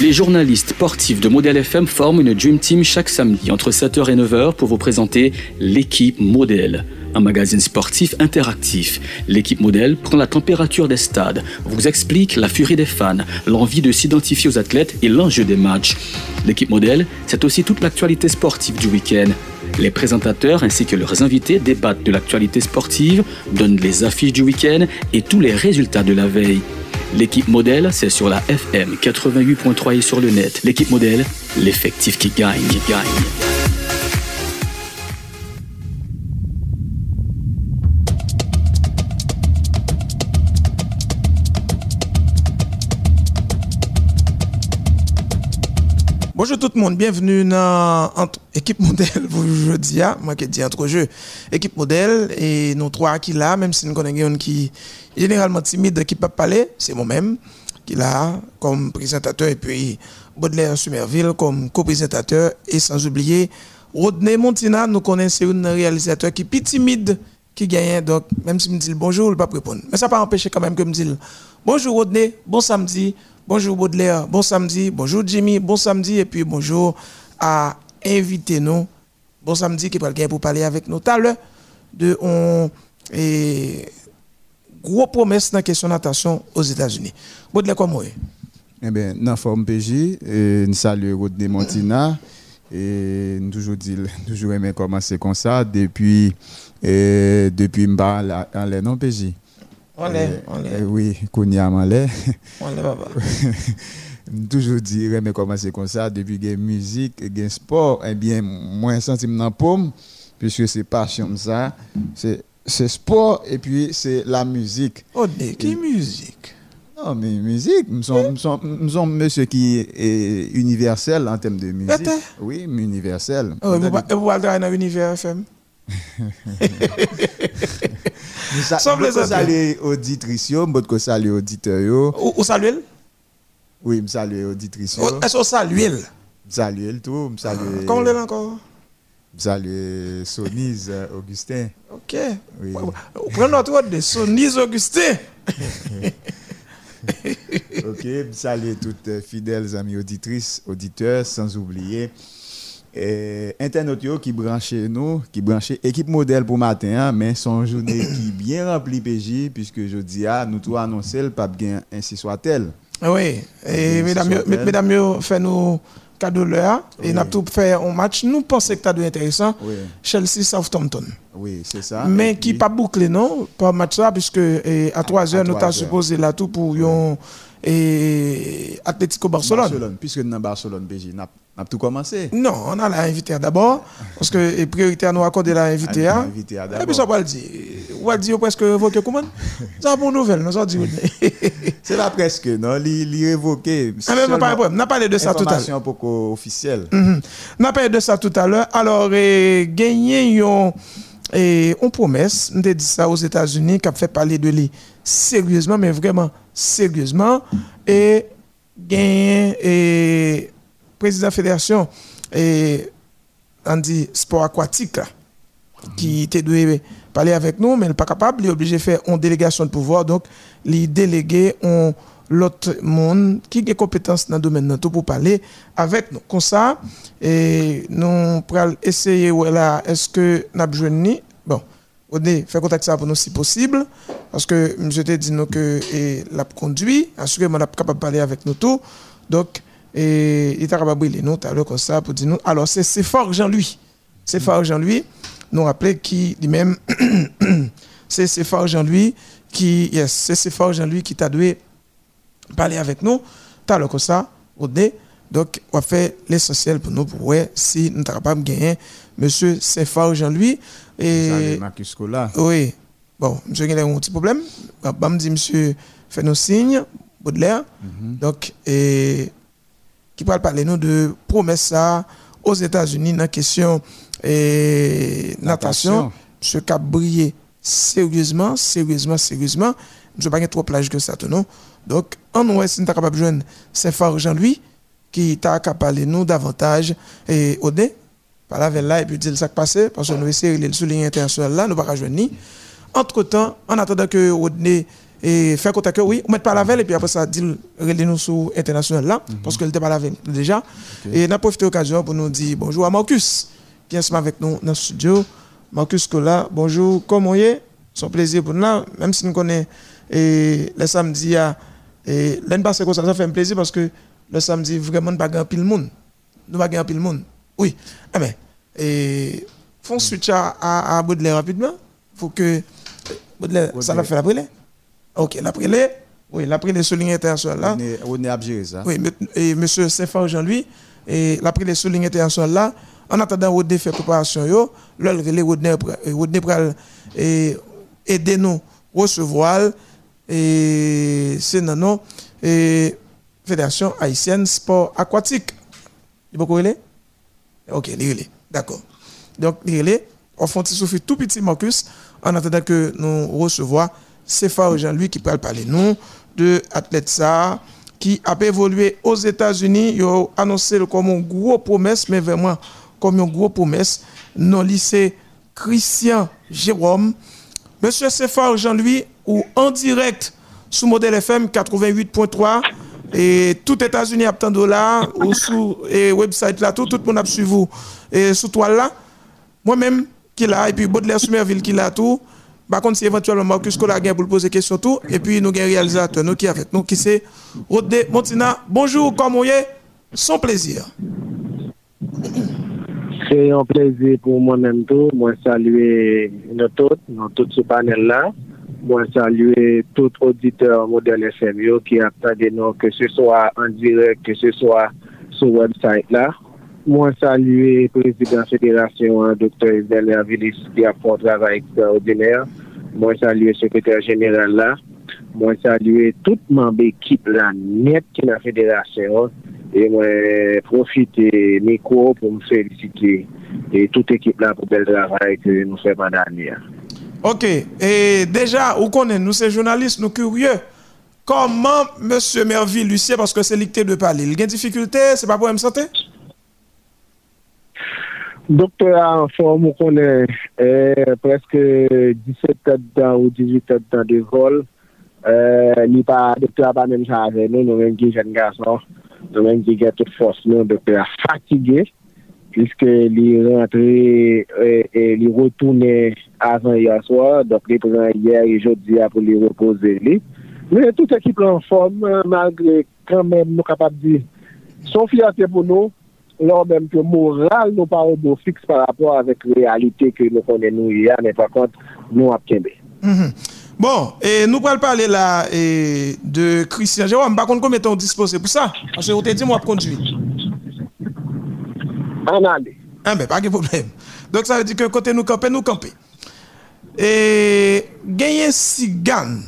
Les journalistes sportifs de Modèle FM forment une Dream Team chaque samedi entre 7h et 9h pour vous présenter l'équipe Modèle un magazine sportif interactif. L'équipe modèle prend la température des stades, vous explique la furie des fans, l'envie de s'identifier aux athlètes et l'enjeu des matchs. L'équipe modèle, c'est aussi toute l'actualité sportive du week-end. Les présentateurs ainsi que leurs invités débattent de l'actualité sportive, donnent les affiches du week-end et tous les résultats de la veille. L'équipe modèle, c'est sur la FM 88.3 et sur le net. L'équipe modèle, l'effectif qui gagne, qui gagne. Bonjour tout le monde, bienvenue dans l'équipe modèle pour jeudi, moi qui dis entre jeux. Équipe modèle et nous trois qui là, même si nous connaissons qui généralement timide qui peut parler, c'est moi-même qui là comme présentateur et puis Baudelaire Sumerville comme co-présentateur et sans oublier Rodney Montina, nous connaissons un réalisateur qui est plus timide qui gagne donc même si me dit bonjour, il ne pas répondre. Mais ça pas empêcher quand même que me dire bonjour Rodney, bon samedi. Bonjour Baudelaire, bon samedi. Bonjour Jimmy, bon samedi. Et puis bonjour à inviter nous. Bon samedi qui va pour parler avec nous tout à l'heure de on et gros promesse dans la question natation aux États-Unis. Baudelaire, comment est Eh bien, dans la forme PJ, nous saluons Rodney Montina. Et nous toujours dit, toujours aimé commencer comme ça depuis, depuis en non PJ. On l'est, on l'est. Oui, Kounia Malé. On l'est, papa. toujours dire, mais commencer comme ça, depuis la musique, le sport, eh bien, moi, senti dans la paume, puisque c'est passion ça, c'est c'est sport et puis c'est la musique. Oh, qui musique? Non, mais musique, nous sommes, monsieur qui est universel en termes de musique. Oui, universel. Oh, vous parlez dans l'univers FM Nous saluons auditrices, nous saluons auditeurs. Ou saluez Oui, nous saluons auditrices. Est-ce que Saluez tout, nous saluons. Comment l'est encore? Saluez Sonise Augustin. Ok. Oui. Prenons notre de Sonise Augustin. ok, saluez toutes fidèles amis auditrices, auditeurs, sans oublier et internautes qui branchent nous, qui branchent équipe modèle pour matin, hein, mais son journée qui bien remplie PJ, puisque je dis, ah, nous tous annoncer le pape gain ainsi soit-elle. Oui, et mesdames, mesdames, fait nous cadeau là, et nous tout fait un match, nous pensons que c'est intéressant, Chelsea Southampton. Oui, c'est ça. Mais qui pas bouclé, non, pas match ça, puisque à 3 heures, nous avons supposé là tout pour et Atlético Barcelone. Barcelone, puisque nous Barcelone, PJ, on a tout commencé Non, on a l'invité d'abord, parce que la priorité à nous accorder l'invité. L'invité Et puis ça va le dire. On va le dire presque évoqué comment? C'est une bonne nouvelle, nous avons dit. C'est là presque, non? L'y évoqué. Ah, mais pas On a parlé de ça tout à l'heure. Information beaucoup officielle. On a parlé de ça tout à l'heure. Alors, gagner une et on promesse, on a dit ça aux États-Unis, qui a fait parler de lui sérieusement, mais vraiment sérieusement, et gagner et président de la fédération et on dit sport aquatique qui était dû parler avec nous mais il n'est pas capable il est obligé de faire une délégation de pouvoir donc les délégués ont l'autre monde qui a des compétences dans le domaine pour parler avec nous. Comme ça et nous pourrons essayer voilà est-ce que nous avons bon on fait contact ça pour nous si possible parce que je dit nous que l'a conduit assurément l'a capable de parler avec nous tout. Donc et il t'a capable de nous tout comme ça pour dire nous. Alors, c'est fort Jean-Louis. C'est fort Jean-Louis. Nous rappeler qui lui-même, c'est fort Jean-Louis qui, yes, c'est fort Jean-Louis qui t'a dû parler avec nous. T'as comme ça, au dé. Donc, on va faire l'essentiel pour nous pour voir si nous sommes capables de gagner monsieur fort Jean-Louis. Et. Oui. Bon, monsieur, il a un petit problème. Je me dit, monsieur, fait nos signes, Baudelaire. Mm Donc, et qui parle parler nous de promesses aux États-Unis dans la question et natation. Ce qui a brillé sérieusement, sérieusement, sérieusement. Je ne pas trop plage que ça, non? Donc, en ouest, nous sommes capables de joindre Saint-Fort Jean-Louis, qui t'a parler nous davantage et au dé, par avec là et puis dire ce qui passé, parce que nous essayons de souligner international là, nous ne pas joindre. Entre temps, en attendant que Rodney et faire contact oui, on met pas la veille et puis après ça dit relais nous sur international là mhm. parce que était pas la veille déjà et n'a profité l'occasion pour nous dire bonjour à Marcus qui est avec nous dans le studio. Marcus Cola, bonjour, comment est? Son plaisir pour nous même si nous connaissons et le samedi et l'année passée ça, ça fait un plaisir parce que le samedi vraiment pas grand pile monde. Nous pas grand pile monde. Oui. Ah mais et font switch à, à, à Baudelaire rapidement. Faut que Baudelaire, ça va faire la brûler. OK, la brûler. Oui, la brûler sur ligne internationale là. On est à ça. Oui, et monsieur Saint-Fort Jean-Louis et la brûler sur ligne internationale là. En attendant Rodney fait préparation yo, là le Rodney Rodney pral et aider nous recevoir et c'est non et Fédération haïtienne sport aquatique. Il beaucoup relais OK, il D'accord. Donc, il on fait tout petit Marcus en attendant que nous Sefa Jean-Louis qui parle parler nous de athlète qui a évolué aux États-Unis. Il a annoncé comme une grosse promesse, mais vraiment comme une grosse promesse dans le lycée Christian Jérôme. Monsieur Sefa Jean-Louis, ou en direct sous modèle FM 88.3 et tout États-Unis de dollars ou sous et website là tout tout le monde a suivi vous et sous toile là moi-même qui là et puis Baudelaire Sumerville qui là tout Par contre, si éventuellement Marcus Cola gagne pour poser question tout, et puis nous avons réalisateur nous qui avec nous qui c'est Rodé Montina. Bonjour, comment est Son plaisir. C'est un plaisir pour moi-même tout. Moi, saluer nous tous, nous tous ce panel-là. Moi, saluer tout auditeur modèle FMIO qui attend nous, que ce soit en direct, que ce soit sur le website-là. Mwen salye prezident federasyon Dr. Isdel Avilis ki apon travay ekstraordinèr. Mwen salye sekretèr jeneral la, mwen salye tout manbe ekip la net ki nan federasyon, e mwen profite miko pou mwen felisite e tout ekip la pou bel travay ke nou fè pandan ya. Ok, e deja ou konen nou se jounalist nou kurye, koman M. Merville Lucie, paske se likte de pali, il gen dificulte, se pa pou m sante? Doktor an form ou konen eh, preske 17 tet dan ou 18 tet dan de vol, eh, li pa doktor pa menm sa ave nou, nou menm ki jen gason, nou menm ki gen tout fos nou, doktor a fatige, piske li rentre, eh, eh li rotoune avan yaswa, dok li pren yer, jodi a pou li repose li. Men tout ekip lan form, malgre kan menm nou kapab di, son fiyate pou nou, lors même que moral nous pas au fixe par rapport avec la réalité que nous connaissons hier, mais par contre, nous avons mm Bon, et nous allons parler là et de Christian Jérôme. Par contre, comment est-on disposé pour ça Parce que vous avez dit, moi, conduire. En allée. Ah ben, pas de problème. Donc ça veut dire que côté nous camper, nous camper. Et gagner Sigan,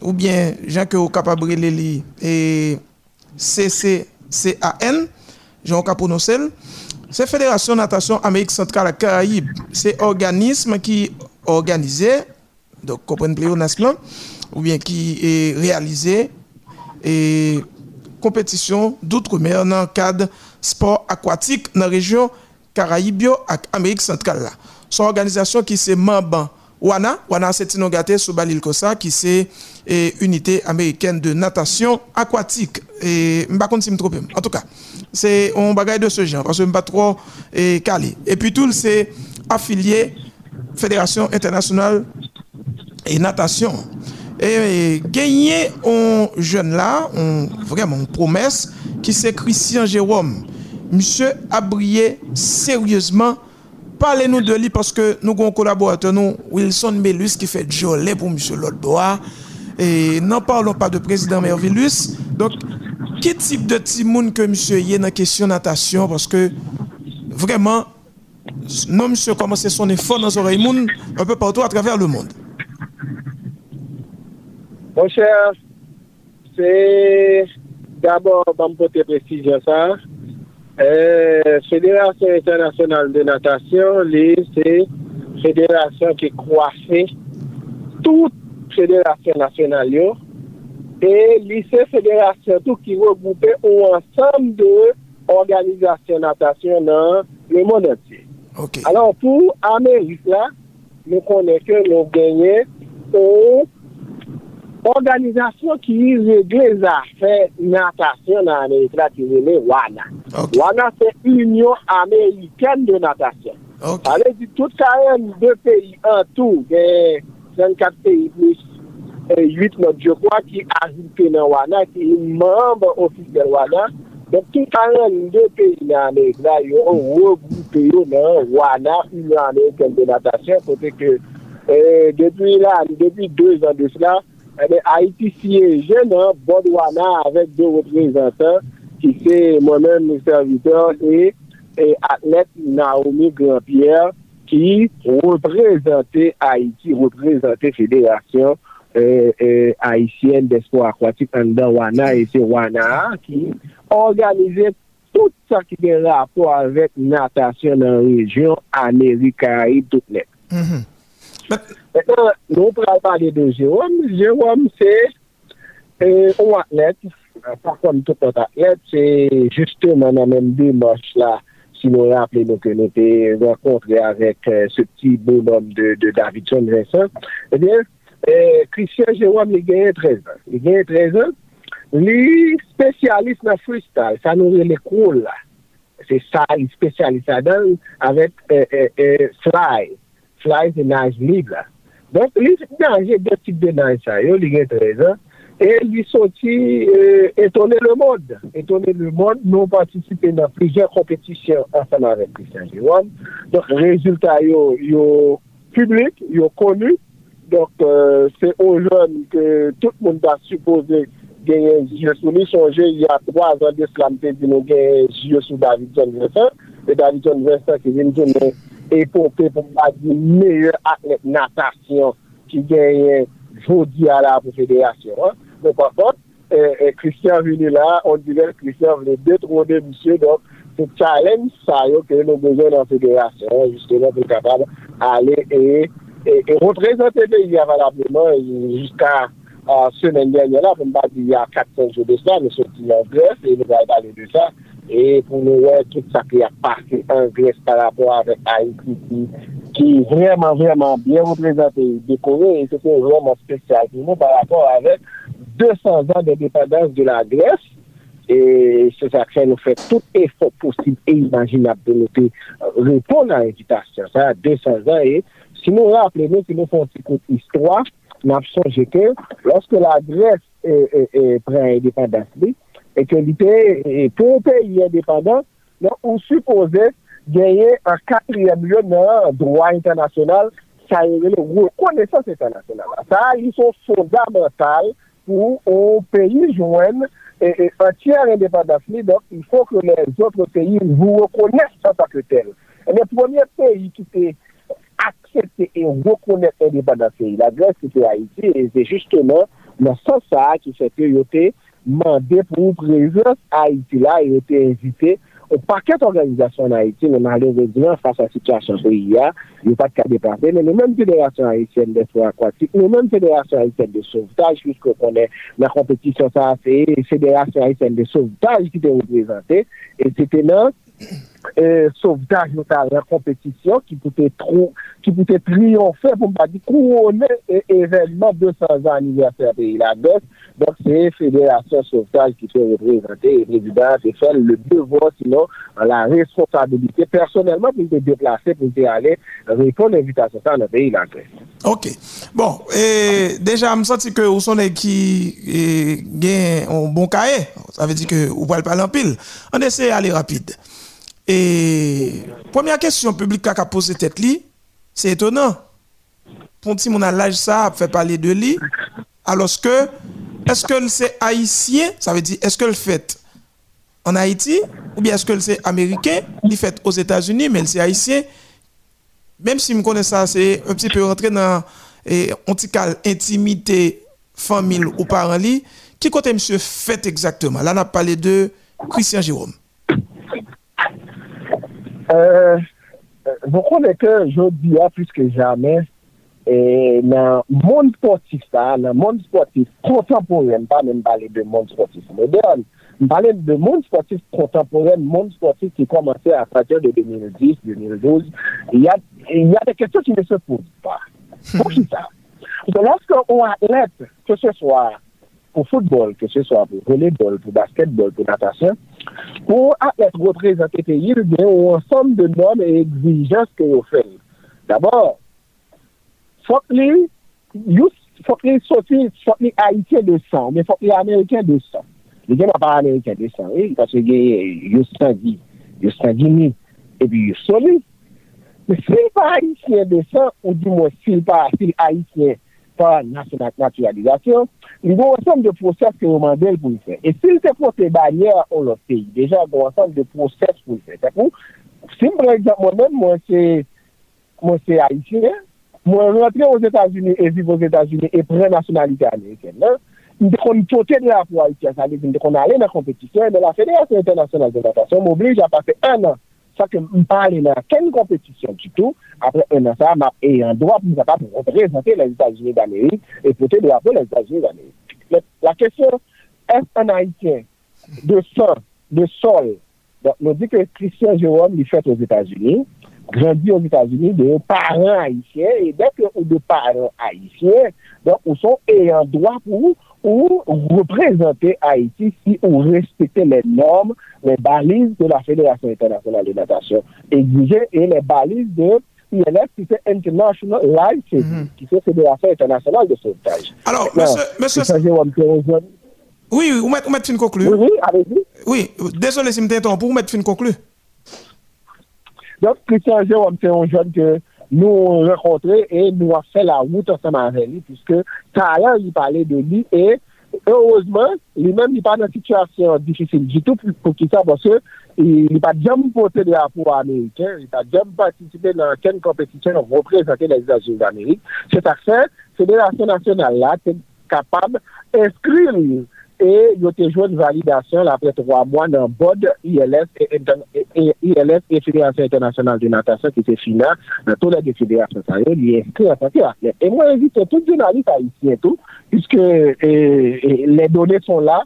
ou bien Jean que vous capable de et CCCAN, Jean Caponocel, c'est Fédération Natation Amérique Centrale Caraïbe. C'est organisme qui organisé, donc comprenez pléonasme, ou bien qui est réalisé et compétition d'outre-mer dans le cadre sport aquatique dans la région Caraïbes et Amérique centrale. Son organisation qui c'est membre WANA, WANA c'est une sous Balil Kosa, qui c'est unité américaine de natation aquatique. Et je ne En tout cas, c'est un bagage de ce genre, parce que je ne pas trop calé. Et puis tout, c'est affilié Fédération internationale et natation. Et gagner un jeune là, vraiment une promesse, qui c'est Christian Jérôme monsieur a brillé sérieusement. Parlez-nous de lui parce que nous avons un collaborateur, nous, Wilson Melus, qui fait jolet pour monsieur Lodboa. Et n'en parlons pas de président Mervillus. Donc, quel type de timoun que monsieur y est dans question natation? Parce que vraiment, non, monsieur commence son effort dans oreilles un peu partout à travers le monde. Mon cher, c'est d'abord pour me précision ça. Euh, Fédération Internationale de Natation, c'est fédération qui croise toute fédération nationale. Et lycée fédération tout qui regroupe un ensemble d'organisations natation dans le monde entier. Okay. Alors pour Amérique, là, nous connaissons que nous gagnons une organisation qui règle les affaires natation dans l'Amérique, qui est WANA. Okay. Wana se Union Ameriken de Natasyon. Okay. Ale di tout karen de peyi an tou de 24 peyi plus 8 not je kwa ki ajoute nan wana ki yon mamb ofisel wana. Don tout karen de peyi nan Amerik la yon wogoupe yon nan wana Union Ameriken de Natasyon kote ke eh, depi la, depi 2 an de sla, eh, Haiti siyeje nan Bodwana avek de reprezentant se mwen men serviteur e atlet Naomi Grandpierre ki reprezentè Haiti, reprezentè Fédération Haitienne d'Espoir Aquatique an dan Wana e se Wana ki organize tout sa ki gen rapò avèk natasyon nan rejyon Amerikaï tout net. Mm-hmm. Nou pral pale de Jérôme, Jérôme se ou atlet, par Euh, Pakon tout pot atlet, se justeman nan men demosh la, si nou rappele euh, nou ke nou te renkontre avek se euh, pti bonom de Davidson Vincent, eh ebyen, Christian Jérôme li genye 13 an. Li genye 13 an, li spesyalist nan freestyle, sa nou re le koul la. Se sa li spesyalist adan avek fly. Fly se nage libre. Donk li nage de tip de nage sa yo, li genye 13 an, et lui sorti euh, étonner le monde. Étonner le monde, nous avons participé dans plusieurs compétitions ensemble avec Christian Giron. Donc, résultat, yo, yo public, yo connu. Donc, euh, c'est aux jeunes que tout le monde a supposé gagner Jeux sous lui. Songez, il y a trois ans de cela, dit nous gagner Jeux sous Davidson Vincent. Et Davidson Vincent qui vient nous donner épopée pour pas dire meilleur athlète natation qui gagne jeudi à la fédération. Hein. Fèderasyon. Mwen pa fote, Christian vini la, on diwen Christian vini detronde msye, don se challenge sa yo ke nou bezen nan fèderasyon, juste nan pou kapab ale e reprezentè de jiska semen genyen la, pou mba di y a 4-5 jou de sa, mwen se ti yon gref, e nou va y pale de sa, et pou nou wè tout sa ki a parke en Grèce par rapport avèk Haïti ki vreman vreman bien reprezenté, dekore et se fè vreman spesyal pou nou par rapport avèk 200 an de dépendance de la Grèce. Et se sa kè nou fè tout effort posib et imaginable de nou te repon nan invitation sa 200 an et si nou rappele nou, si nou fè un petit coup nan sonje ke, loske la Grèce prè indépendance li et que l'ité, pour pays indépendant, on supposait gagner un quatrième lieu dans le droit international, ça est, le reconnaissance internationale. Ça, ils sont fondamentaux pour un pays joindre un tiers indépendant. Donc, il faut que les autres pays vous reconnaissent en tant que tel. Et le premier pays qui s'est accepter et reconnaître l'indépendance. La Grèce, c'était Haïti, et c'est justement dans ce sens qui fait que été demandé pour présence Haïti là, et été invité au paquet d'organisations en Haïti, mais malheureusement, face à la situation pays, il n'y a pas de cas déplacé, mais nous mêmes fédérations haïtiennes de sport aquatique, nous mêmes fédérations haïtiennes de sauvetage, puisqu'on est la compétition, ça, c'est fédération haïtienne de sauvetage qui était représentée, et c'était là, sauvetage notamment compétition qui pouvait trop qui triompher pour pas dire couronner événement 200 ans anniversaire de la Grèce. Donc c'est fédération sauvetage qui fait représenter et président et faire le devoir sinon la responsabilité personnellement pour se déplacer pour aller répondre à l'invitation dans le pays la Grèce. Ok. Bon et déjà je sens que vous sont qui gagnent un bon cahier. Ça veut dire que vous pouvez parler en pile. On essaie d'aller rapide et première question publique a posé tête li, c'est étonnant. Pour si mon l'âge ça fait parler de lui, alors que est-ce que c'est haïtien, ça veut dire est-ce que le fait en Haïti ou bien est-ce que c'est américain, il fait aux États-Unis mais c'est haïtien? Même si je connais ça, c'est un petit peu rentrer dans et intimité famille ou parents qui côté monsieur fait exactement? Là on a parlé de Christian Jérôme. Euh, vous connaissez que je dis plus que jamais, et dans le monde sportif, dans le monde sportif contemporain, pas même parler de monde sportif moderne, parler de monde sportif contemporain, monde sportif qui commençait à partir de 2010, 2012, il y a, il y a des questions qui ne se posent pas. Pour qui ça? Lorsqu'on athlète, que ce soit pour football, que ce soit pour volleyball, pour basketball, pour natation, Pour athlète représenté pays, il y a un ensemble de normes et exigences que vous faites. D'abord, faut que les sortir, faut les haïtiens de sang, mais faut les américains de sang. Les gens pas américains de sang, oui, parce que ils sanguin, ils sanguinés, et puis ils solides. Mais si pas haïtiens de sang, ou du moins s'ils pas haïtiens pa naturalizasyon, li gwo ansanm de proses ke yo mandel pou l'fè. E sil te pote banyer ou l'ot peyi, deja gwo ansanm de proses pou l'fè. Takou, si mwen ekzak mwen men, mwen se mwen se Haitien, mwen rentre os Etats-Unis, e vive os Etats-Unis, e pre nationalite Ameriken. Mwen te kon chote de la pou Haitien, sa li mwen te kon ale nan kompetisyon, de la Fèderasyon Internasyonal de Natasyon, mwen oblige a pase an an ça que je parle dans quelle compétition du tout, après un an, m'a un droit pour capable de représenter les États-Unis d'Amérique et porter de les États-Unis d'Amérique. La question, est-ce un Haïtien de sang, de sol, on dit que Christian Jérôme, il fait aux États-Unis, grandit aux États-Unis de parents haïtiens, et dès que de parents haïtiens, donc, ils sont ayant droit pour ou représenter Haïti si on respectait les normes, les balises de la Fédération internationale de natation exigées et les balises de ILF qui fait International Life mm qui fait Fédération internationale de sauvetage. Alors, monsieur, monsieur... Oui, oui, vous mettez, vous une conclue. Oui, oui, allez-y. Oui, désolé si je m'interromps, pour vous mettre une conclue. Donc, Christian Jérôme, c'est un jeune que nous rencontré et nous avons fait la route ensemble avec lui, puisque Talent, il parlait de lui et heureusement, lui-même, il n'est pas dans une situation difficile du tout pour qu'il ça, parce qu'il n'a pas jamais porté de rapport américain, il n'a jamais participé dans aucune compétition pour représenter les États-Unis d'Amérique. C'est que la Fédération nationale là, est capable d'inscrire et il y a toujours une validation après trois mois dans le board ILS et, ILS et Fédération internationale de natation qui s'est fini dans toutes les fédérations. Il est inscrit en tant qu'athlète. Et moi, j'invite tout journaliste haïtien, tout, puisque les données sont là,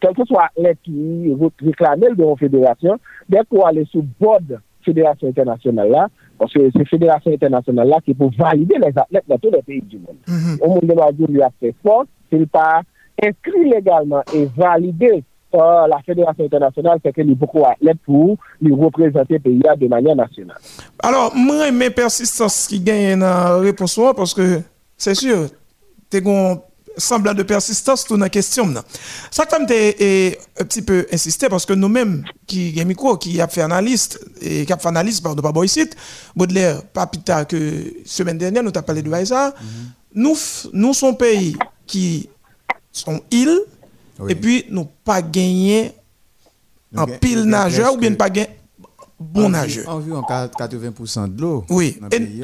quel que soit l'athlète qui réclame de la fédération, dès qu'on aller sur le board Fédération internationale là, parce que c'est Fédération internationale là qui peut valider les athlètes dans tous les pays du monde. Mm Au monde de la lui a fait fort, c'est pas inscrit légalement et validé par la Fédération internationale, c'est y a beaucoup d'athlètes pour lui représenter le pays de manière nationale. Alors, moi, mes persistances qui gagnent une réponse, parce que c'est sûr, tu semblant de persistance dans la question. Ça, tu un petit peu insisté parce que nous-mêmes, qui avons micro, qui a fait analyste, et qui a fait analyste, pardon, pas ici, Baudelaire, pas plus tard que semaine dernière, nous avons parlé de ça. Mm-hmm. Nous, nous sommes pays qui sont îles, et puis nous pas gagné un pile nageur ou bien pas gagné bon nageur. Environ 80% de l'eau. Oui.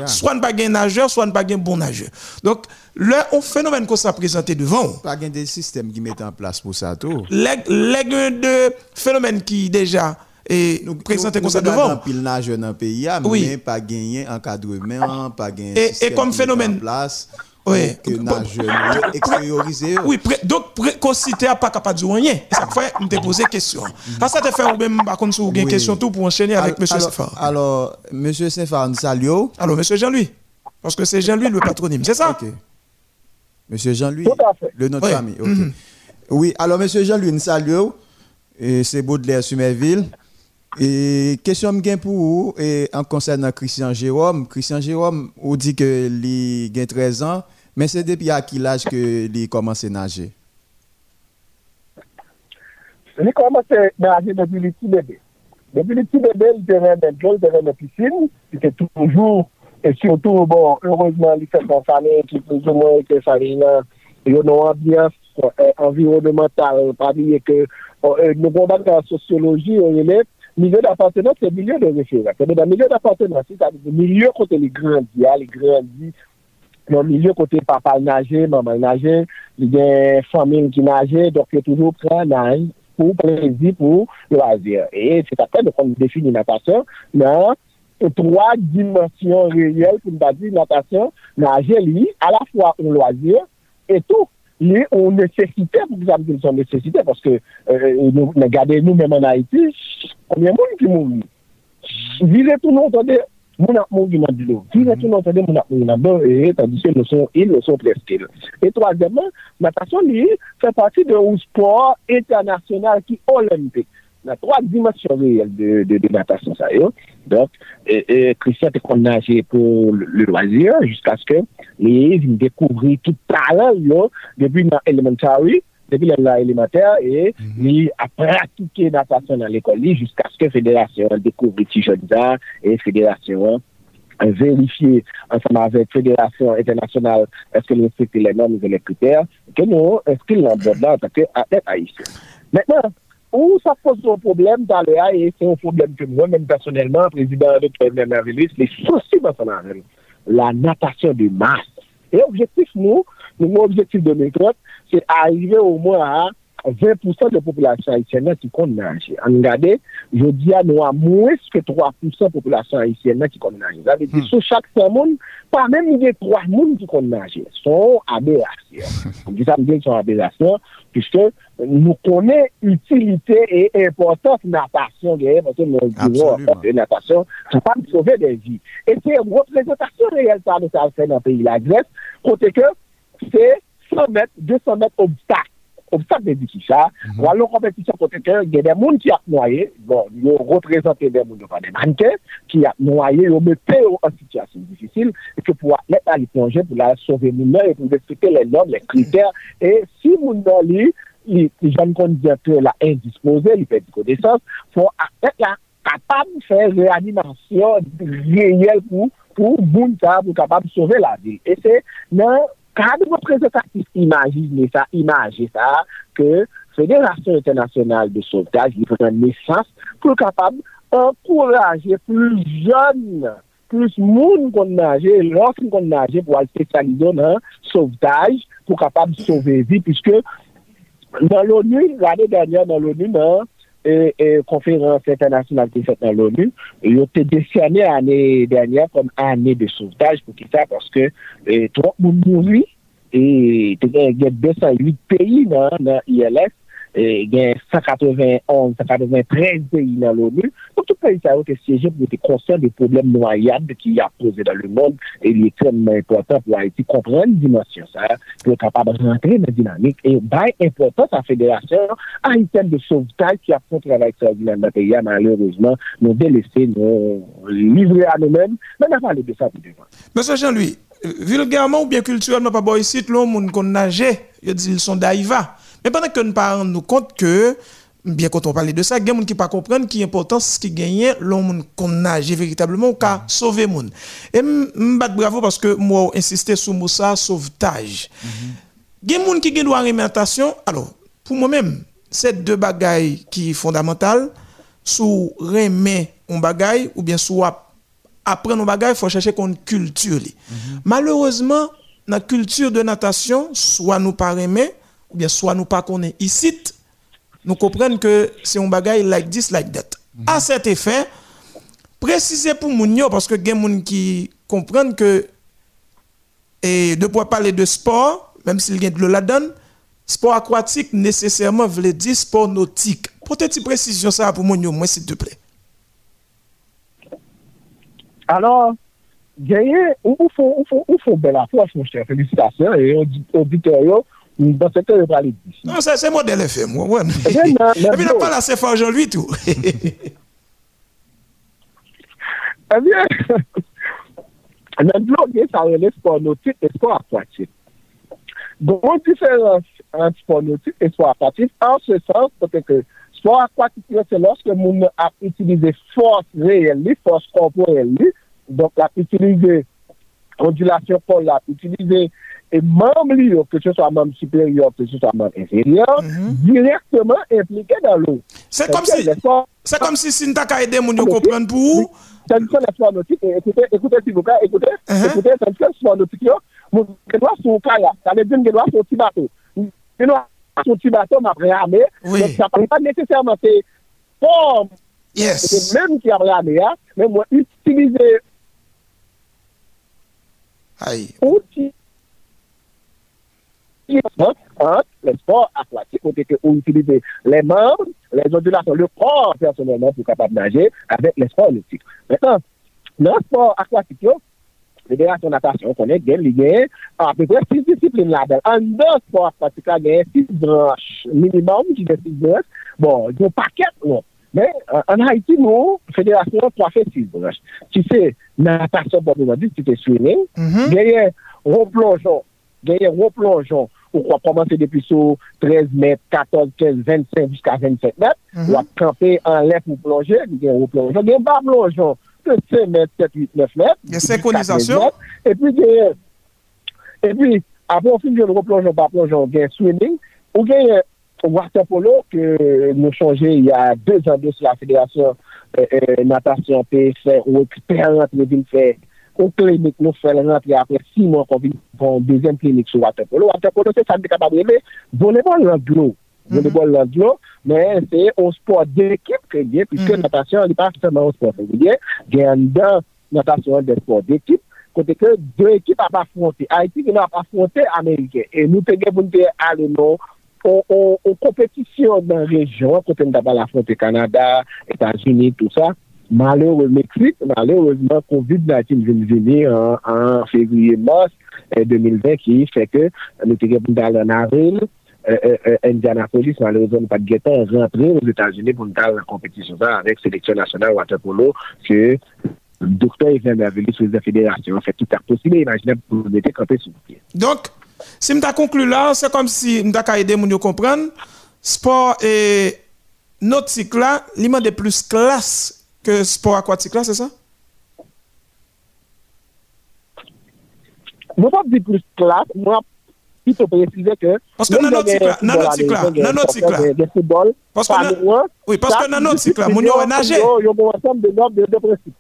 soit ne pas gagné nageur, soit ne pas gagné bon nageur. Donc, le phénomène qu'on s'est présenté devant. Pas gagné des systèmes qui mettent en place pour ça tout. Les, de phénomènes qui déjà et nous présenter comme ça devant. pile nageur dans le pays, mais pas gagné encadrement, pas gagné et, et comme phénomène en place. Oui. Que nageur extériorisé. Oui, donc précocité n'a pas capable de dire rien. Ça fait me poser question. Ça ça te fait ou même par contre sur une question tout pour enchaîner avec monsieur Sefar. Alors monsieur Sefar nous salue. Alors monsieur Jean-Louis parce que c'est Jean-Louis le patronyme, c'est ça? OK. Monsieur Jean-Louis le nom de famille. OK. Mhm. Oui, alors monsieur Jean-Louis nous salue et c'est Baudelaire Sumerville. Et question pour vous et en concernant Christian Jérôme, Christian Jérôme, on dit que il a 13 ans Men se depi a ki laj ke li komanse nage? Li komanse nage depi li ti bebe. Depi li ti bebe, li te ren den jol, te ren den piscine, li te toujou, et surtout, bon, heureusement, li se kon fanen ki plus ou mwen ke fanen yo nou ambyans environnemental, pa diye ke oh, euh, nou konbate la sociologi, yo yon lèp, milieu d'appartenance, c'est milieu de référence. Mais dans milieu d'appartenance, c'est-à-dire milieu côté les grandit, les grandit nan milye kote papal nage, maman nage, li gen famil ki nage, dok yo toujou pren nage pou prezi pou loazir. E se tapè, nou kon defini natasyon nan 3 dimensyon reyel pou mba di natasyon nage li, a la fwa ou loazir, etou li ou nesesite, pou ki sa mou son nesesite, paske euh, nou gade nou menman Haiti, konye moun ki moun? Vile tout nou, tande, moun ap moun nan dlo. Ki mhm. retoun nan tade moun ap moun nan bon, e eh, eh, tandise nou son il, nou son preskil. E troazèman, natasyon li, fè pati de ou sport internasyonal ki olimpik. Nan troaz dimasyon reyel de, de, de natasyon sa yo. Donk, eh, Christian te kon nage pou le loazir, jisk aske li vin dekouvri tout talan yo, debi nan elementary, depuis la élémentaire, et il a pratiqué natation dans l'école jusqu'à ce que la fédération découvre petit jeune et la fédération a vérifié ensemble avec la fédération internationale est-ce que nous respectons les normes et les critères, que nous dans le board là en tant qu'athlète haïtien. Maintenant, où ça pose un problème dans et c'est un problème que moi-même personnellement, président de Merveilleux, les soucis arène, la natation de masse. Et objectif, nous, nous, objectif de 2030, c'est arriver au moins à 20% de population haïtienne qui compte nager. En regardez, je dis à nous à moins que 3% de population haïtienne qui compte nager. Ça veut dire, sur chaque personne, pas même il y a 3 personnes qui comptent nager. sont aberrations. On dit ça me dit sont aberrations, puisque nous connaissons l'utilité et l'importance de la natation, parce que nous disons de natation, c'est pas sauver des vies. Et c'est une représentation réelle ça de dans le pays de la Grèce, côté que c'est 100 mètres, 200 mètres obstacles obstakle di ki sa, walo kompetisyon kote ke gen den moun ki ak noye, bon, yo reprezenten den moun yo pa den manke, ki ak noye, yo mette yo an sityasyon difisil, ke pou ak let a li plonje pou la sove moun nan, pou respete le nom, le kriter, e si moun nan li, li jan kon diyan ke la indispose, li pe di konesans, pou ak let la kapab fè reanimasyon reyel pou moun sa, pou kapab sove la vi. E se nan cadre représentatif imagine ça, imagine ça, que Fédération internationale de sauvetage, il faut une naissance pour capable d'encourager plus jeunes, plus monde qu'on nage, lorsqu'on nage pour aller spécialiser dans sauvetage, pour capable de sauver vie, puisque dans l'ONU, l'année dernière, dans l'ONU, et, E, e, konferans internasyonal ki fet nan l'ONU, yo te desyane ane danyan kon ane de souvetaj pou ki sa, paske e, trok moun mouri, e te gen 208 peyi nan ILF E, gen 191-193 peyi nan l'ONU, pou tout peyi sa yo te siyeje pou te konsen de problem noyade ki ya pose dan le moun, e li ekrenman important pou a eti kompren dimensyon sa, pou e kapab rentre nan dinamik, e bay important sa federasyon a iten de sauvetaj ki a pou travay sa dinan batè ya malheurezman nou delese nou livre a nou men, men avan le besan pou devan. Mese Jean-Louis, euh, vulgarman ou bien kulturel nan pa bo yisit, loun moun kon nage, yo di l son da yiva, Mais pendant que nous parlons nous compte que, bien quand on parle de ça, il y a des gens qui ne comprennent qui est important, ce qui gagne, l'homme qu'on nage véritablement, qu'à sauver les gens. Et je bravo parce que moi, insisté sur le ça, sauvetage. Il y a des gens qui ont alimentation. Alors, pour moi-même, c'est deux bagailles qui sont fondamentales. Sous remet un bagaille ou bien soit après nos bagages, il faut chercher une culture. Malheureusement, dans la culture de natation, soit nous pas aimer, ou bien soit nous pas connaît ici, nous comprenons que c'est un bagage like this, like that. À cet effet, préciser pour nous, parce que il y a des gens qui comprennent que, et de pouvoir parler de sport, même s'il y a de la donne, sport aquatique nécessairement veut dire sport nautique. Peut-être précision ça pour nous, moi, s'il te plaît. Alors, gagner, il faut, il faut belle approche, mon cher. Félicitations. Et auditeurs, dans ce cas, il va aller Non, c'est modèle FM. Ouais. Et puis, il pas la CFA aujourd'hui, tout. Eh bien, dans l'eau, ça relève sport nautique et sport aquatique. Donc, une différence entre sport nautique et sport aquatique, en ce sens, peut-être que sport aquatique, c'est lorsque l'on a utilisé force réelle, force corporelle, donc a utilisé ondulation pour la utiliser et membres, que ce soit membre supérieur, que ce soit membre inférieur, directement impliqué dans l'eau. C'est comme si, c'est comme si Sinta a aidé mon comprendre pour vous. C'est une sport nautique, écoutez, écoutez, s'il vous plaît, écoutez, écoutez, c'est une sport nautique, mon doit sur le kayak, ça veut dire que doit sur le petit bateau. Doit sur le petit bateau, m'a réarmé, donc ça ne pas nécessairement c'est forme, yes. c'est même qui a réarmé, mais moi, utiliser Aïe. outils entre les sports aquatiques ont été utilisés les membres, les ondulations, le corps personnellement pour capable de nager avec les sports nautiques. Maintenant, dans sport aquatique, Fédération Natation konen gen li gen apè kwen 6 disipline la bel. An dan sport pratika gen 6 branche minimum ki gen 6 branche. Bon, gen paket nou. Men, euh, an Haiti nou, Fédération 3 fè 6 branche. Ti se natasyon pou mwen dit, ti se swimming. Mm-hmm. Genye replonjon. Genye replonjon. Ou quoi commencer depuis sur 13 mètres, 14, 15, 25 jusqu'à 27 mètres. Mhm. Ou à camper en l'air pour plonger. Gagné replongeon. Gagné bas plongeon. De 5 mètres, 7, 8, 9 mètres. Il y a synchronisation. jusqu'à 15 mètres. Et puis, et puis, après, on finit de replongeon, pas plongeon, gagné swimming. Ou gagné water polo que nous changé il y a deux ans de la fédération euh, euh, natation faire ou clinique nous fait ou klinik nou fèl rentre apre 6 moun kon vi kon dezyen klinik sou waterpolo. Waterpolo se sa di kapab reme voleybol landlo. Voleybol landlo, men se ou sport de ekip ke gen, piske natasyon li pa seman ou sport de gen, gen dan natasyon de sport de ekip, kote ke de ekip ap afronte. Haiti gen ap afronte Amerike. E nou te gen pou nou te ale nou ou kompetisyon nan rejyon, kote nou tabal afronte Kanada, Etats-Unis, tout sa, Malheurez Meksik, malheurezman COVID-19 vin vini an fevriye-mars 2020 eh, ki feke nou te gen pou dal an avril eh, eh, Indianapolis malheurezman nou pat getan rentre ou l'Etats-Unis pou nou dal an kompetisyon sa avek seleksyon nasyonal waterpolo ke doktor Yvan Mervelis ou la federasyon fè tout ak posibè imajinab pou nou te kampè sou piye. Donk, si mta konklu la, se kom si mta ka ede moun yo kompran, sport e notik la, li man de plus klas que sport aquatique là, c'est ça? Moi, pas dire plus classe, moi, plutôt préciser que. Parce que cycle là, cycle là, cycle là. Parce que oui, parce que cycle là, mon yo yo, nager. yo, yo, bon ensemble de normes, de, principes.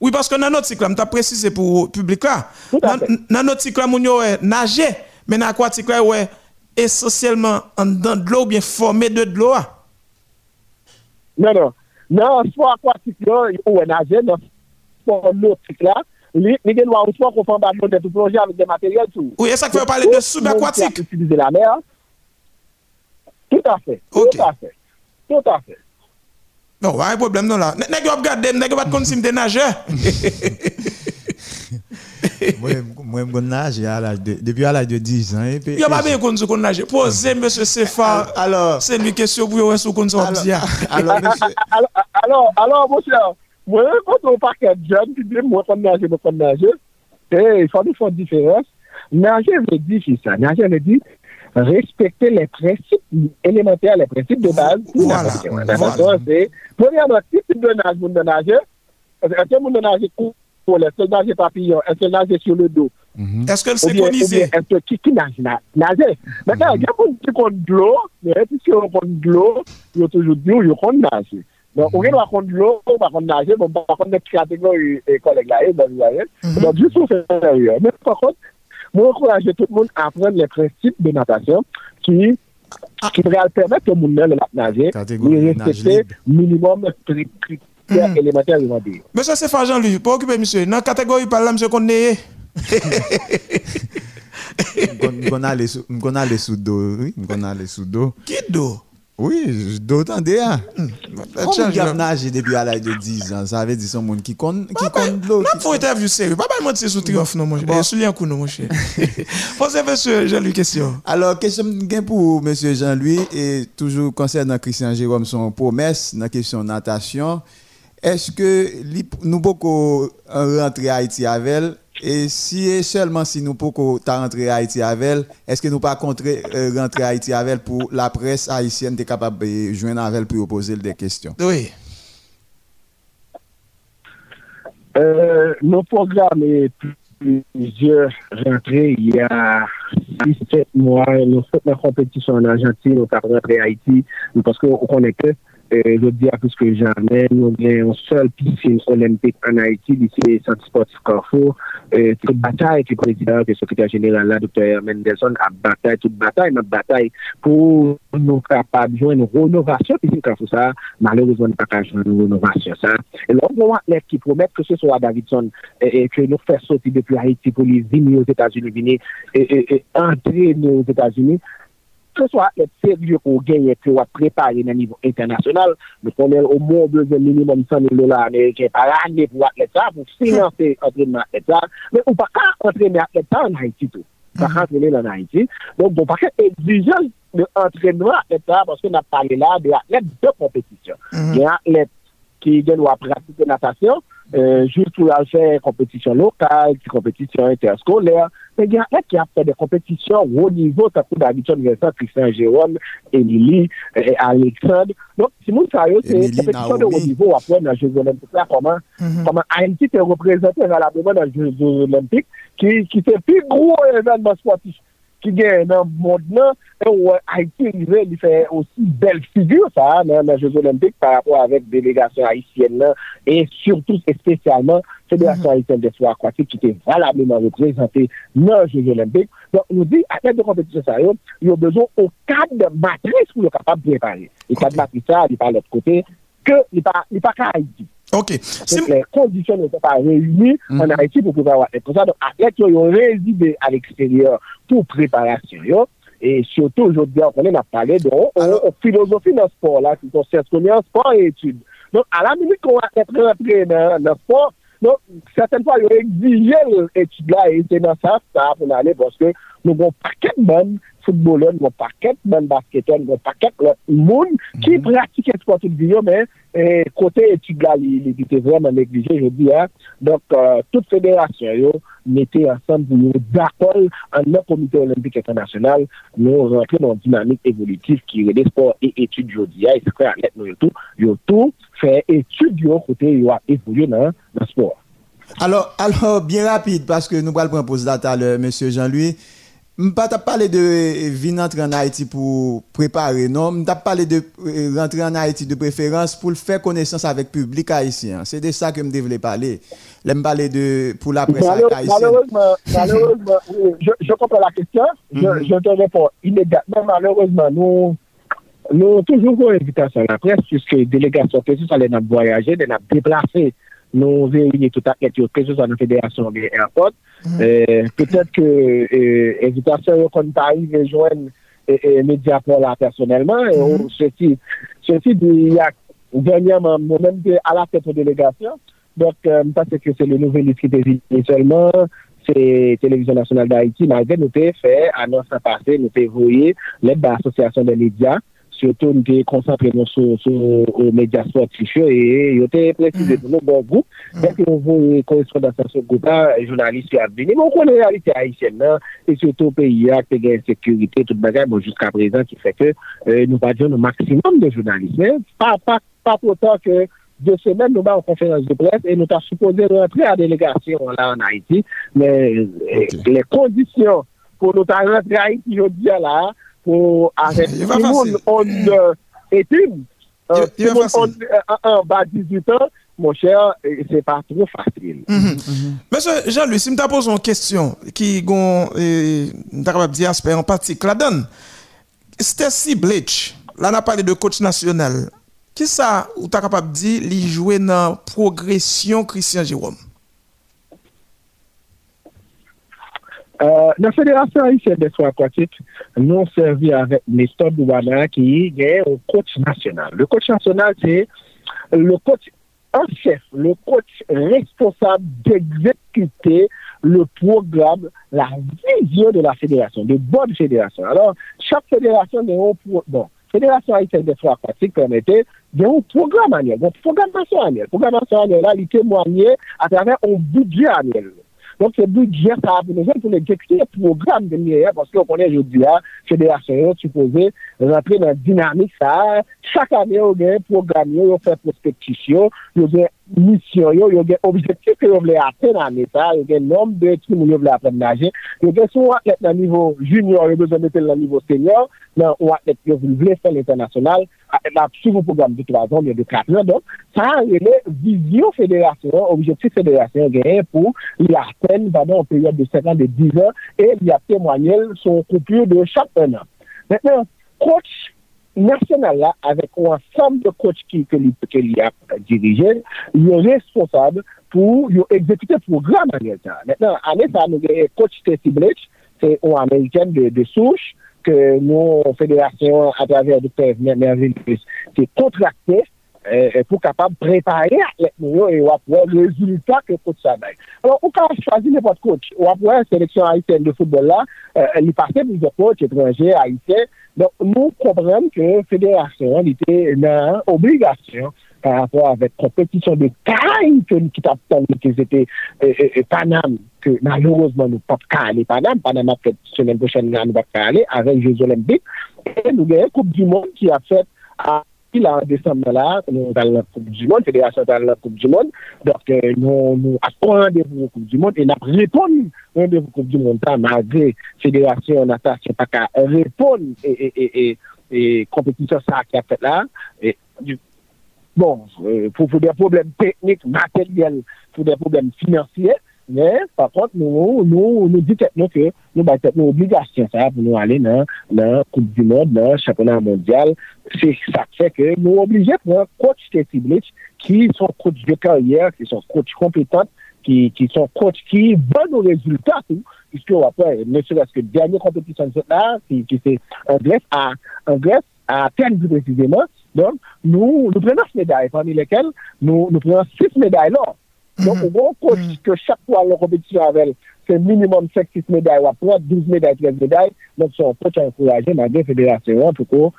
Oui, parce que notre cycle, je précisé pour public là. Tout à Dans fait. dans notre cycle, nous avons nagé, mais dans l'aquatique, là, ouais, essentiellement en dedans de l'eau, bien formé de de l'eau. ah. Non, non. Nan sport akwatik yo, yo wè naje, nan sport nautik la, li gen wè ou sport kon fan badman de tout plonje avik de materyel tou. Ou yè sa kwe pale de subakwatik? Utilize la mer. Tout a fè. Tout a fè. Tout a fè. Non, wè yè problem non la. Nè gè wè ap gade dem, nè gè wè at kon sim de naje. Moi, je nage à l'âge de, depuis à l'âge de 10 ans. Et puis, Yo pas bien qu'on se nager. Posez monsieur Sefa. alors, C'est lui question pour yo sous qu'on soit alors, monsieur, alors, alors, monsieur, moi, quand on parle de jeunes qui disent, moi, quand nager, moi, quand nager, eh, il faut nous faire une différence. Nager veut dire c'est ça. Nager veut dire respecter les principes élémentaires, les principes de base. pour Voilà, premièrement, si tu vous dois nager, est-ce que vous dois nager pour est-ce que nager papillon, est-ce que nager sur le dos, Est-ce que le ou bien, ou bien synchronisé est-ce que qui, qui nage, na- nager. Maintenant, il y a gens qui comptent de l'eau, mais puisque on compte de l'eau, ils ont toujours dit, ils comptent nager. Donc, on va compte de l'eau, on va compte nager, on va compte des catégories et collègues là, et dans le Donc, juste pour faire sérieux. Mais par contre, moi, encourage tout le monde à apprendre les principes de natation qui, qui pourraient permettre au monde de nager, de respecter minimum vont dire. Monsieur Sefa Jean-Louis, pour occuper monsieur, dans la catégorie par là monsieur qu'on est. on allait sous, dos, oui, on allait sous dos. Qui do Oui, dos tendez, hein. Peut-être Comme change il a nagé depuis à l'âge de 10 ans, ça veut dire son monde qui compte, qui Pas compte de l'eau. N'a pas interview sérieux. Pas pas mentir sous triomphe non mon cher. Eh, Soulier un coup non mon cher. Posez monsieur Jean-Louis question. Alors, question gain pour M. Jean-Louis, et toujours concernant Christian Jérôme, son promesse dans la question natation, est-ce que nous pouvons rentrer à Haïti avec elle? Et si et seulement si nous pouvons rentrer à Haïti avec elle, est-ce que nous pas euh, rentrer à Haïti avec elle pour la presse haïtienne est capable de joindre avec elle pour poser des questions? Oui. Euh, nos programmes plusieurs rentrées il y a 6-7 mois. Nous faisons une compétition en Argentine, nous avons rentré à Haïti, parce qu'on connaît que, Eh, je di apous ke janè, nou gen yon sol piscine olympique an Haiti, disi Santi Sportif Carrefour, eh, tout bataille ki prezident, ki sekretèr jeneral la, Dr. Mendelson, ap bataille, tout bataille, nan bataille pou nou kapab joun renovasyon piscine Carrefour sa, malourezon pa ka joun renovasyon sa. E lò, nou an lèk ki promèt ke se so a Davidson, eh, ke nou fè soti depi Haiti pou li vini os Etats-Unis, vini, entre nou os Etats-Unis, et entrer aux États-Unis. ke so atlet serye pou genye ke wap prepare nan nivou internasyonal, nou konen ou moun beze minimum 100.000 dolar Amerike par ane pou atlet sa, pou finanse entrenman atlet sa, men ou pa ka entrenman atlet sa an Haiti tou. Pa ka entrenman an Haiti. Don, pou pa ka exijan de entrenman atlet sa, paske nan pale la de atlet de kompetisyon. Gen atlet ki gen wap praktike natasyon, Euh, juste pour faire compétition locale, compétition interscolaire. Mais il y a qui a fait des compétitions au niveau, ça coûte d'habitude, Christian Jérôme, Émilie, et Alexandre. Donc, si nous savons, c'est une compétition de haut niveau après dans les Jeux Olympiques. comment, mm comment Haïti est représenté dans les Jeux Olympiques, qui, qui fait plus gros événement sportif ki gen nan mod nan, e ou Haiti rive li fè osi bel figyur sa nan nan Jeux Olympique par rapport avèk delegasyon Haitienne nan, et surtout espèsyalman Fédération mm-hmm. Haitienne des Soirs Aquatiques ki te valableman représentée nan Jeux Olympique. Donc, nou di, atèk de kompetisyon sa yo, yo bezon ou kad matris pou yo kapab prepare. E kad matris sa, li pa l'ot kote, ke li pa ka Haiti. Ok. Si les conditions ne sont pas réunies mm -hmm. en Haïti pour pouvoir avoir des ça. Donc, athlètes qui ont résidé à l'extérieur pour préparation, yo, et surtout aujourd'hui, on a parlé de Alors, philosophie dans le sport, là, qui consiste en sport et études. Donc, à la minute qu'on va être rentré dans le sport, Non, certaine fwa yo exige etude la e se nan sa sa pou nan ale poske nou gon paket ban foutbolon, nou gon paket ban basketon, nou gon paket moun ki pratike sportif diyo men kote etude la li li te vreman neglige je di ya. Donk tout federasyon yo mette ansan pou nou dakol an nan komite olympik internasyonal nou rentre nan dinamik evolutif ki re de sport e etude jodi ya e se kre anet nou yo tou. Fait études yo côté yo a évolué dans le sport. Alors, alors, bien rapide, parce que nous allons proposer à l'heure, monsieur Jean-Louis. Mpa ta pale de vin rentre en Haïti pou prepare, non? Mta pale de rentre en Haïti de preferans pou l'fè konesans avèk publik haïtien. Se de sa ke mde vle pale. Lè m'pale de pou la presan haïtien. Malheureusement, malheureusement, je comprends la question. Je te réponds immédiatement. Malheureusement, nou Nou toujou kon evitasyon la pres, pwiske delegasyon pesos alè nan voyaje, den ap deplase nou veyye tout aklet yo pesos an federasyon de airport. Mm-hmm. Euh, Petèt ke euh, evitasyon yo kon ta yi vejwen euh, medyapon la personelman, mm-hmm. se ti di yak denyaman mou menm de ala teto delegasyon, Dok, mpase ke se le nouvel litri de vi, e selman se Televizyon Nasional d'Haïti, ma gen nou te fè, anons sa pase, nou te voye, let ba Asosyasyon de Média, surtout nous sommes concentrés sur les médias sportifs et nous avons précisé pour mm. nous bon groupe. Mm. Dès que nous avons correspondance à ce groupe-là, les journalistes sont venus. Mais on connaît la réalité haïtienne et surtout le pays qui a une tout le bon, jusqu'à présent qui fait que euh, nous avons le maximum de journalistes. Mais pas, pas, pas pour autant que deux semaines, nous avons conférence de presse et nous avons supposé rentrer à la délégation là en Haïti. Mais euh, okay. les conditions pour nous rentrer à Haïti aujourd'hui là, pour arrêter tout le monde en études. Tout le monde en bas de 18 ans, mon cher, c'est pas trop facile. Monsieur Jean-Louis, si je pose une question qui est dire aspect en pratique, la donne. Stacy Bleach, là, on a parlé de coach national. Qui ça, ou tu capable de dire, il jouer dans progression Christian Jérôme? Euh, la Fédération haïtienne des soins aquatiques nous servi avec méthode Douana qui est un coach national. Le coach national, c'est le coach en chef, le coach responsable d'exécuter le programme, la vision de la fédération, de bonne fédération. Alors, chaque fédération a un bon, Fédération haïtienne des soins aquatiques permettait un programme annuel, un programmation annuelle. Programmation annuelle, là, il témoignait à travers un budget annuel. Donc, ce budget, ça a besoin pour exécuter le programme de l'IA, parce qu'on connaît aujourd'hui, la fédération supposée rentrer dans la dynamique, ça. Chak ane yo gen program yo, yo fè prospektis yo, yo gen misyon yo, yo gen objektif yo vle aten an etan, yo gen nom de ti moun yo vle apren naje, yo gen sou atlet nan nivou junior, yo bezon metel nan nivou senior, nan ou atlet yo vle fè l'internasyonal, atlet ap sou vou program de 3 an, yo de 4 an, don, sa ane le vizyon federasyon, objektif federasyon gen pou li aten vadan an peryode de 5 an, de 10 an, e li ap temwanyel son koupur de chak 1 an. Mètnen, kouch, national là, avec un ensemble de coachs qui, que, que il a dirigé, il est responsable pour exécuter le programme en Maintenant, en ça, nous avons coach Tessie Blitch, c'est un Américain de, de souche, que nous, fédération, à travers le. Merveilleux, c'est contracté Eh, eh, pou kapab prepare atlet nou yo e wap wè rezultat ke kout sa bay. Alors, ou kan chwazi nepot kout, wap wè seleksyon haïtien de football la, euh, li pase pou zè kout etranje haïtien, donc nou kompren ke federasyon li te nan obligasyon par rapport avèk kompetisyon de kaj ke nou ki tap tan ki zete eh, eh, Panam, ke malorosman nou pap ka ale Panam, Panam apet semen pochen nan nou pap ka ale, avèk Jeux Olympique, nou genye Koupe du Monde ki a fèt a la an Desembe la, nou tal la Koupe du Monde, Fédération tal la Koupe du Monde, dok euh, nou akon randevou Koupe du Monde, e nap repon randevou Koupe du Monde ta, magre Fédération Natasyon Paka repon e kompetisyon sa ki apet la, e bon, euh, pou pou de problem teknik, materyel, pou de problem finansiyel, Men, pa kont nou, nou, nou di tek nou ke nou bay tek nou obligasyon sa pou nou ale nan, nan Koupe du Monde, nan Championnat Mondial. Se sa fe ke nou oblige pou an coach Teti Blitz ki son coach de karrière, ki son coach kompetant, ki, ki son coach ki bon nou rezultat ou, piske ou apè, ne se reske denye kompetisyon se la, ki, ki se Angles, a, Angles, a Tennessee preziseman, don, nou, nou prenan se meday, fami lekel, nou, nou prenan 6 meday lor. Don pou bon kouch ke chak pou an lò kompetisyon avèl, se minimum 5-6 meday wap wap, 12 meday, 13 meday, lòk son kouch an kouraje nan gen federasyon pou kou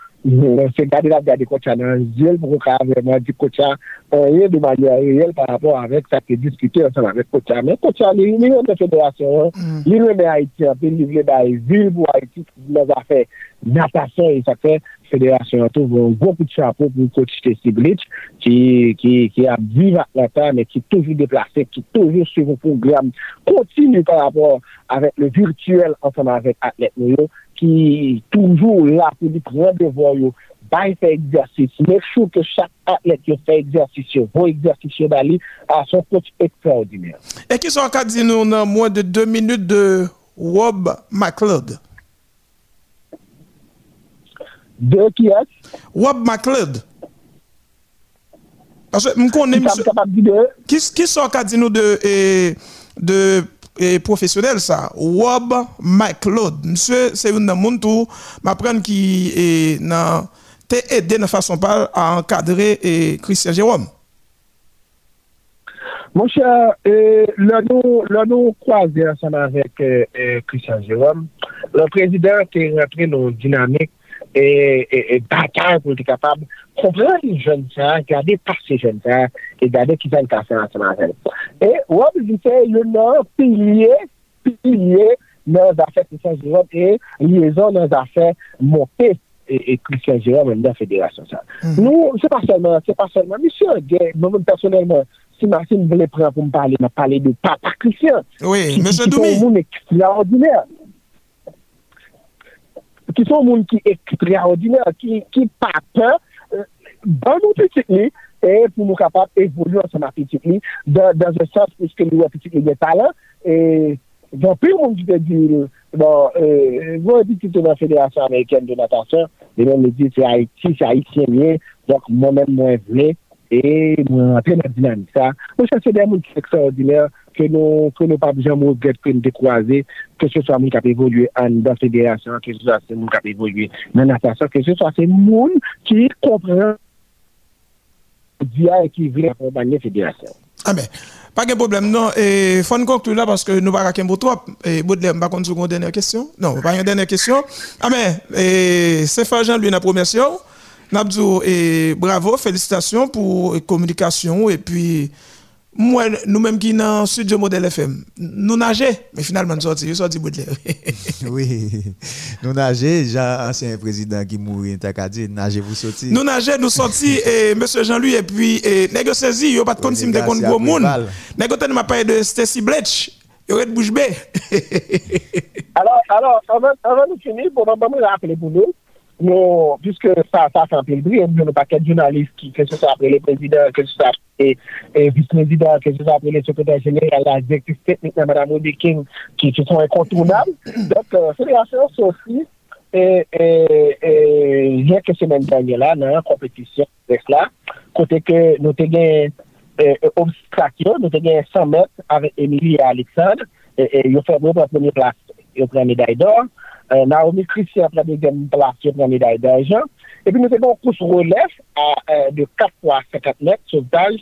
c'est garder la garder coach à yeux pour qu'on vraiment coach à rien de manière réelle par rapport avec ça qui est discuté ensemble avec coach à. Mais coach à, il y a une fédération, il y a une Haïti, peu livré dans les villes pour Haïti, dans les affaires. Natation et ça fait fédération trouve un gros coup de chapeau pour coach Blitch qui, qui, qui a vécu Atlanta mais qui est toujours déplacé, qui est toujours sur vos programmes, continue par rapport avec le virtuel ensemble avec Athlète Noyo, ki toujou la pou di predevoy yo, bay fè egzersis, mèk chou ke chak atlet yo fè egzersis yo, bon egzersis yo bali, a son kote ekstraordinèr. E ki son ka di nou nan mwen de 2 minute de Rob McLeod? De ki es? Rob McLeod. Mwen konen mwen... Ki son ka di nou de... Eh, de et professionnel ça Rob McLeod monsieur c'est une dans monde tout m'apprendre qui est dans t'es aidé de façon pas à encadrer et Christian Jérôme. Mon cher, euh, le nous, le nous croisé ensemble avec euh, Christian Jérôme, le président est rentré dans une dynamique et, et, et bataille pour être capable de comprendre les jeunes gens, garder par ces jeunes gens et garder qui viennent casser ensemble avec Et Rob, il fait un pilier, pilier dans les affaires Christian Jérôme et liaison dans les affaires montées et, Christian Jérôme dans la fédération. Ça. Mm. Nous, c'est pas seulement, c'est pas seulement, monsieur, moi-même personnellement, si Martine voulait prendre pour me parler, m'a parlé de papa Christian. Oui, monsieur Doumi. C'est un monde extraordinaire ki son moun ki ekstraordinèr, ki pa peur, ban nou piti li, e pou nou kapap evolou an seman piti li, dan zè sas pwiske nou an piti li gen talan, e jan pi moun ki te di, bon, e, di ki te nan Fédération Américaine de Natasha, de men me di, se Haiti, se Haitien liye, donk moun men mwen vle, e mwen apè nan dinamik sa, mwen chase den moun ki ekstraordinèr, ke nou, nou pa bijan mou gret ke nou dekwaze, ke se so a moun kap evolye an dan federasyon, ke se so a moun kap evolye nan natasyon, ke se so a moun ki kompren diya e ki vile akompanye federasyon. A men, pa gen problem nan, e fon konklu la paske nou ba raken botrop, e Boudlem bakon sou kon denye kesyon, non, pa yon denye kesyon, a men, e se fajan lwen apromersyon, nabdou, e bravo, felicitasyon pou komunikasyon, e pi... Puis... moi, nous-mêmes qui dans le studio modèle FM, nous nageons, mais finalement nous sortis, nous sortis Baudelaire. oui, nous nageons, j'ai ancien président qui mourit, t'as dit, nager vous sortir. Nous nageons, nous sortis, et monsieur Jean-Louis, et puis, nègre saisi, il n'y a pas de compte si me déconne gros monde. Ne m'a parlé de Stacy Bletch, il y aurait de bouche bée. alors, alors, avant, avant de finir, pour me rappeler pour nous, nou, piske sa sa sanpe l brin, nou paket jounalist ki ke se sa apre le prezident, ke se sa apre le vice-prezident, ke se sa apre le sekretary general, la direktif teknik nan Madame Rudy King, ki se son incontournable. Dok, federasyon euh, sosi, jè ke semen danyen la nan kompetisyon dek la, kote ke nou te gen euh, obstrakyon, nou te gen 100 met avè Emilie Alexandre, yo fè mou pou premye plas, yo premye meday d'or, Euh, Naomi Christian pren deuxième place, yo pren médaille d'argent. Et puis nous avons course relève à, de 4 fois 50 mètres sauvetage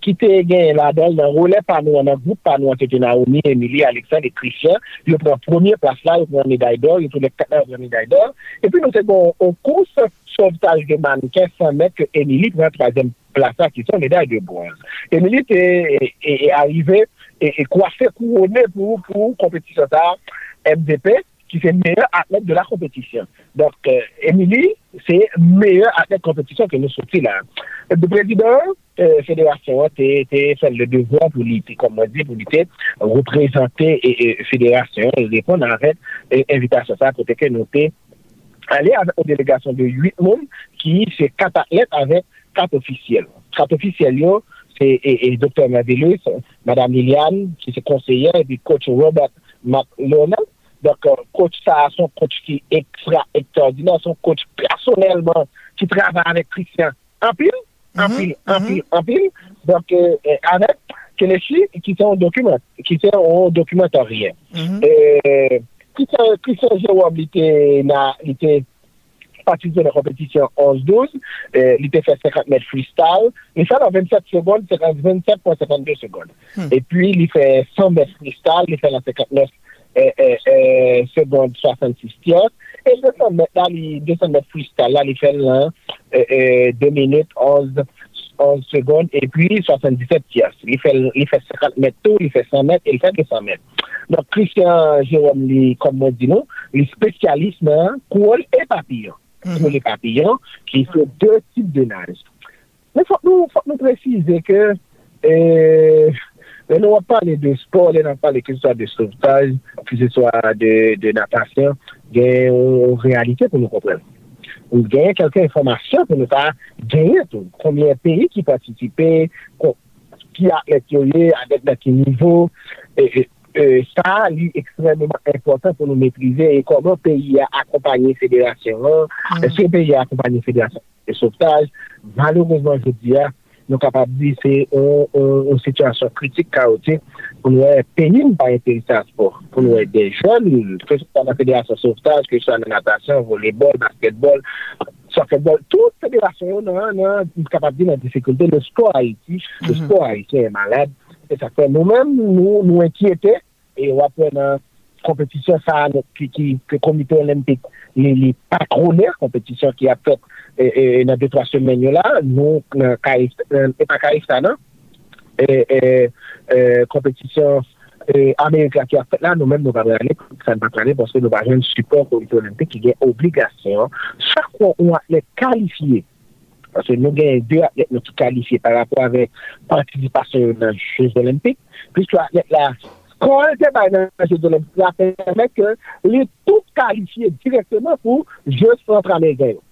qui te gagné là-dedans dans relais par nous, dans groupe par nous, c'était Naomi, Émilie, Alexandre et Christian. Ils prend première place là, ils prennent médaille d'or, ils prennent les 4 médaille d'or. Et puis nous avons une course sauvetage de mannequin 100 mètres que Émilie prend troisième place là, qui sont médailles de bronze. Émilie est, arrivée et, coiffée, couronnée pour, pour compétition ça, Qui fait meilleur athlète de la compétition. Donc, euh, c'est meilleur athlète compétition que nous sommes là. Le président euh, fédération fait le devoir pour l'IT, comme on dit, pour l'IT, représenter et, fédération et répondre à l'invitation ça pour que nous aller avec une délégation de huit membres qui c'est quatre athlètes avec quatre officiels. Quatre officiels, c'est et, Dr. Mavelus, Madame Liliane, qui est conseillère, et puis coach Robert McLonald, donc, euh, coach ça, son coach qui est extra extraordinaire, son coach personnellement qui travaille avec Christian en pile, en pile, en pile, en pile. Donc, euh, euh, avec Kelechi qui sont en document, qui sont en documentarien. Mm -hmm. Christian, Jérôme, il était participé à la compétition 11-12, il était fait 50 mètres freestyle, il fait en 27 secondes, 27,52 secondes. Mm. Et puis, il fait 100 mètres freestyle, il fait en 59 seconde Eh, eh, eh, seconde 66 tiers. Et le son met la li, de son met freestyle la li fel lan, 2 minutes 11, 11 secondes, et puis 77 tiers. Li fel 50 mètres tout, li fel 100 mètres, et li fel 200 mètres. Donc, Christian Jérôme li, comme moi dit nou, li spécialisme koul et papillon. Mm-hmm. Koul et papillon, ki fè deux types de nage. Mais faut nous, faut nous préciser que, euh, Men nou wap pale de sport, lè nan pale ki sou a mm. de sauvetaj, ki sou a de natasyon, gen yon realite pou nou kompren. Ou gen yon kelke informasyon pou nou ta gen yon tou. Koumyen peyi ki patisipe, ki atlet yo ye, adet da ki nivou, sa li ekstremement important pou nou metrize e koman peyi a akompanyen federasyon an, se peyi a akompanyen federasyon de sauvetaj, malourezman je diya, nou kapab di se ou situasyon kritik kaotik pou nou e penin pa entelisans pou pou nou e de joun ke sou ta la federasyon sauvetaj, ke sou ta la natasyon voleybol, basketbol softball, tout federasyon nou kapab di nan disikulde le sko Haiti, le mhm. sko Haiti e malade. E sa kwen nou men nou enkyete e wapwe nan kompetisyon sa ki komite olempik li patrone kompetisyon ki apet E, e, e, nan 2-3 semen yo la, nou epakaif sa nan, kompetisyon Amerik la ki a fet la, nou men nou va rane, sa nou va rane, pwoske nou va rane support pou l'Ito Olympique ki gen obligasyon, chakwa ou atlet kalifiye, pwoske nou gen 2 atlet nou ki kalifiye par rapport avek participasyon nan Jeux Olympique, pwoske atlet la kon te bay nan Jeux Olympique la permet ke li tout kalifiye direktman pou Jeux Central-Amerikayo.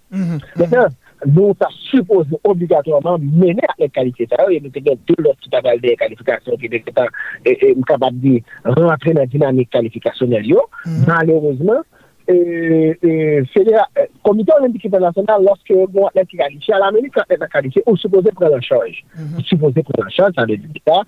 Maintenant, nous sommes supposés obligatoirement mener à les qualifier. Et nous avons deux autres qui ont des qualifications qui étaient capables de rentrer dans la dynamique qualificationnelle. Mm-hmm. Malheureusement, et, et le comité olympique international, lorsque on a qualifié, à l'Amérique, quand on a qualifié, on supposé prendre en charge. Mm -hmm. supposé prendre en charge, ça veut dire ça,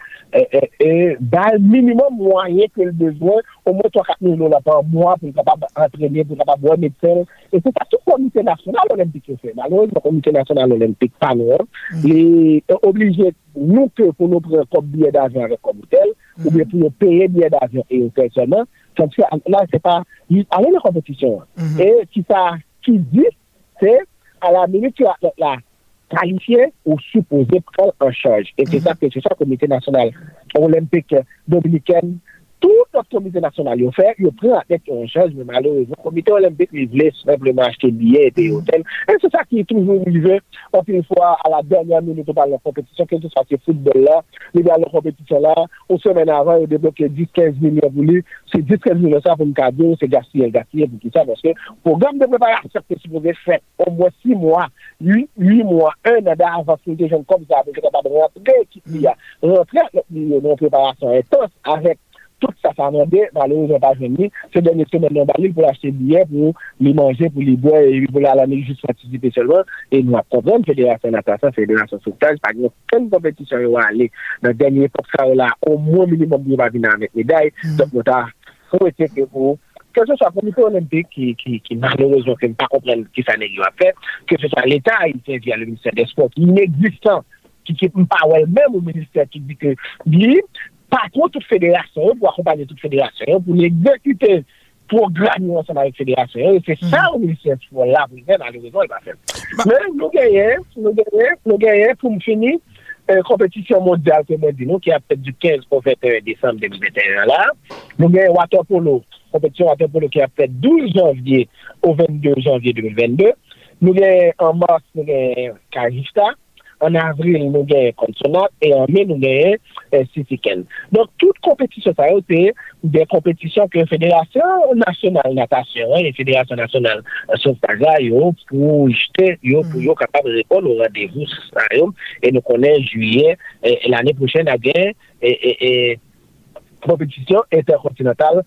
et, le minimum moyen que le besoin, au moins 3-4 000 dollars par mois pour capable entraîner, pour capable voir médecin. Et c'est ça tout le comité national olympique qui fait. Malheureusement, le comité national olympique, pas nous, mm -hmm. est obligé, nous, que pour nous prendre comme ou bien pour payer billet d'avion et hôtel seulement, là, c'est pas, aller la compétition. -hmm. Et qui ça, qui dit, c'est à la minute que la, la qualifié ou supposé prendre en charge. Et c'est -hmm. ça que c'est ça le comité national olympique dominicain tout notre comité national il fait, il prend la tête en charge, mais malheureusement, le comité olympique, il voulait simplement acheter billets et payer hôtel. Et c'est ça qui est toujours arrivé, une fois, à la dernière minute, de la compétition, que ce soit ce football-là, il y a la compétition là, une semaine avant, il débloqué 10-15 millions voulus, c'est 10-15 millions ça pour un cadeau, c'est gaspillé, gaspillé, pour tout ça, parce que le programme de préparation que si vous avez fait au moins 6 mois, 8, 8 mois, un an d'avance, des jeunes comme ça, avec capable de rentrer, qui a rentrer dans préparation intense avec tout sa sa mande, malouz an pa jenye, se denye semen nan balik pou lache biye, pou li manje, pou li boye, e pou la lani jist patisipe selman, e nou ap problem, federasyon natasyon, federasyon soutaj, pa gen ten kompetisyon yo ale, nan denye epok sa yo la, o moun minimum di wabina amet meday, dok nou ta, pou ete ke pou, ke se sa komite olympique ki malouzon ke mpa kompren ki sa negyo ap fet, ke se sa l'Etat, il se via le ministère des sports, inexistant, ki mpa wèl mèm ou minister ki di ke li, patron tout fédération pour accompagner toute fédération, pour l'exécuter programme nous ensemble avec fédération. C'est ça au ministère pour la président, malheureusement, il va faire. Mais nous gagnons, nous gagnons, nous gagnons pour finir. Euh, kompetisyon mondial ke mwen di nou ki apet du 15 pou 21 Desembe 2021 la. Nou gen Waterpolo, kompetisyon Waterpolo ki apet 12 janvye ou 22 janvye 2022. Nou gen en mars nou gen Karista. An avril nou genye konsonant, e an men nou genye eh, sitiken. Donk tout kompetisyon sa yo te, de kompetisyon ke federasyon nasyonal natasyon, e federasyon nasyonal sotaga yo pou jte, yo pou yo kapab repon ou radevou sa yo, e nou konen juye, l'anè prochen a gen, e kompetisyon interkontinental,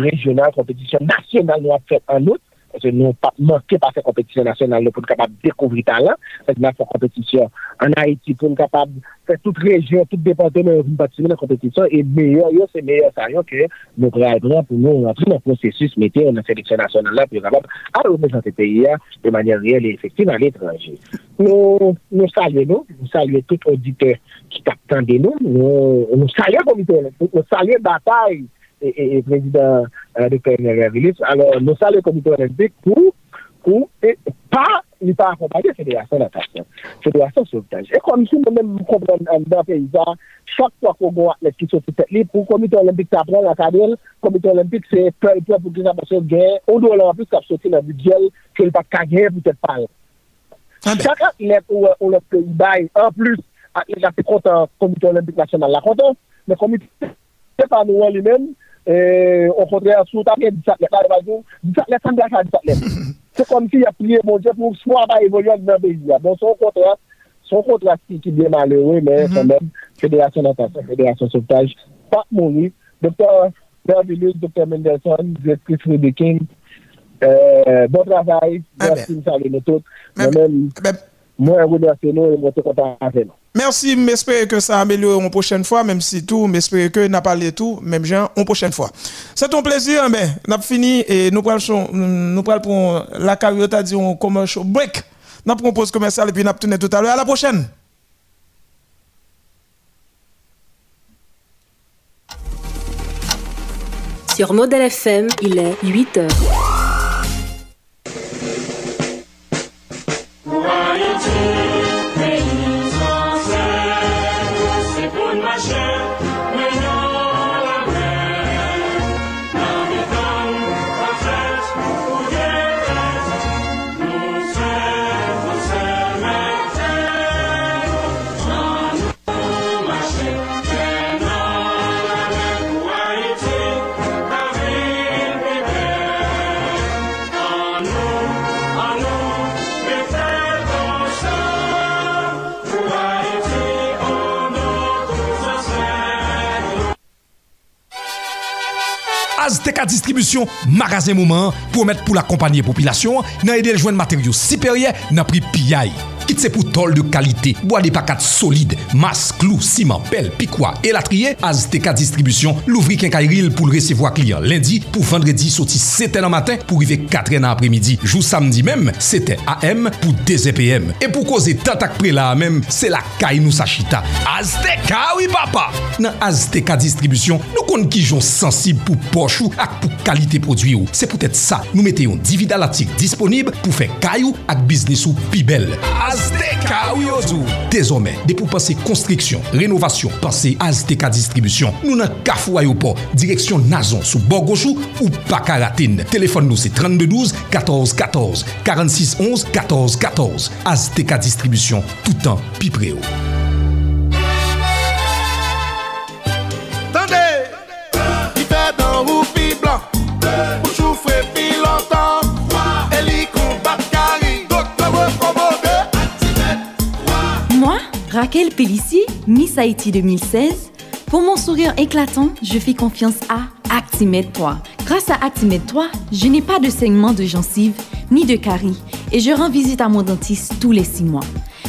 regional, kompetisyon nasyonal nou ap fèt an out, se nou manke pa se kompetisyon nasyonal nou pou nou kapab dekouvri talan, se nou fè kompetisyon an Haiti pou nou kapab fè tout rejyon, tout depante nou yon patisyon nan kompetisyon, e meyo yo se meyo sa yo ke nou preadran pou nou rentri nan prosesus mette nan seleksyon nasyonal la pou yon kapab a reprezenter peyi ya de manyer reyel e efektiv an l'étranger. Nou salye nou, nou salye tout auditeur ki kapten de nou, nou salye komite, nou salye bataille et, président euh, de PNR Alors, nous saluons le comité olympique pour, pour et pas, ne pas accompagner la fédération natation, fédération sauvetage. Et comme si nous-mêmes nous comprenons dans le pays, chaque fois qu'on voit les qui sont tête libre, pour le comité olympique, ça prend la carrière, le comité olympique, c'est peu peu pour que ça passe guerre, on doit en plus qu'à sortir dans le budget, que le pas gagner, peut-être pas. Chaque athlète ou, ou le pays en plus, il a fait compte le comité olympique national, là, content, le comité, c'est pas nous lui-même, et Eh, au contraire, sous ta 17 lettres, par exemple, 17 lettres, ça engage à 17 lettres. C'est comme s'il a prié mon Dieu pour soit pas évoluer dans le pays. Bon, son contrat, son contrat qui est bien malheureux, mais quand même, Fédération Natation, Fédération Sauvetage, pas mourir. Docteur Bervilus, Docteur Mendelssohn, directrice Rudy King, eh, bon travail, merci, salut nous tous. Moi, je remercie nous et je suis content avec nous. Merci, j'espère que ça améliore une prochaine fois, même si tout, j'espère que n'a pas tout, même gens, une prochaine fois. C'est un plaisir, mais nous avons fini et nous prenons nous pour la carrière, dit un commercial break. Nous prenons pause commerciale et puis nous tourné tout à l'heure. À la prochaine. Sur Model FM, il est 8 heures. Steka Distribusyon, magazen mouman, pou met pou la kompanyen popilasyon, nan ede lejwen materyo siperye nan pri piyay. Kit se pou tol de kalite, bo a de pakat solide, mas, klou, siman, pel, pikwa elatriye, Azteca Distribution louvri kenkairil pou resevo a kliyan lendi pou vendredi soti 7 an matin pou rive 4 an apremidi. Jou samdi mem, sete AM pou 2 EPM. E pou koze tatak pre la mem, se la kay nou sa chita. Azteca oui papa! Nan Azteca Distribution, nou kon ki jon sensib pou pochou ak pou kalite prodwi ou. Se pou tèt sa, nou mette yon divida disponib pou fe kay ou ak biznis ou pi bel. Azteca! Azteca Ouyozou. Désormais, des pour penser construction, rénovation, penser Azteca Distribution. Nous n'avons qu'à aéroport, direction Nazon, sous Borgochou ou Pakaratine. Téléphone nous c'est 3212 14 14 46 11 14 14. Azteca Distribution, tout temps pipreo. Raquel Pellissier, Miss Haïti 2016. Pour mon sourire éclatant, je fais confiance à Actimède 3. Grâce à Actimède 3, je n'ai pas de saignement de gencives ni de caries et je rends visite à mon dentiste tous les 6 mois.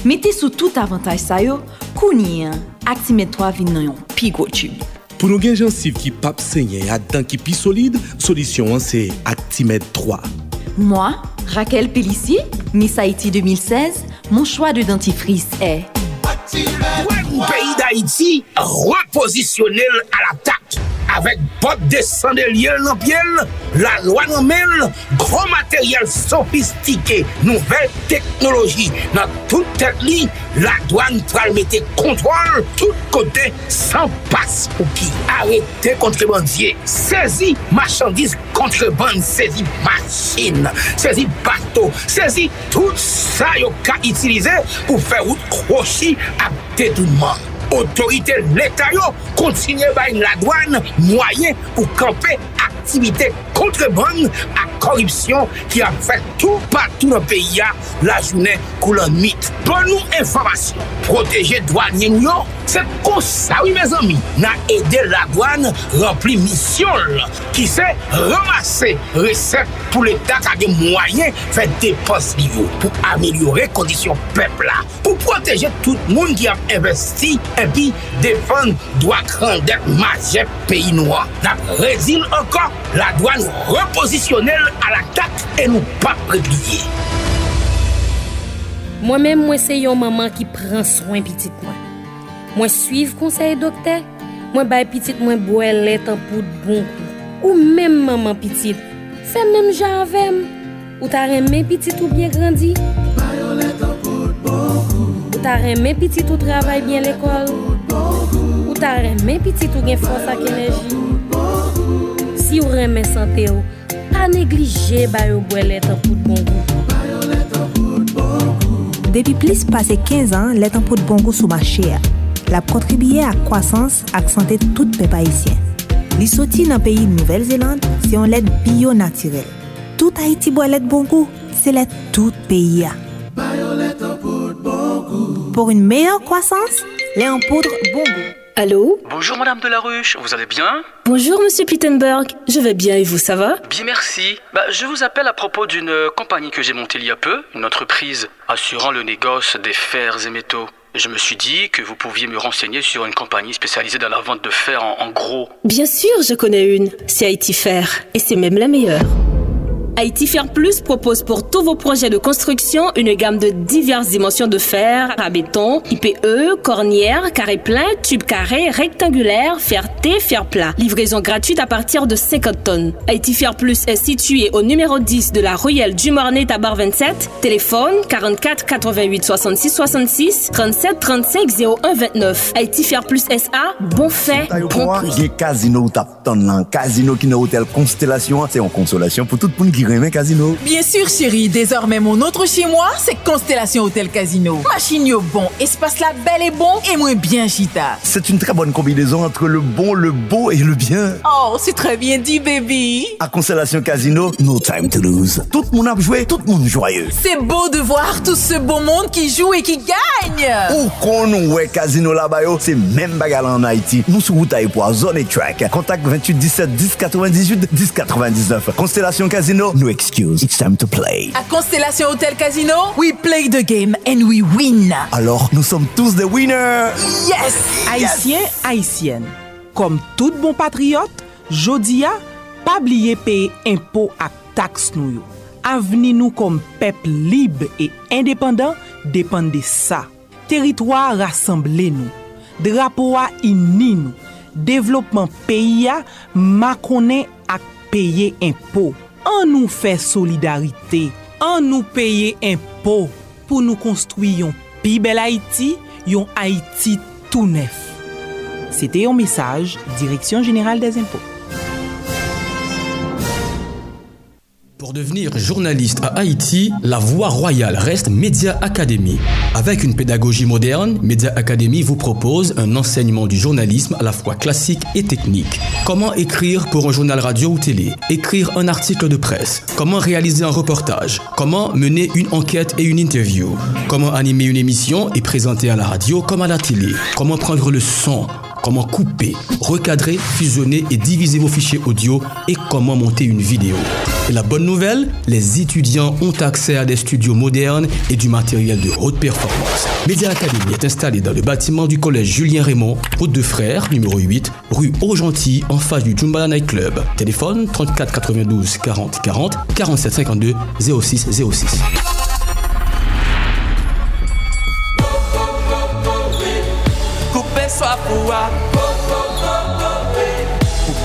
Mettez sous tout avantage ça yo, Actimède 3 vient dans un tube. Pour gen gencives qui pap saigner à dents qui pi solide, solution c'est Actimед 3. Moi, Raquel Pellissier, Miss Haïti 2016, mon choix de dentifrice est... Wè ou peyi d'Haïti reposisyonel al atak avèk bot desande lièl nan pièl, la lwa nan men, gro materyèl sofistike, nouvel teknologi. Nan tout tèt li, la douan pral mette kontrol tout kote san pas pou ki. Arrete kontrebandye, sezi machandise kontreband, sezi machin, sezi bato, sezi tout sa yo ka itilize pou fè wout krochi ap dedounman. otorite l'Etat yo kontinye bay la douan mwayen pou kampe aktivite kontreban a koripsyon ki ap fè tou patou nan peyi ya la jounen koulon mit. Pon nou informasyon, proteje douanyen yo, se konsawi me zami nan ede la douan rempli misyon ki se ramase resep pou l'Etat kage mwayen fè depos li yo pou amelyore kondisyon pepla, pou proteje tout moun ki ap investi epi defan dwa krandek majep peyi noua. Nap rezil ankon, la douan reposisyonel al atak e nou pa prebliye. Mwen men mwen se yon maman ki pran swen pitit mwen. Mwen suiv konsey dokte, mwen bay pitit mwen boye let an poud bon kou. Ou men maman pitit, fe men javem. Ou ta remen pitit ou bien grandi. Bayo let an. ta reme pitit ou travay bien l'ekol Ou ta reme pitit ou gen fos ak enerji Si ou reme sante ou Pa neglije bayo bwe letan pou d'bon gou Depi plis pase 15 an, letan pou d'bon gou sou machè La kontribiye ak kwasans ak sante tout pe paisyen Li soti nan peyi Nouvel-Zeland se yon let biyo natirel Tout Haiti bo let bon gou, se let tout peyi ya Pour une meilleure croissance, lait en poudre bongo. Allô Bonjour Madame Delaruche, vous allez bien Bonjour Monsieur Plittenberg, je vais bien et vous, ça va Bien merci. Bah, je vous appelle à propos d'une euh, compagnie que j'ai montée il y a peu, une entreprise assurant le négoce des fers et métaux. Je me suis dit que vous pouviez me renseigner sur une compagnie spécialisée dans la vente de fer en, en gros. Bien sûr, je connais une. C'est Haïti Fer. Et c'est même la meilleure. Haïti Fer Plus propose pour tous vos projets de construction une gamme de diverses dimensions de fer, à béton, IPE, cornière, carré plein, tube carré, rectangulaire, fer T, fer plat. Livraison gratuite à partir de 50 tonnes. Haïti Fer Plus est situé au numéro 10 de la Ruelle du Mornay Tabar 27. Téléphone 44 88 66 66 37 35 01 29. Haïti Fer Plus SA, bon fait, bon prix. Casino casino qui hôtel Constellation, c'est en consolation pour tout le monde qui remet casino. Bien sûr, chérie. Désormais, mon autre chez moi, c'est Constellation Hôtel Casino. Machine yo bon, espace la belle et bon, et moins bien chita. C'est une très bonne combinaison entre le bon, le beau et le bien. Oh, c'est très bien dit, baby. À Constellation Casino, no time to lose. Tout le monde a joué, tout le monde joyeux. C'est beau de voir tout ce beau monde qui joue et qui gagne. Ou kon ouais casino là-bas c'est même bagarre en Haïti. Nous sous route pour zone et track. Contact 28 17 10 98 10 99. Constellation Casino, No excuse, it's time to play. À Constellation Hotel Casino, we play the game and we win. Alors, nous sommes tous des winners. Yes! Haïtien, yes. haïtiennes, comme tout bon patriote, jodia, pas oublier payer impôts à taxes nous. Avenir nous comme peuple libre et indépendant dépend de ça. Territoire rassemblé nous. Drapeau à uni nous. Développement pays à maconné à payer impôts. an nou fè solidarite, an nou peye impo pou nou konstruyon pi bel Haiti, yon Haiti tout nef. Sete yon mesaj, Direksyon General des Impôts. Pour devenir journaliste à Haïti, la voie royale reste Média Academy. Avec une pédagogie moderne, Média Academy vous propose un enseignement du journalisme à la fois classique et technique. Comment écrire pour un journal radio ou télé? Écrire un article de presse. Comment réaliser un reportage? Comment mener une enquête et une interview? Comment animer une émission et présenter à la radio comme à la télé? Comment prendre le son? Comment couper, recadrer, fusionner et diviser vos fichiers audio? Et comment monter une vidéo? Et la bonne nouvelle, les étudiants ont accès à des studios modernes et du matériel de haute performance. Média Academy est installé dans le bâtiment du collège Julien Raymond, route de Frères, numéro 8, rue Argentil, en face du Jumbala Night Club. Téléphone 34 92 40 40 47 52 06 06. Couper soit pour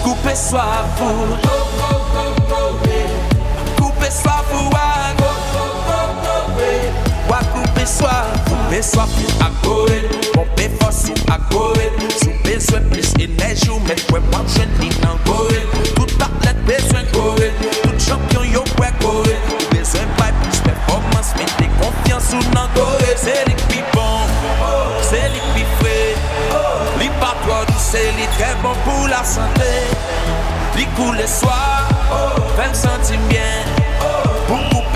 Couper pour Couper Wa couper soit Couper pour à courir Pomper force à courir Sous besoin plus énergie ou mettre ouais moi jeune ni dans courir Tout athlète besoin courir Tout champion yo ouais courir Besoin pas plus performance mais des confiance ou non courir C'est bon C'est frais. Li pas c'est lui très bon pour la santé. Li coule le soir Fait me sentir bien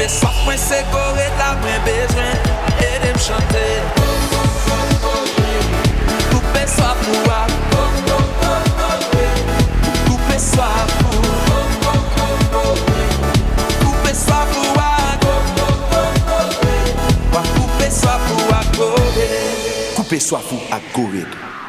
Couper soif moi c'est coré la main besoin Et de me chanter. Couper soif pour moi. Couper soif pour Couper soif pour moi. Wa couper soif pour accorder Couper soif ou à Corée. Fini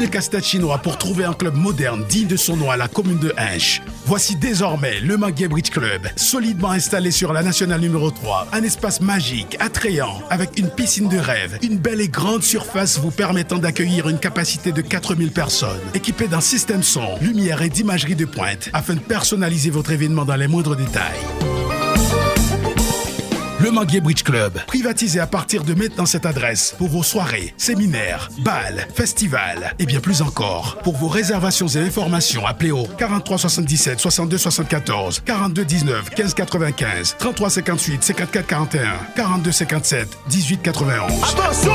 le pour trouver un club moderne digne de son nom à la commune de Hinche. Voici désormais le Maguet Bridge Club, solidement installé sur la nationale numéro 3. Un espace magique, attrayant, avec une piscine de rêve, une belle et grande surface vous permettant d'accueillir une capacité de 4000 personnes. Équipé d'un système son, lumière et d'imagerie de pointe, afin de personnaliser votre événement dans les moindres détails. Le Manguier Bridge Club, privatisé à partir de maintenant cette adresse pour vos soirées, séminaires, balles, festivals et bien plus encore. Pour vos réservations et informations, appelez au 43 77 62 74 42 19 15 95 33 58 54 41 42 57 18 91. Attention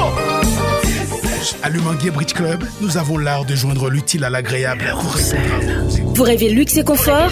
À Le Manguier Bridge Club, nous avons l'art de joindre l'utile à l'agréable. Vous rêvez luxe et confort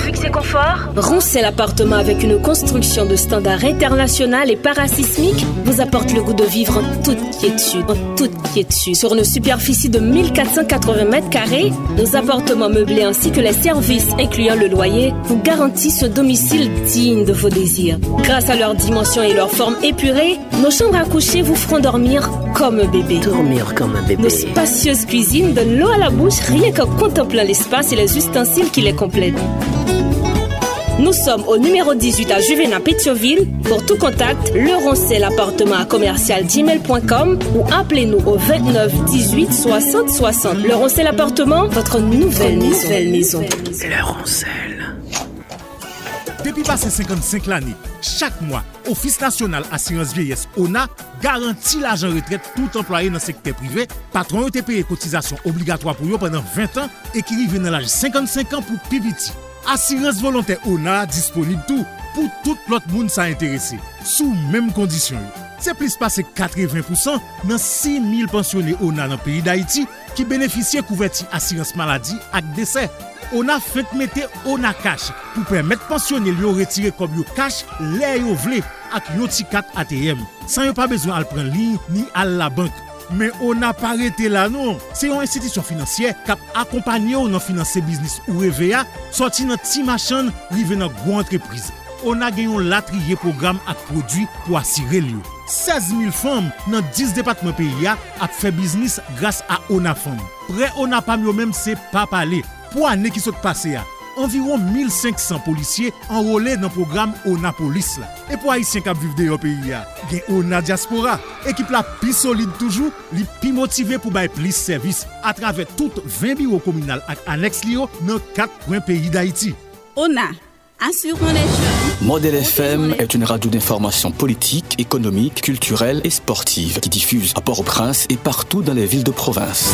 Roncel Appartement avec une construction de standard international et parasismique vous apporte le goût de vivre en toute quiétude, en toute quiétude. Sur une superficie de 1480 mètres carrés, nos appartements meublés ainsi que les services incluant le loyer vous garantissent ce domicile digne de vos désirs. Grâce à leur dimension et leur forme épurée, nos chambres à coucher vous feront dormir comme un bébé. Dormir comme un bébé. Nos spacieuses cuisines donnent l'eau à la bouche rien qu'en contemplant l'espace et les ustensiles qui les complètent. Nous sommes au numéro 18 à Juvena Pétioville. Pour tout contact, le roncel appartement à commercial gmail.com ou appelez-nous au 29 18 60 60. Le roncel appartement, votre nouvelle maison. Nouvelle maison. Le roncel. Depi pase 55 l'anye, chak mwa, Ofis National Assurance Vieillesse ONA garanti l'ajan retret tout employe nan sekte privé, patron yo te peye kotizasyon obligatwa pou yo pendant 20 an e ki rive nan laj 55 an pou pibiti. Assurance Volontè ONA disponib tou pou tout lot moun sa interese, sou mèm kondisyon yo. Se plis pase 80% nan 6.000 pensionè ONA nan peyi d'Haïti ki benefisye kouverti assurance maladi ak desey. ona fèt metè ona kash pou pèmèt pensyonel yo retire kob yo kash lè yo vle ak yo ti kat ATM. San yo pa bezwen al pren li ni al la bank. Men ona pa rete la nou. Se yon institisyon finansye kap akompanyo nan finanse biznis ou EVA, soti nan ti machan rive nan gwo entreprise. Ona genyon latriye program ak prodwi pou asire liyo. 16.000 fom nan 10 depatman peyi ya ap fe biznis grase a ona fom. Pre ona pam yo menm se pa pale. Pour l'année qui s'est passée à environ 1500 policiers enrôlés dans le programme ONA Police. là. Et pour Haïtiens qui vivent dans le pays, il y a ONA Diaspora. Équipe la plus solide toujours, li plus motivée pour bailler plus service à travers toutes 20 bureaux communaux et annexes lio dans 4 coins pays d'Haïti. ONA, assurons les jeunes. Modèle FM est une radio d'information politique, économique, culturelle et sportive qui diffuse à Port-au-Prince et partout dans les villes de province.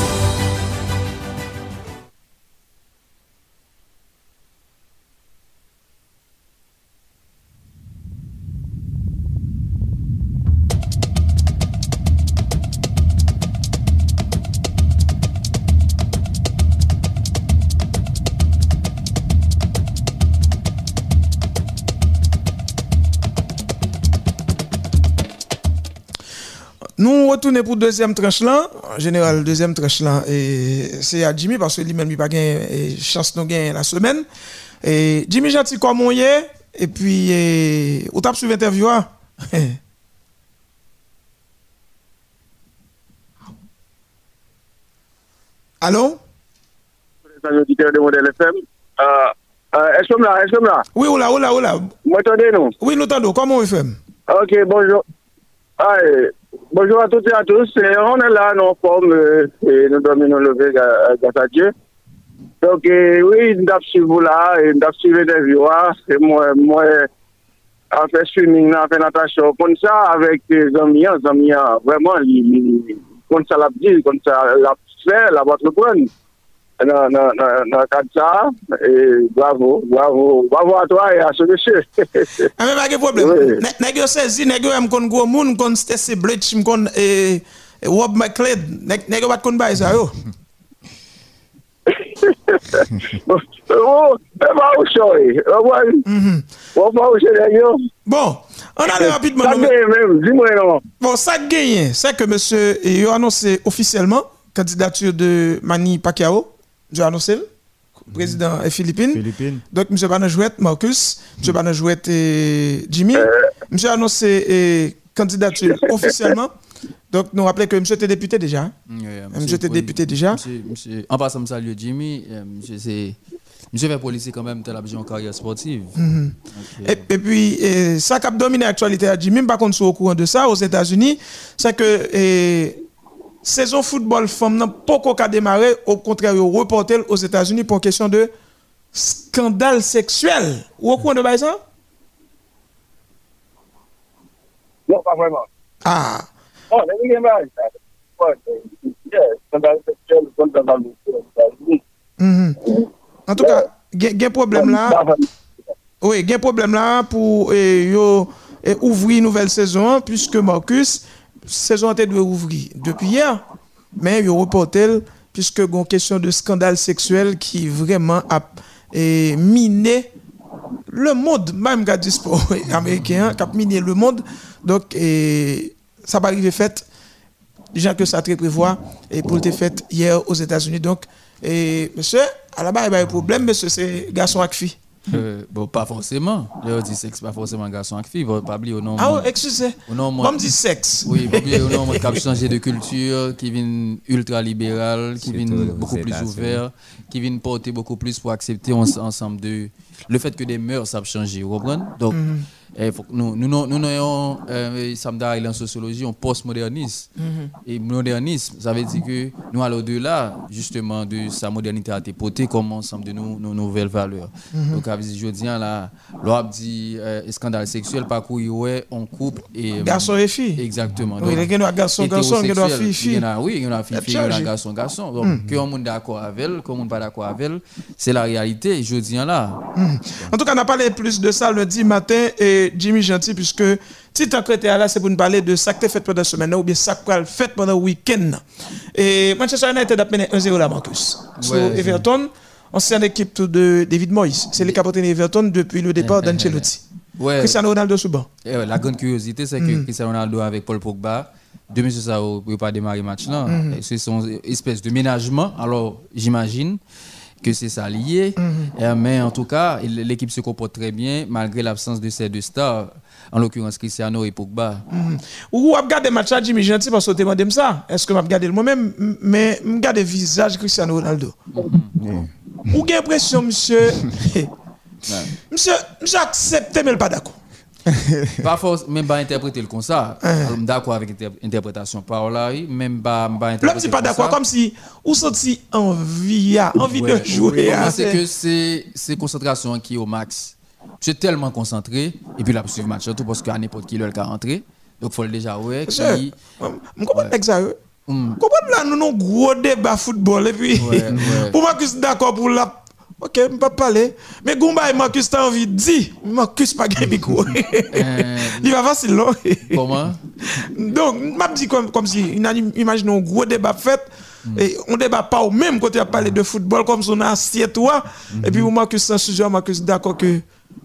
Pour deuxième tranche là. En général, deuxième tranche là, et c'est à Jimmy parce que lui-même, il n'a pas gagné chance de gagner la semaine. Et Jimmy Gentil, comment il est Et puis, eh, où t'as suivi l'interview hein? Allô? Euh, euh, est-ce que là, est-ce que là? Oui, oula, oula, oula. M'entendez, nous Oui, nous t'entendons. Comment on fait? Ok, bonjour. Ah, Bonjour à toutes et à tous. Et on est là, nous en forme, euh, et nous dominons le lever, grâce euh, à Dieu. Donc, euh, oui, nous avons suivi là, et nous avons suivi des viewers, et moi, moi, en fait swimming, en fait natation, comme ça, avec les amis, les amis, vraiment, comme ça l'a dit, comme ça l'a fait, la votre prendre. Dans, dans le cadre de ça, et bravo, bravo, bravo à toi et à ce monsieur. Ah, mais pas de problème. Nèg yo saisi, nèg yo aime kon gros moun, kon Stacy Blitch, m kon eh, Rob McLeod. Nèg yo bat kon ça yo. E ba ou choy. O wè. O ba ou choy yo. Bon, on allait rapidement. Ça même, dis-moi non. Bon, ça gagne, c'est que monsieur eh, yo annoncé officiellement candidature de Manny Pacquiao. Je annoncé président des Philippines. Philippines. Donc monsieur Bana Jouette Marcus, monsieur Bana Jouette et Jimmy. Monsieur a annoncé candidature officiellement. Donc nous rappelons que monsieur était député déjà. hein? Oui, euh, Monsieur était député déjà. monsieur- monsieur- en passant, je salue Jimmy. euh, monsieur, c'est. Monsieur fait policier quand même, tel en carrière sportive. Mhm. Et, et puis, ça qui a dominé l'actualité à Jimmy, par contre, au courant de ça, aux États-Unis, c'est que saison football femme n'a pas encore qu'à démarrer, au contraire, ils reporté aux États-Unis pour question de scandale sexuel. Ou au courant de ça? Non, pas vraiment. Ah. Oh, les scandale sexuel, scandale sexuel. Mhm. En tout cas, il y a un problème là. Oui, il y a un problème là pour eh, yo, eh, ouvrir une nouvelle saison, puisque Marcus, saison était de ouvrir depuis hier, mais il reporté puisque a une question de scandale sexuel qui vraiment a eh, miné le monde, même gars du sport américain, qui a miné le monde. Donc, eh, ça va arriver fait, déjà que ça très prévoit, et pour le fait hier aux États-Unis. Donc, et monsieur, à la base, il y a un problème, monsieur, c'est garçon avec fille. Euh, bon, pas forcément. Là, on dit sexe, pas forcément garçon avec fille. Pas oublier au nom. Ah, ouais, excusez. Au nom, Moi, dit sexe. Oui, pas oublier au nom qui a changé de culture, qui vient ultra libéral, qui vient beaucoup plus ouvert, qui vient porter beaucoup plus pour accepter en- ensemble de le fait que des mœurs a changé, vous comprenez? Donc, Mhm. eh, faut nous nous nous nous ayons euh, en sociologie, on postmodernisme. Mhm. Et modernisme, ça veut dire que nous allons au-delà justement de sa modernité à portée comme ensemble de nos, nos nouvelles valeurs. Mhm. Donc, à dire, je dis là, l'on dit euh, scandale sexuel, par quoi il y ouais, on couple et. Garçon et fille. Exactement. Oui, il y a garçon, garçon, il y a fille, fille. Oui, il y a fille, fille, il y a garçon, garçon. Donc, Mhm. que on est d'accord avec elle, que on n'est pas d'accord avec elle, c'est la réalité, je dis là. En tout cas, on a parlé plus de ça lundi matin et Jimmy Gentil, puisque si tu as là, c'est pour nous parler de ça qui est fait pendant la semaine ou bien ça qui est fait pendant le week-end. Et Manchester United a mené 1-0 là, Marcus. Sur Ouais. Everton, ancienne équipe de David Moyes. C'est a porté Everton depuis le départ d'Ancelotti. Ouais. Cristiano Ronaldo sous. Eh ouais, la grande curiosité, c'est que Mhm. Cristiano Ronaldo avec Paul Pogba, deux messieurs ça ne pas démarrer le match là. Et C'est son espèce de ménagement. Alors, j'imagine que c'est ça lié. Mhm. Eh, mais en tout cas, l'équipe se comporte très bien malgré l'absence de ces deux stars, en l'occurrence Cristiano et Pogba. Mhm. Ou ou regarder match à Jimmy Gentil parce que tu demandé ça. Est-ce que je regarde moi-même? Mais je regarde le visage de Cristiano Ronaldo. Ou j'ai l'impression monsieur? Monsieur monsieur accepte mais il pas d'accord. Pas force, même pas interpréter le comme ça. Hein. Alors, D'accord avec l'interprétation par là, même pas, pas L'homme interpréter c'est pas d'accord comme si ou senti envie envie de jouer. ah, c'est que c'est c'est concentration qui est au max. Je suis tellement concentré et puis là pour suivre le match surtout parce qu'à n'importe qui l'heure qui rentré. Donc faut le déjà ouais qui Je comprends pas ça. Comprends là nous avons gros débat football et puis Ouais, ouais. pour Marcus d'accord pour la OK, je pas parler. Mais Goumba et Marcus t'as envie de dire, Marcus pas gagné micro. Il va facile non? Comment Donc, m'a dit comme, comme si, imaginons un gros débat fait, et on débat pas au même côté à parler de football, comme si on a assiette, toi, et puis, Marcus, sans sujet, Marcus, d'accord que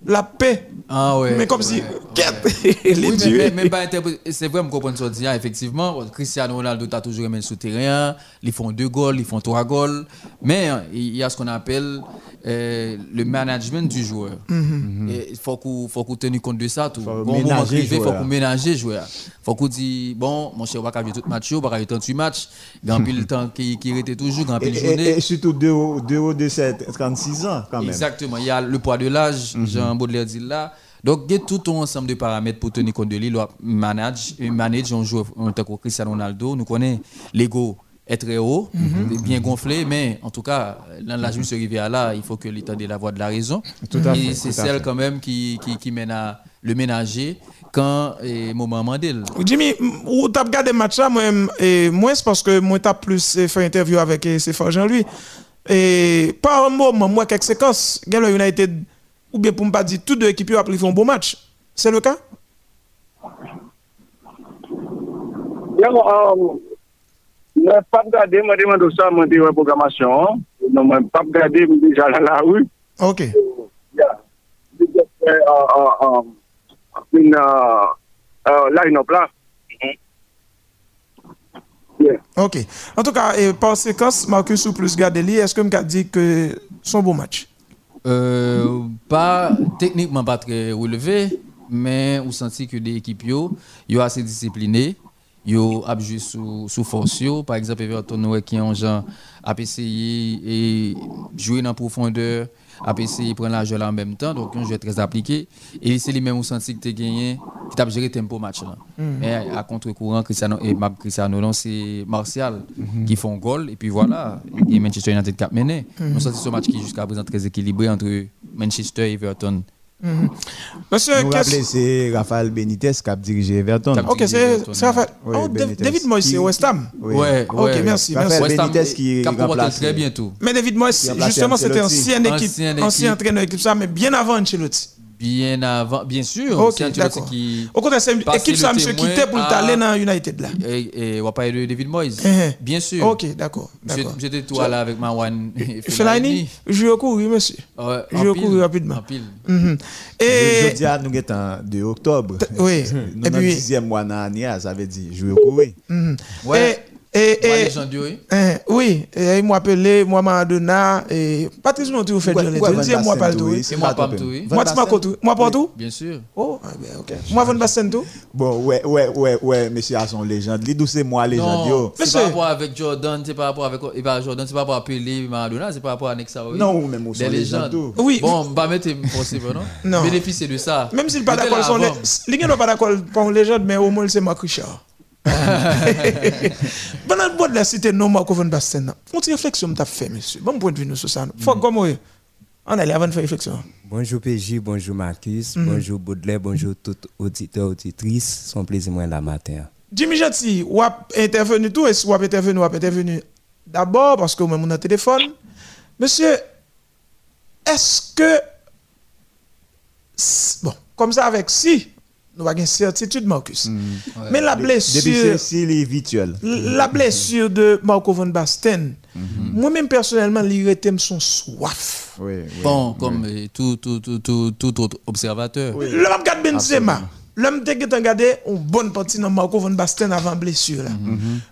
la paix. Ah ouais. Mais comme si, Oui, les mais, dieux. mais, mais pas interpré- c'est vrai, je comprends ce que tu dis, effectivement. Cristiano Ronaldo a toujours aimé le souterrain. Ils font deux goals, ils font trois goals. Mais il y a ce qu'on appelle euh, le management du joueur. Mhm. Et Il faut qu'on faut qu'on tenir compte de ça. Tout. Bon, ménager moment privé, il faut qu'on ménage le joueur. Il faut qu'on dise, bon, mon cher, on va pas jouer tout match, on va pas jouer 38 matchs. Grand pile temps qui, qui était toujours, grand Et, pile et- journée. et surtout deux hauts deux hauts de 7, 36 ans quand même. Exactement. Il y a le poids de l'âge, Jean Baudelaire dit là. Donc, il y a tout un ensemble de paramètres pour tenir compte de lui. Manage, manage un joueur en tant que Cristiano Ronaldo. Nous connaissons l'ego est très haut, bien gonflé, mais en tout cas, dans la juste rivière là, il faut que l'État ait la voix de la raison. Tout à Et c'est celle quand même qui, qui, qui mène à le ménager quand et moment Mandel. Jimmy, ou t'as regardé le match là, moi, m- et moins c'est parce que moi t'as plus eh, fait interview avec eh, fort Jean-Louis. Et par un moment, moi, quelques séquences, Galo United, ou bien pour ne pas dire, tous deux équipes ont pris un bon match. C'est le cas? Bien, euh, je n'ai pas regardé, je me demande ça, je me programmation. Non, je n'ai pas regardé, je suis déjà dans la rue. Ok. Je euh, euh, une line-up là. Ok. En tout cas, par séquence, Marcus ou plus Gadeli, est-ce que je dit que son bon match? Euh, pas techniquement pas très relevé, mais on sentit que des équipes yo, yo assez disciplinées, yo a joué sous sous force par exemple Everton qui ont genre a essayé et jouer dans profondeur, a essayé prendre la jeu là en même temps, donc un jeu très appliqué et c'est lui même on senti que tu gagné, qui t'a géré tempo match là. Mhm. Mais à contre-courant Cristiano et Cristiano c'est Martial Mhm. qui font goal et puis voilà, et Manchester United qui a mené. Mhm. On senti ce match qui jusqu'à présent très équilibré entre Manchester et Everton. Mhm. Monsieur, Nous c'est Raphaël Benitez qui a dirigé Everton. Ok, c'est. Oui, Oh, Benitez. David Moyes, c'est West Ham. Oui. Ouais, Ok, ouais. merci. Raphaël merci. Benitez qui remplace. très bientôt. Mais David Moyes, justement, c'était Ancelotti. ancien équipe, ancien entraîneur équipe ça, mais bien avant Ancelotti. Bien avant, bien sûr. Ok, d'accord. qui Au contraire, c'est une équipe ça, monsieur, témoin quittait pour le talent dans United là. Et, et on va parler de David Moyes. Eh, Bien sûr. Ok, d'accord. J'étais tout là avec Marwan Fellaini, au couru, monsieur. Ouais, au pile, couru rapidement. en pile. Mhm. Et Et je dis à nous en 2 octobre. oui. Et puis- 10e mois dans l'année, ça veut dire au courir. Mhm. Ouais. Et, et, Moi, et- les gens disent, oui. eh, oui, et il m'a appelé, moi, Maradona, et Patrice vous faites Ouais, de ouais, le deuxième, moi, pas tout. Et moi, pas pas tout, Moi, tu m'as tout. Moi, pas tout. Bien sûr. Oh, ah ben, ok. Moi, Van Basten tout? Bon, ouais, ouais, ouais, ouais, monsieur a son légende. Lui, d'où c'est moi légende, Non, yo. c'est Monsieur. par rapport avec Jordan, c'est par rapport avec et par Jordan, c'est par rapport à Pelé, Maradona, c'est par rapport à Nexa. oui. Non, même au son légende. Oui. Bon, pas mettre possible, non? Non. Bénéficier de ça. Même s'il pas d'accord, son gars pas d'accord pour légende, mais au moins c'est Marc Richard. Bout de la cité, non, Marco Van Basten, là. Une petite réflexion que fait, monsieur. Bon point de vue, nous, sur ça. Faut Mm. comment, on allait avant de faire réflexion. Bonjour PJ, bonjour Marcus, Mhm. bonjour Baudelaire, bonjour tout auditeur, auditrice. Son plaisir moi la matin. Jimmy Jati, ou a intervenu tout, et si ou a intervenu, ou a intervenu? D'abord, parce que moi, mon téléphone. Monsieur, est-ce que. Bon, comme ça, avec si, nous avons une certitude, Marcus. Mais la Mm. Blessure. c'est si les virtuels. La blessure de Marco Van Basten, moi-même personnellement, l'irritem son soif. Oui, oui. Bon, comme euh, tout, tout, tout, tout, tout autre observateur. L'homme regarde Benzema. L'homme te regardé une bonne partie dans Marco Van Basten avant blessure. là.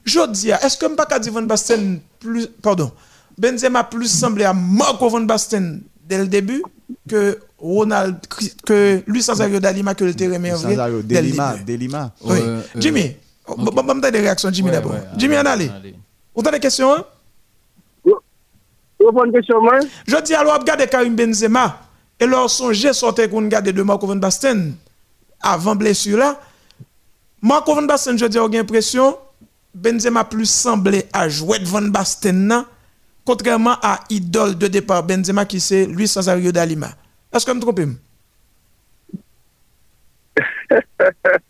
Je dis, est-ce que je ne peux pas dire Van Basten plus. Pardon. Benzema plus semblé à Marco Van Basten dès le début que Ronald. que Luis Nazario Dalima que le terrain. Nazario, dès le Delima. Oui. Euh, Jimmy, bon, bon, bon, des réactions, Jimmy Ouais, d'abord. ouais, Jimmy, en allez. allez. Vous avez des questions, hein? Une question, moi? Je dis alors, regardez Karim Benzema et leur songe sortait qu'on garde de Marco Van Basten avant blessure là. Marco Van Basten, je dis, j'ai l'impression, Benzema plus semblé à jouer de Van Basten nan, contrairement à idole de départ Benzema qui c'est Luis Nazario Dalima. Eske m trompim?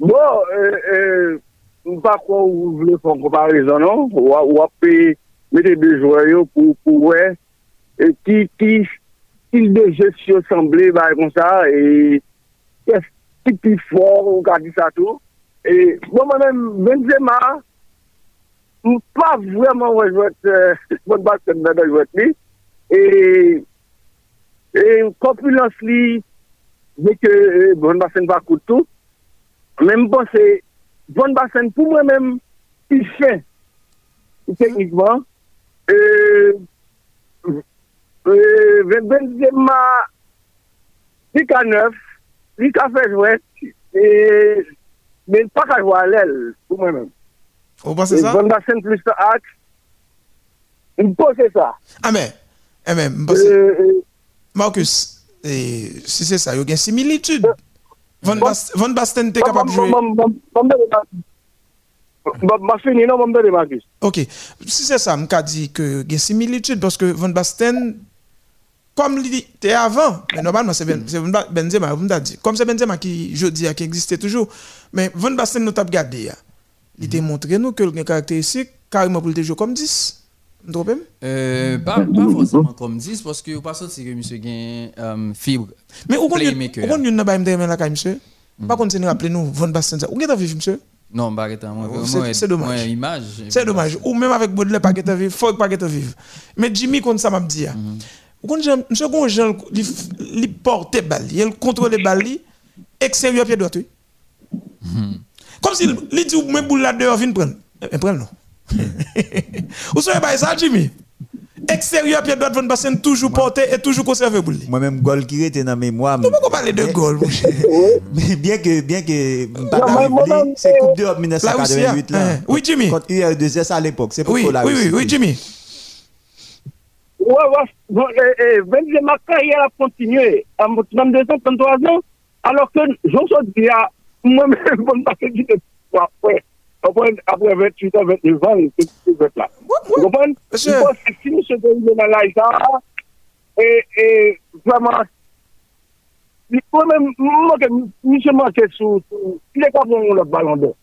Bon, euh, euh, m pa kwa ou vle fon komparison non, wap pe mette bejwayo pou wè, ki stil de gestio semblé ba yon sa, e ki pi for ou kadi sa tou. E bon man men, Benzema, m pa vwèman wè jwèt, m pa vwèman wè jwèt li, e... e kompulans li mè ke e, bon basen pa koutou mèm bon se bon basen pou mè mèm pi chè teknikman e, e Benzema li ka neuf li ka fèj wèk mè pa ka jwa lèl pou mè mèm e, bon basen plus ak mè pose sa. Amè mè mè mè Marcus, eh, si c'est ça, il y a une similitude. Van, Bast Van Basten était capable de jouer. Ma fini, non, je vais Marcus. Ok, si c'est ça, je dit que il y a une similitude parce que Van Basten, comme il était avant, mais normalement c'est ben, Benzema, vous dit. Comme c'est Benzema qui, je dis, qui existait toujours, mais Van Basten nous a regardé. Il t'a montré nous que le caractéristique, carrément pour le jouer comme 10. Euh, pas, pas forcément comme 10 parce que vous pas sorti que monsieur gagne euh, fibre. Mais où qu'on y a une baïm de la caille monsieur? Pas continuer à rappeler nous Von Basten Où est-ce vivre monsieur? Non, pas que moi c'est dommage. C'est dommage. Ou même avec Baudelaire pas que vivre, faut pas que vivre. Mais Jimmy comme ça m'a dit. Ou quand monsieur gon Jean li porter balle, il contrôle balle extérieur pied droit oui. Comme si il dit même boule là dehors vinn prendre. Prendre non. Vous savez pas ça, Jimmy? Extérieur, pied droit, Van Basten toujours porté et toujours conservé pour lui. Moi-même, goal qui était dans la mémoire. Nous pouvons parler de goal, mon cher. Bien que, bien que, c'est Coupe d'Europe 1988 là. Oui, Jimmy. Quand UR2S à l'époque, c'est pour oui, la Oui, oui, oui, Jimmy. Ouais, ouais, Benzema carrière a continué à 233 ans, alors que j'en dis à moi-même, Van Basten dit après apre 28 an, 29 an, se vet la. Ou kompon? Si mou se te yon nan la isa, e vreman, mou se manke sou, il e kapon moun lot balon do.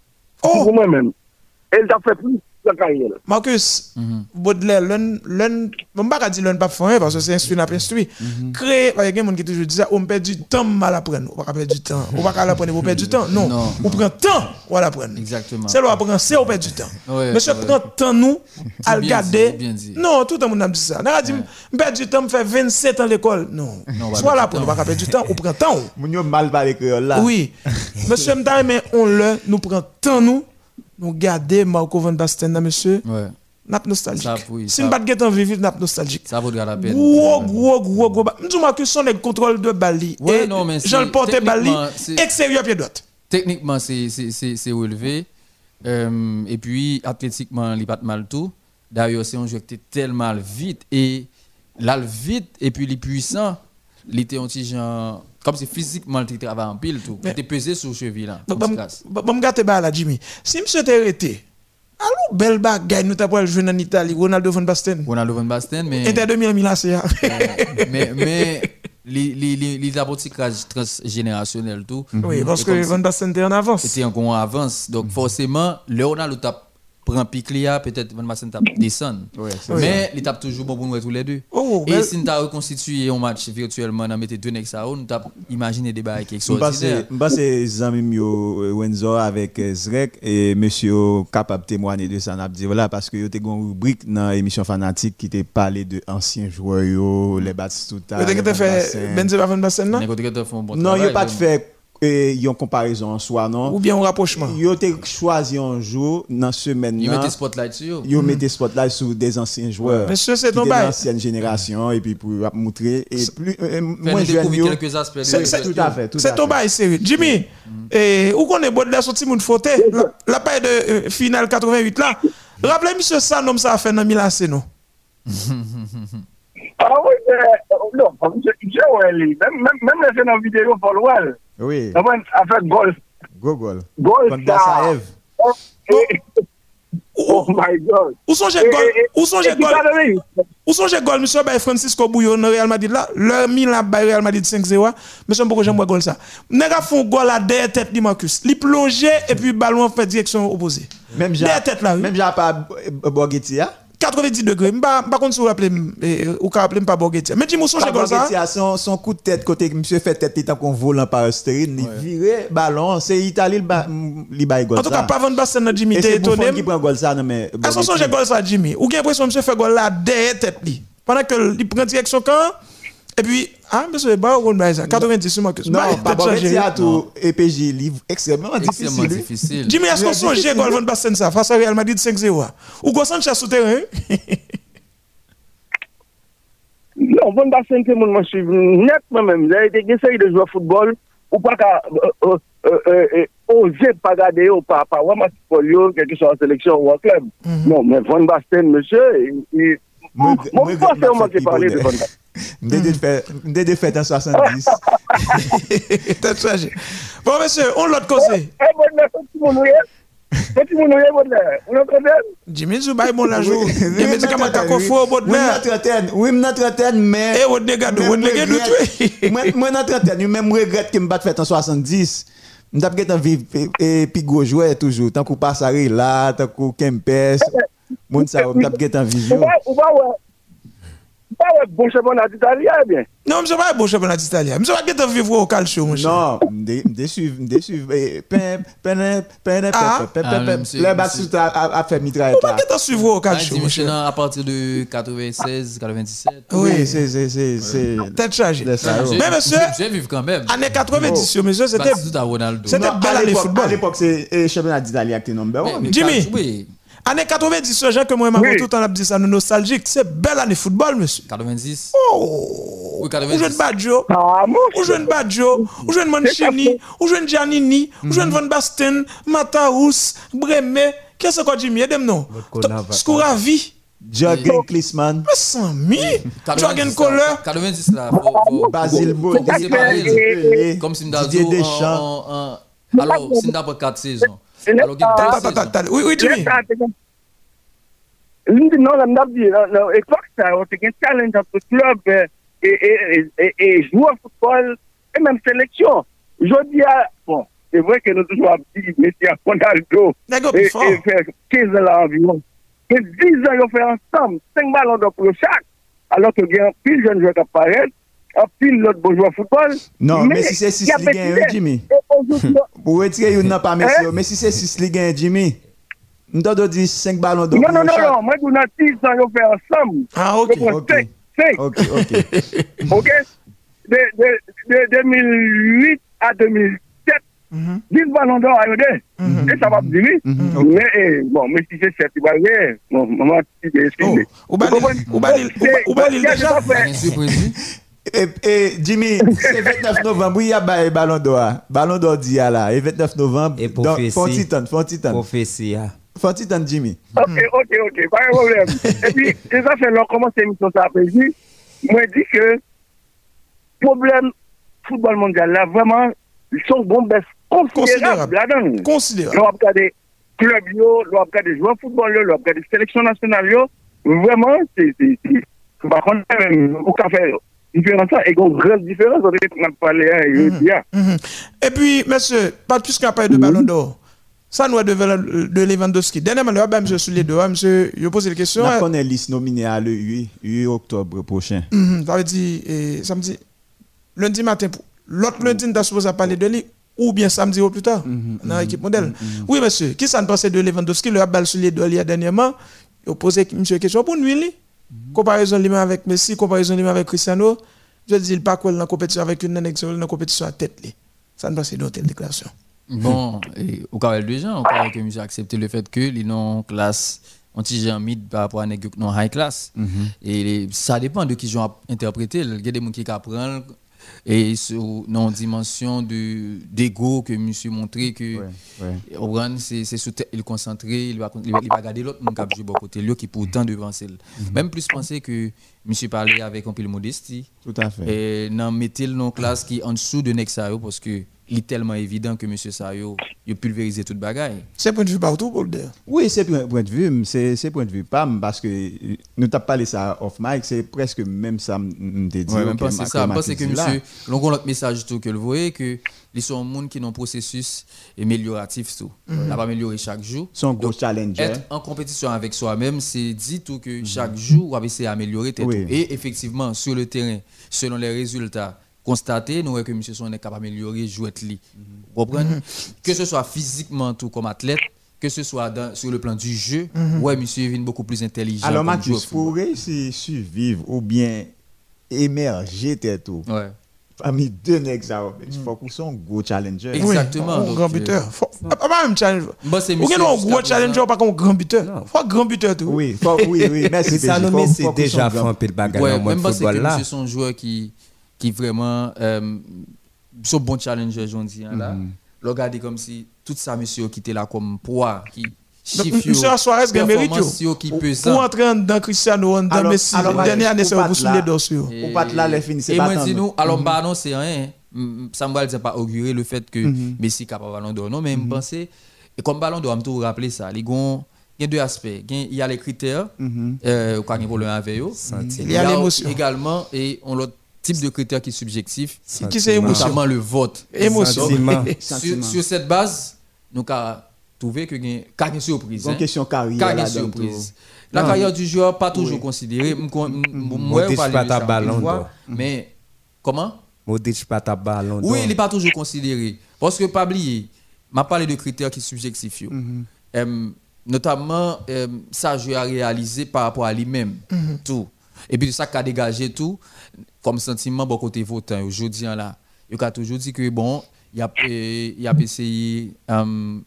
Ou mwen men. El ta fe plus de carrière. Marcus, Baudelaire, l'un, l'un, je ne pas dire l'un pas faire parce que c'est instruit, n'a pas instruit. Créer, il y a des gens qui toujours disent on perd du temps mal à apprendre. On va perdre du temps. On va pas l'apprendre, on perd du temps. Non. On prend temps, on va l'apprendre. Exactement. C'est l'apprendre, c'est on perd du temps. Monsieur prend temps nous à regarder. Non, tout le monde a dit ça. On a dit, on perd du temps, on fait 27 ans à l'école. Non. Soit l'apprendre, on va pas perdre du temps, on prend temps. Mon mal parler créole là. Oui. Monsieur mais on le, nous prend temps nous nous garder Marco Van Basten monsieur. Ouais. N'a nostalgique. Oui, si nous pas de vivre, n'a nostalgique. Ça vaudra la peine. Gros, gros, gros, gros. Dis-moi que les contrôles de Bali. Ouais, non, mais Jean le porte Bali, extérieur pied droit. Techniquement, c'est relevé. Euh, et puis, athlétiquement, il pas mal tout. D'ailleurs, c'est un jeu qui était tellement vite. Et là, vite, et puis il est puissant. Il était un petit genre comme si physiquement il travaille en pile tout. Il était pesé sur le cheville là. Bon, me gâte là, Jimmy. Si monsieur était arrêté, alors belle bagaille, nous t'avons joué en Italie, Ronaldo Van Basten. Ronaldo Van Basten, mais. Inter 2000 Milan, c'est Mais, mais, les apothicages transgénérationnels tout. Oui, parce que Van Basten était en avance. Était en avance. Donc, forcément, le Ronaldo t'a prend pic là peut-être Van Basten tape descend mais il tape toujours bon pour nous tous les deux. Oh, et si nous avons reconstitué un match virtuellement on mettait deux nous avons imaginé des bails qui extraordinaires. Je pense que amis Wenzo avec Zrek et monsieur capable de témoigner de ça voilà parce que y a une rubrique dans l'émission fanatique qui t'a parlé de anciens joueurs les Batistuta vous avez fait Benzema Van Basten non? Non il a pas fait et une comparaison en soi non? Ou bien un rapprochement. Yo te choisi un jour dans semaine yo mettez spotlight sur yo. Mettez spotlight sur des anciens joueurs. Monsieur c'est ton bail ancienne génération et puis pour montrer. Et plus moins jeune yo. quelques aspects c'est tout à fait c'est ton bail sérieux Jimmy et où qu'on est Baudelaire sorti moun faute la paille de finale 88 là. Rappelez monsieur ça nom ça a fait dans Milan c'est non ah oui, mais non, j'ai même même les dans vidéo pour le oui. A fait golf. Go gol. Golf. ça. Oh, oh my God. Où sont les goals Où sont les goals Où sont les goals, monsieur Bay Francisco Bouillon dans Real Madrid là? Le Milan bay Real Madrid 5-0. Monsieur beaucoup j'aime goal ça? Nèg font goal à derrière tête de Marcus. Li plongé et puis ballon fait direction opposée. Même j'ai tête là. Même j'ai pas Borghetti 90 degrés. Par contre, si vous rappelez, ou vous rappelez pas Borghetti. Mais dis-moi, son comme ça. Son, son coup de tête, côté que monsieur fait tête, il qu'on volant par stérine, il vire ballon, c'est Italie, il bail gol. En tout cas, pas Van Basten, Jimmy, t'es étonné? qui prend gol ça, mais. Est-ce que son gol ça, Jimmy? Ou bien l'impression monsieur fait gol là, derrière tête. Pendant que il prend direction quand, Et puis, ah, monsieur, bah, on va ça. 90 sur Marcus. Non, pas changer. bon, à tout EPJ livre extrêmement Extrêmement difficile. difficile. Jimmy, est-ce qu'on songe Gol Van Basten ça face à Real Madrid 5-0 ah? Ou qu'on Sanchez souterrain? Non, Van Basten te moun mwen suiv net mwen mèm. Zè te gesey de jwa football, ou pa ka euh, euh, euh, oze pa gade yo, pa pa wama football yo, kelke so an seleksyon ou an klub. Non, men Van Basten, monsye, mwen mwen pale de Van Basten. Mde de fèt an 70. Peut-être changer. Bon, monsieur, on l'autre côté. Eh, bon, mwen fè ti moun ouye? Fè ti moun ouye, bon, ou nan konten? Jimmy bon la de Oui, notre trentaine, oui, notre trentaine, mais. Eh, votre dégât de tuer. Moi, moi, notre trentaine, je même regrette que je bat fait en 70. Je suis peut vivre et puis gros joueur toujours. Tant qu'on passe à là, tant qu'on Kempes. Moun sa, je suis en vision. Ou ou pa wè, ou wè bon championnat eh bien. Non, monsieur pas bon championnat d'Italie. Monsieur pas qu'être vivre au calcio, monsieur. Non, pen, Ah, pen, monsieur, le a Ah, calcio, Jimmy monsieur. Chenan, à partir de 96, 97. Oui. Mais monsieur, J'ai vu quand même. années 90, Oh. monsieur, c'était. Bah, c'est tout à Ronaldo. C'était Non, belle à année l'époque- football. À l'époque, c'est le championnat d'Italie qui était number Mais- one. mais Jimmy. Oui, Année 90, ce genre que moi, ma Oui. tout le temps, a dit ça, nous nostalgique. C'est belle année football, monsieur. 90. Oh! Oui, Ou 90. jeune Badjo, Ah, ou jeune Badjo, ou jeune Mancini, ou jeune Giannini, ou jeune Van Basten, Mataous, Bremer. Qu'est-ce que Jimmy? Aidez-moi, non? Skouravi. Jürgen Klinsmann. Mais sans mi. Jorgen 90 Kohler. là, 90 là, faut- faut- Basile Pelé, Comme si Didier Deschamps. Alors, si nous avons 4 saisons. Et Alors, il y a ah. Oui, oui, Jimmy. Lè sa te gen- Lè di nan la mdap di, nan- nan ekpak sa, ou te gen challenge entre club e, e, e, e, joueur football, e menm seleksyon. Jodi a, bon, c'est vrai que nous toujours di, Messi a Ronaldo, Nèg yo e, plus fort. e fè 15 ans environ. Mais 10 ans yo fè ensemble, 5 ballons d'or pour chak, alors que gen pile jeune joueur qui paraît, en pile l'autre beau joueur football. Non, mais si c'est 6 y a Ligue 1, petit- Jimmy. et Ou retire yon nan pa mesi yo, mesi se 6 li gen Jimmy. Mta do di 5 balon do pou yo chak. Non, non, non, mwen kou nan 6 an yo fe ansam. Ah, ok, ok. 5. Ok, ok. Ok, de, de, de 2008 a 2007, 10 balon do a yo de. E sa pap Jimmy. Men, bon, mesi se 7 yon balon gen, maman ti de eski de. Ou balil, ou balil, ou balil de chak. Ou balil de chak. Et, et Jimmy, c'est 29 novembre, il y a ba- ballon d'or. Ballon d'or d'hier là. Et 29 novembre, Et donc, prophétie. font titan, font titan. Prophétie. ah. Font titan, Jimmy. Ok, ok, ok, pas de problème. Et puis, les affaires, là, comment c'est l'émission ça après dit, moi, je dis que, problème football mondial, là, vraiment, ils sont bon baisse considérable là-dedans. Considérable. L'on a regardé club yo, l'on a regardé joueurs football yo, l'on a regardé sélection nationale yo. Vraiment, c'est, c'est, c'est, par contre, même, au café, et une grande différence entre ce qu'on a parlé, hein, et le dia. Mhm. Et puis, monsieur, pas plus qu'un parler de ballon d'or. Ça nous a de, de Lewandowski. Dernièrement, le ben, monsieur, sur les deux, hein, monsieur, je pose la question. On hein. connaît liste nominée à le 8, 8 octobre prochain. Mhm, Ça veut dire, eh, samedi, lundi matin, pour- l'autre lundi, nous sommes supposé parler de lui, ou bien samedi au plus tard, dans l'équipe modèle. Oui, monsieur, qui ça ne pensait de Lewandowski, le sur les deux, il y a dernièrement, il a posé monsieur une question pour nous, lui. Comparaison lui avec Messi, comparaison lui avec Cristiano, je dis, il pas quoi dans la compétition avec une annexion, dans la compétition à tête. Li. Ça ne pensait d'une telle déclaration. Bon, et au cas de gens, au cas que accepté le fait que les non classe anti mid par rapport à non high class. Et les- ça dépend de qui ont interprété. Il y a des gens qui apprennent et sur non dimension de d'ego que monsieur montré que ouais. c'est c'est il est concentré, il va il va, il va regarder l'autre mon cap jouer bon côté lui qui pourtant devant celle. Même plus penser que monsieur parlait avec un peu de modestie. Tout à fait. Et non mettez le non classe qui en dessous de Nex Sayo parce que il est tellement évident que monsieur Sayo il a pulvérisé toute bagaille. C'est point de vue partout pour le dire. Oui, c'est point point de vue, c'est c'est point de vue PAM, parce que euh, nous t'as parlé ça off mic, c'est presque même ça, m'te dit. Ouais, même ok, pas c'est ça. Parce que monsieur, l'on l'autre message tout que le voyez que ils sont un monde qui ont un processus amélioratif tout. Mhm. On va améliorer chaque jour. Son gros. Être en compétition avec soi-même, c'est dit tout que chaque jour, on va essayer d'améliorer Mhm. Oui. Et effectivement, sur le terrain, selon les résultats constatés, nous voyons que M. Son est capable d'améliorer jouer li. Mhm. Vous comprenez? Que ce soit physiquement tout comme athlète, que ce soit dans- sur le plan du jeu, Mhm. ouais, monsieur est beaucoup plus intelligent. Alors, Mathieu, pour réussir survivre ou bien émerger tête tout. Ouais. Parmi deux nègres, il faut qu'on soit un gros challenger. Exactement. Un grand buteur. Pas même challenger. Bah, c'est Ou monsieur bien un gros challenger, pas comme un grand buteur. Faut un grand buteur tout. Oui, faut- oui, oui, merci. Mais ça c'est déjà un peu le bagage Ouais, même pas c'est son joueur qui, qui vraiment euh, sont bon challenger aujourd'hui hein, là. Mhm. Le regarder comme si tout ça monsieur qui était là comme poids qui Monsieur Suarez a mérite. performance yo qui Pour entrer dans Cristiano Ronaldo, Alors- Messi, dernière année, c'est pas vous soulever dossier. Pour pas là, les finissent Et moi, dis nous, alors, Mhm. bah, non, c'est rien. Mm, Ça me dit pas augurer le fait que Mhm. Messi est capable de ballon d'or. Non, mais je pense, et comme ballon d'or, je me toujours rappeler ça. Il y a deux aspects. Il y a les critères, Mhm. euh, quand il y a problème avec eux. Il y a l'émotion. Également, et on l'autre type de critère qui est subjectif. Qui c'est émotion? Notamment le vote. Émotion. Sur, cette base, nous avons trouvé que y a une surprise. Une hein. question carrière a surprise. La Non. carrière du joueur, pas toujours Oui. considérée. M- m- m- Moi, on parle pas de ballon d'or. Mais comment? Modric pas ta ballon oui, il n'est pas toujours considéré. Parce que, pas oublier, m'a parlé de critères qui sont subjectifs. Mhm. Euh, notamment, euh, ça, je a réalisé par rapport à lui-même. Tout. Et puis, ça qu'a dégagé tout, comme sentiment, bon côté votant, aujourd'hui, là. Il a toujours dit que, bon, il a, euh, il a essayé. euh,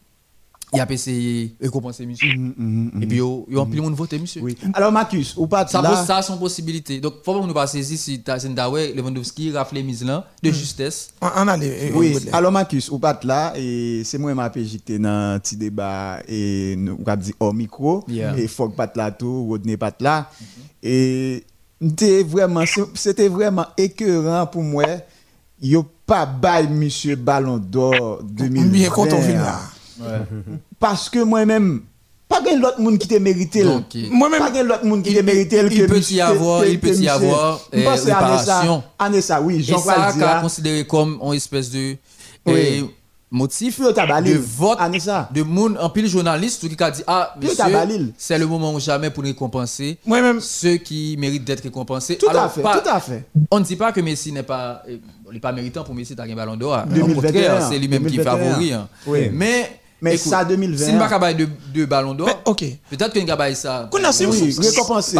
il a essayé de récompenser monsieur. Et puis, il a plus de monde voter monsieur. Oui. Alors, Marcus, ou pas Ça, là- ça, c'est une possibilité. Donc, il faut pas nous passer ici si Tyson Dawei, Lewandowski, rafle mise là, de justesse. On on allait. Oui, alors Marcus, ou pas là, et c'est moi qui j'étais dans un petit débat, et nous avons dit au micro, Yeah. et faut pas là tout, Rodney pas là. Et c'était vraiment, c'était vraiment écœurant pour moi, yo pas bail monsieur Ballon d'Or 2020. Bien content, on vient là. Parce que moi-même, pas gain l'autre monde qui t'a mérité. là. Donc, Moi-même, pas gain l'autre monde qui t'a mérité. il peut y avoir- il peut y avoir, oui, ça, qu'a dire. considéré comme une espèce de Oui. Motif tabalil. de vote de monde en pile journaliste qui a dit ah monsieur c'est le moment ou jamais pour récompenser ceux qui méritent d'être récompensés Tout à fait, pas- tout à fait. on ne dit pas que Messi n'est pas euh, n'est pas méritant pour Messi d'avoir un ballon d'or au 2021, contraire c'est lui-même qui est 2021. favori hein. Oui. mais Mais écoute, ça, 2020. si a pas de, de ballon d'or ok. peut-être qu'il n'y a pas ça. Qu'on a- si oui, vous- récompensé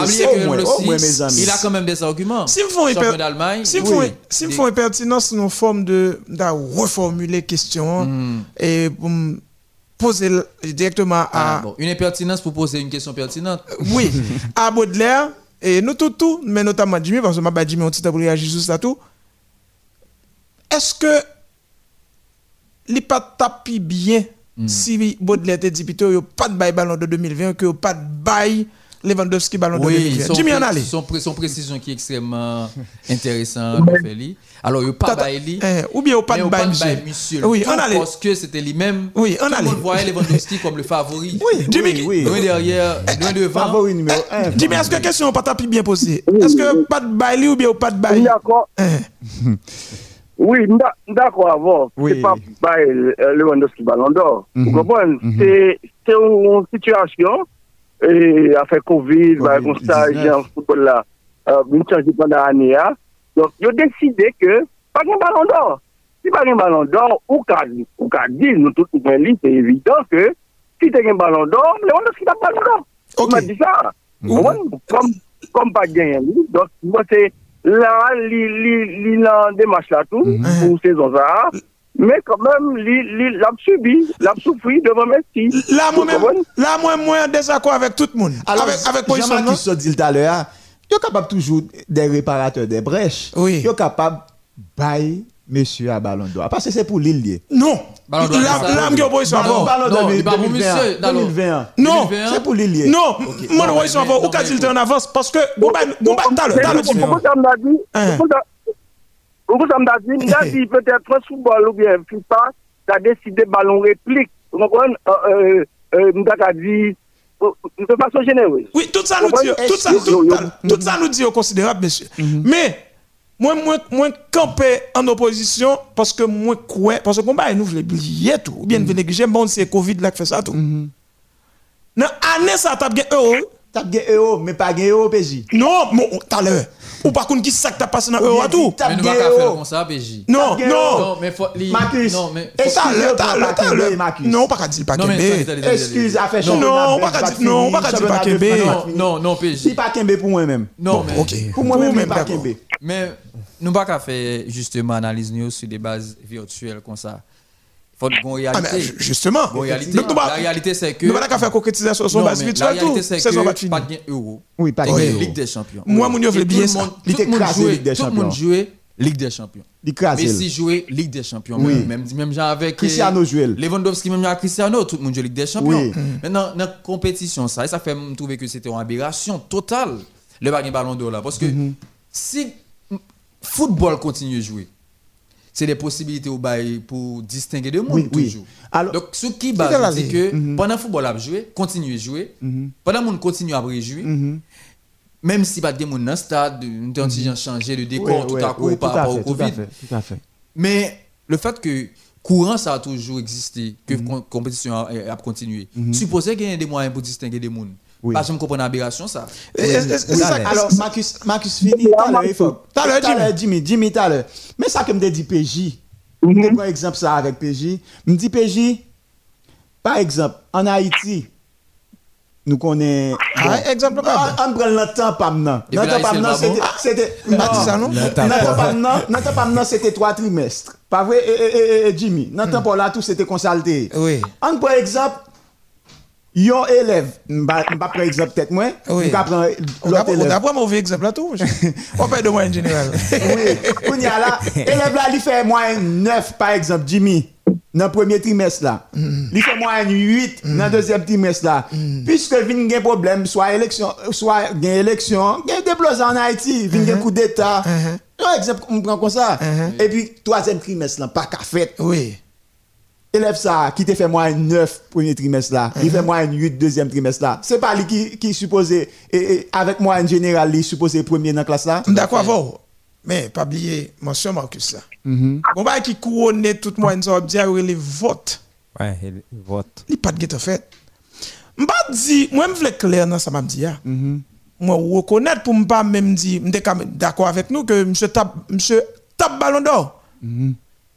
mes amis. il a quand même des arguments. Si me font d'Allemagne si font, si font impertinence, nous forme de, de reformuler question Hmm. et pour me poser directement Ah, à, bon, une impertinence pour poser une question pertinente. Oui, à Baudelaire et nous tout, tout, mais notamment Jimmy, parce que ma Jimmy, on peu pour réagir sur ça tout. Est-ce que tapis bien Hmm. si Baudelaire te dit plutôt, il n'y a pas de bail ballon de 2020, que pas de bail Lewandowski ballon de Oui, 2020. son, Jimmy en allez. son, son précision qui est extrêmement intéressante. Alors, il n'y a pas Tata- bail eh, ou bien il y a pas de a bail, de monsieur. Oui, on allait. Parce que c'était lui-même. Oui, on Tout le allait. monde voyait Lewandowski comme le favori. Oui, Jimmy, oui. Loin derrière, loin devant. Favori numéro 1. Jimmy, est-ce que la question n'est pas tapis bien posée? Est-ce que pas de bail ou bien pas de bail? D'accord. Oui, d'accord avant. Oui. C'est pas bail euh, Lewandowski Ballon d'Or. Mhm. Vous comprenez Mhm. C'est c'est une situation et affaire Covid, bah, comme ça, 19. j'ai un football là, euh, une change pendant l'année. hein. Donc, ils ont décidé que pas de Ballon d'Or. Si pas de Ballon d'Or, ou qu'a dit, nous tous nous c'est évident que si tu as un Ballon d'Or, Lewandowski n'a pas Ballon d'Or. On m'a dit ça. Comme pas gagné, donc moi c'est là, li, li, li la démarche là tout, pour saison ça, mais quand même, li, li, l'a subi, l'a souffri devant Messi. Là, Vous moi-même, comprenez? là, moi, moi, en désaccord avec tout le monde. Alors, avec, avec position, non? Jean-Marc qui dit tout à l'heure, il est capable toujours des réparateurs des brèches. Oui. De bailler monsieur à Ballon d'Or. Parce que c'est pour l'île. lié. Non. Ballon d'Or, Là, ça, là, oui. me opposition Ballon- avant. Ballon non, d'Or il va pour 2021. monsieur, alors. 2021. Non. 2021. C'est pour l'île. lié. Non, moi, sont mais- avant. Ou qu'a dit mais- en avance parce que, bon, bah, bon, t'as le, t'as le, ça m'a dit Hein. Ça m'a dit Il a dit peut-être un football ou bien FIFA, tu as décidé ballon réplique. Vous comprenez? Euh, M'daka dit de façon généreuse. Oui, tout ça nous dit, tout ça, tout, tout ça nous dit au considérable, monsieur. Mais, moi, moi, moi, camper en opposition parce que moi, quoi, parce que combat, nous voulons oublier tout. Ou bien, nous voulons négliger, bon, c'est Covid là qui fait ça tout. Dans l'année, ça tape euro. Tape gagné euro, mais pas gagné euro, PJ. Non, bon, tout à l'heure. Ou par contre, qui ça que t'as passé dans le tout? Mais nous pas faire comme ça, PJ. Non, non. Non, mais faut. li- Marcus, Non, mais. est-ce T'as le t'as t'as Marcus Non, pas qu'à dire pas Non, mais attendez, Kembe. Excuse, a fait Non, pas qu'à dire- non, pas qu'à dire pas Kembe. Non, non, non, PJ. Si pas Kembe pour moi-même. Non, mais. Ok. Pour moi-même, pas. Kembe. Mais nous pas qu'à faire justement analyse sur des bases virtuelles comme ça. Faut une Ah, mais justement. Bon, réalité. Donc, nous pas- La réalité c'est que Nous pas qu'à faire concrétisation sur base virtuelle La réalité c'est que pas de euro. Oui, pas Et Kembe. Ligue des Champions. Moi, mon tout bien le ça. Il écrasé jouait Ligue des tout le monde Champions. jouait Ligue des Champions. Messi jouait Ligue des Champions. Oui. Même, même genre avec Cristiano euh, jouait. Lewandowski, même genre Cristiano, tout le monde joue Ligue des Champions. Oui. Maintenant, dans la compétition, ça, et ça fait me trouver que c'était une aberration totale, le baguette ballon d'or là. Parce que Mhm. si football continue de jouer, c'est des possibilités au bail pour distinguer de monde Oui, oui. toujours. Alors- Donc, ce qui base, c'est que Mhm. pendant le football a joué, continue de jouer, pendant le monde continue à jouer, Mhm. même si pas de monde dans le stade, nous avons mm changé le décor Oui, tout à coup par à rapport au tout à Covid. fait, Tout à fait. Mais le fait que courant ça a toujours existé, que la compétition a, a continué, supposé qu'il y ait des moyens pour distinguer des mondes. Oui. Parce que je comprends l'aberration ça. Alors, Marcus, Marcus fini, tout à l'heure, il faut. Tout à l'heure, Jimmy. Jimmy, tout à l'heure. Mais ça que me dit PJ, je prends exemple ça avec PJ. Me dit PJ, par exemple, en Haïti, nous connaissons. Ah, exemple, pas On on prend le temps pas maintenant. Et Le temps le maintenant, c'était. Le temps pas maintenant, le temps pas maintenant, c'était trois trimestres. Pas vrai, Jimmy? Le temps pas là, tout c'était consulté. Oui. On prend exemple. Yon élève, m'a prendre exemple peut-être moi, Oui. On a pas mauvais exemple là tout. On parle de moi en général. Oui, on y a là, élève là, il fait moins 9 par exemple, Jimmy, dans le premier trimestre là. Il fait moins 8 dans le deuxième trimestre là. Puisque vin gen problème, soit élection, soit gen élection, gen déplosé en Haïti, vin gen coup d'état. Par exemple, on prend comme ça. Et puis, troisième trimestre là, pas qu'à fait. Oui. Élève ça, qui te fait moins 9 premier trimestre là, il fait moins 8 deuxième trimestre là. C'est pas lui qui, qui supposé, et, et avec moi en général, il supposé premier dans la classe là. D'accord. Mais pas oublier mention Marcus là. Mhm. Bon bah qui couronne tout moi une sorte dire les votes. Ouais, il vote. Il pas de guet fait. M'pa dit moi me vle clair dans ça m'a dit ya. Moi reconnaître pour m'pas même dire d'accord avec nous que monsieur tape monsieur tape ballon d'or.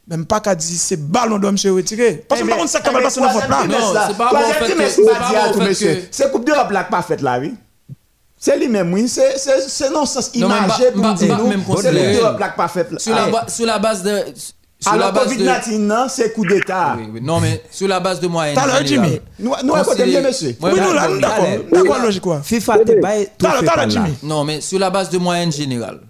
Même pas qu'à dire c'est ballon d'or monsieur retiré. Parce que Eh par contre ça capable mais passer dans vote là. Non, c'est pas bon c'est pas Coupe d'Europe là pas faite là, oui. C'est lui-même, oui. C'est- C'est c'est non sens imagé pour dire nous. même C'est Coupe d'Europe là pas faite là. Sur la, ba- sur la base de. Sur la Alors, base de. Covid-19, non, c'est coup d'État. Oui, oui. Non, mais sur la base de moyenne. T'as l'air, générale. Jimmy. Nous, nous, bien, monsieur. Oui nous là nous d'accord. D'accord logique quoi. FIFA te bail tout T'as là. Jimmy. Non, mais sur la base de moyenne générale,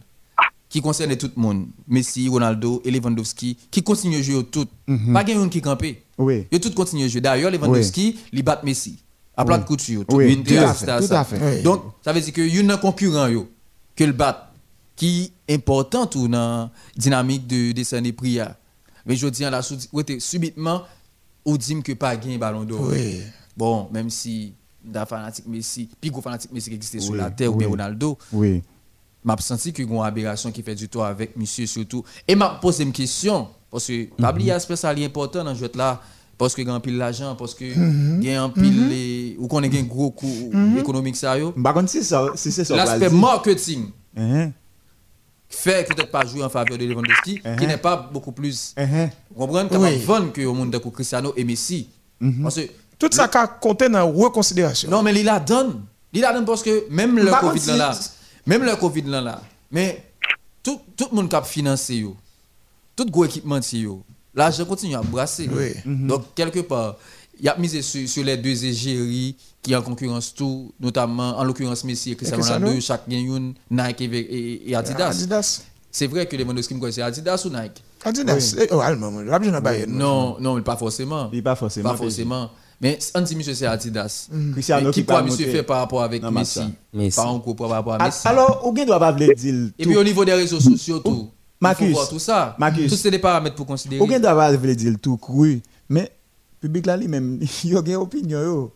qui concerne tout le monde, Messi, Ronaldo et Lewandowski, qui continuent à jouer tout. Pas quelqu'un qui campé. Oui. Ils tous continuent à jouer. D'ailleurs, Lewandowski, il bat Messi. À plat de couture. Oui, Une tout à fait, tout à fait. Oui. Donc, ça veut dire que y a un concurrent yo, que le bat, qui est important tout dans la dynamique de dessin des prières. Mais je dis, là, subitement, on dit que pas gagné ballon d'or. Oui. Bon, même si d'un fanatique Messi, puis gros fanatique Messi qui existait sur Oui, la terre ou bien oui. Ronaldo, Oui. M'a senti que une aberration qui fait du tort avec monsieur surtout. Et m'a posé une question parce que pas oublier aspect ça important dans jeu là parce que gagne pile l'argent parce que gagne un pile les ou qu'on a un gros coût économique ça yo. Par contre, c'est ça, c'est ça. l'aspect marketing. Fait peut-être pas jouer en faveur de Lewandowski qui Mhm. n'est pas beaucoup plus. Vous comprenez? Comme Oui. vendre que au monde de Cristiano et Messi. Parce que Tout ça qu'a compté dans reconsidération. non, mais il la donne. Il la donne parce que même le Covid là, même le Covid là, là, mais tout, tout le monde qui a financé, yo, tout gros équipement, yo, l'argent continue à brasser. Oui. Donc, quelque part, il a misé sur, sur les deux égéries qui en concurrence tout, notamment en l'occurrence Messi et Cristiano. Ronaldo, chaque gagne une Nike et, et- et Adidas. Adidas. C'est vrai que les Lewandowski me connaissent, c'est Adidas ou Nike? Adidas. Eh, Oh, allemand, eu. Non, non, mais pas forcément. Il pas forcément. Pas forcément. Mais on dit monsieur c'est Adidas. Cristiano Mais qui quoi monsieur fait par rapport avec Messi? Messi. Pas encore par rapport à Ah, Messi? Alors, ou bien doit pas vouloir dire Et puis au niveau des réseaux sociaux tout. Marcus, voir tout ça. Marcus. Tous des paramètres pour considérer. Ou bien doit pas vouloir dire tout cru, mais le public là lui-même, il y a une opinion yo.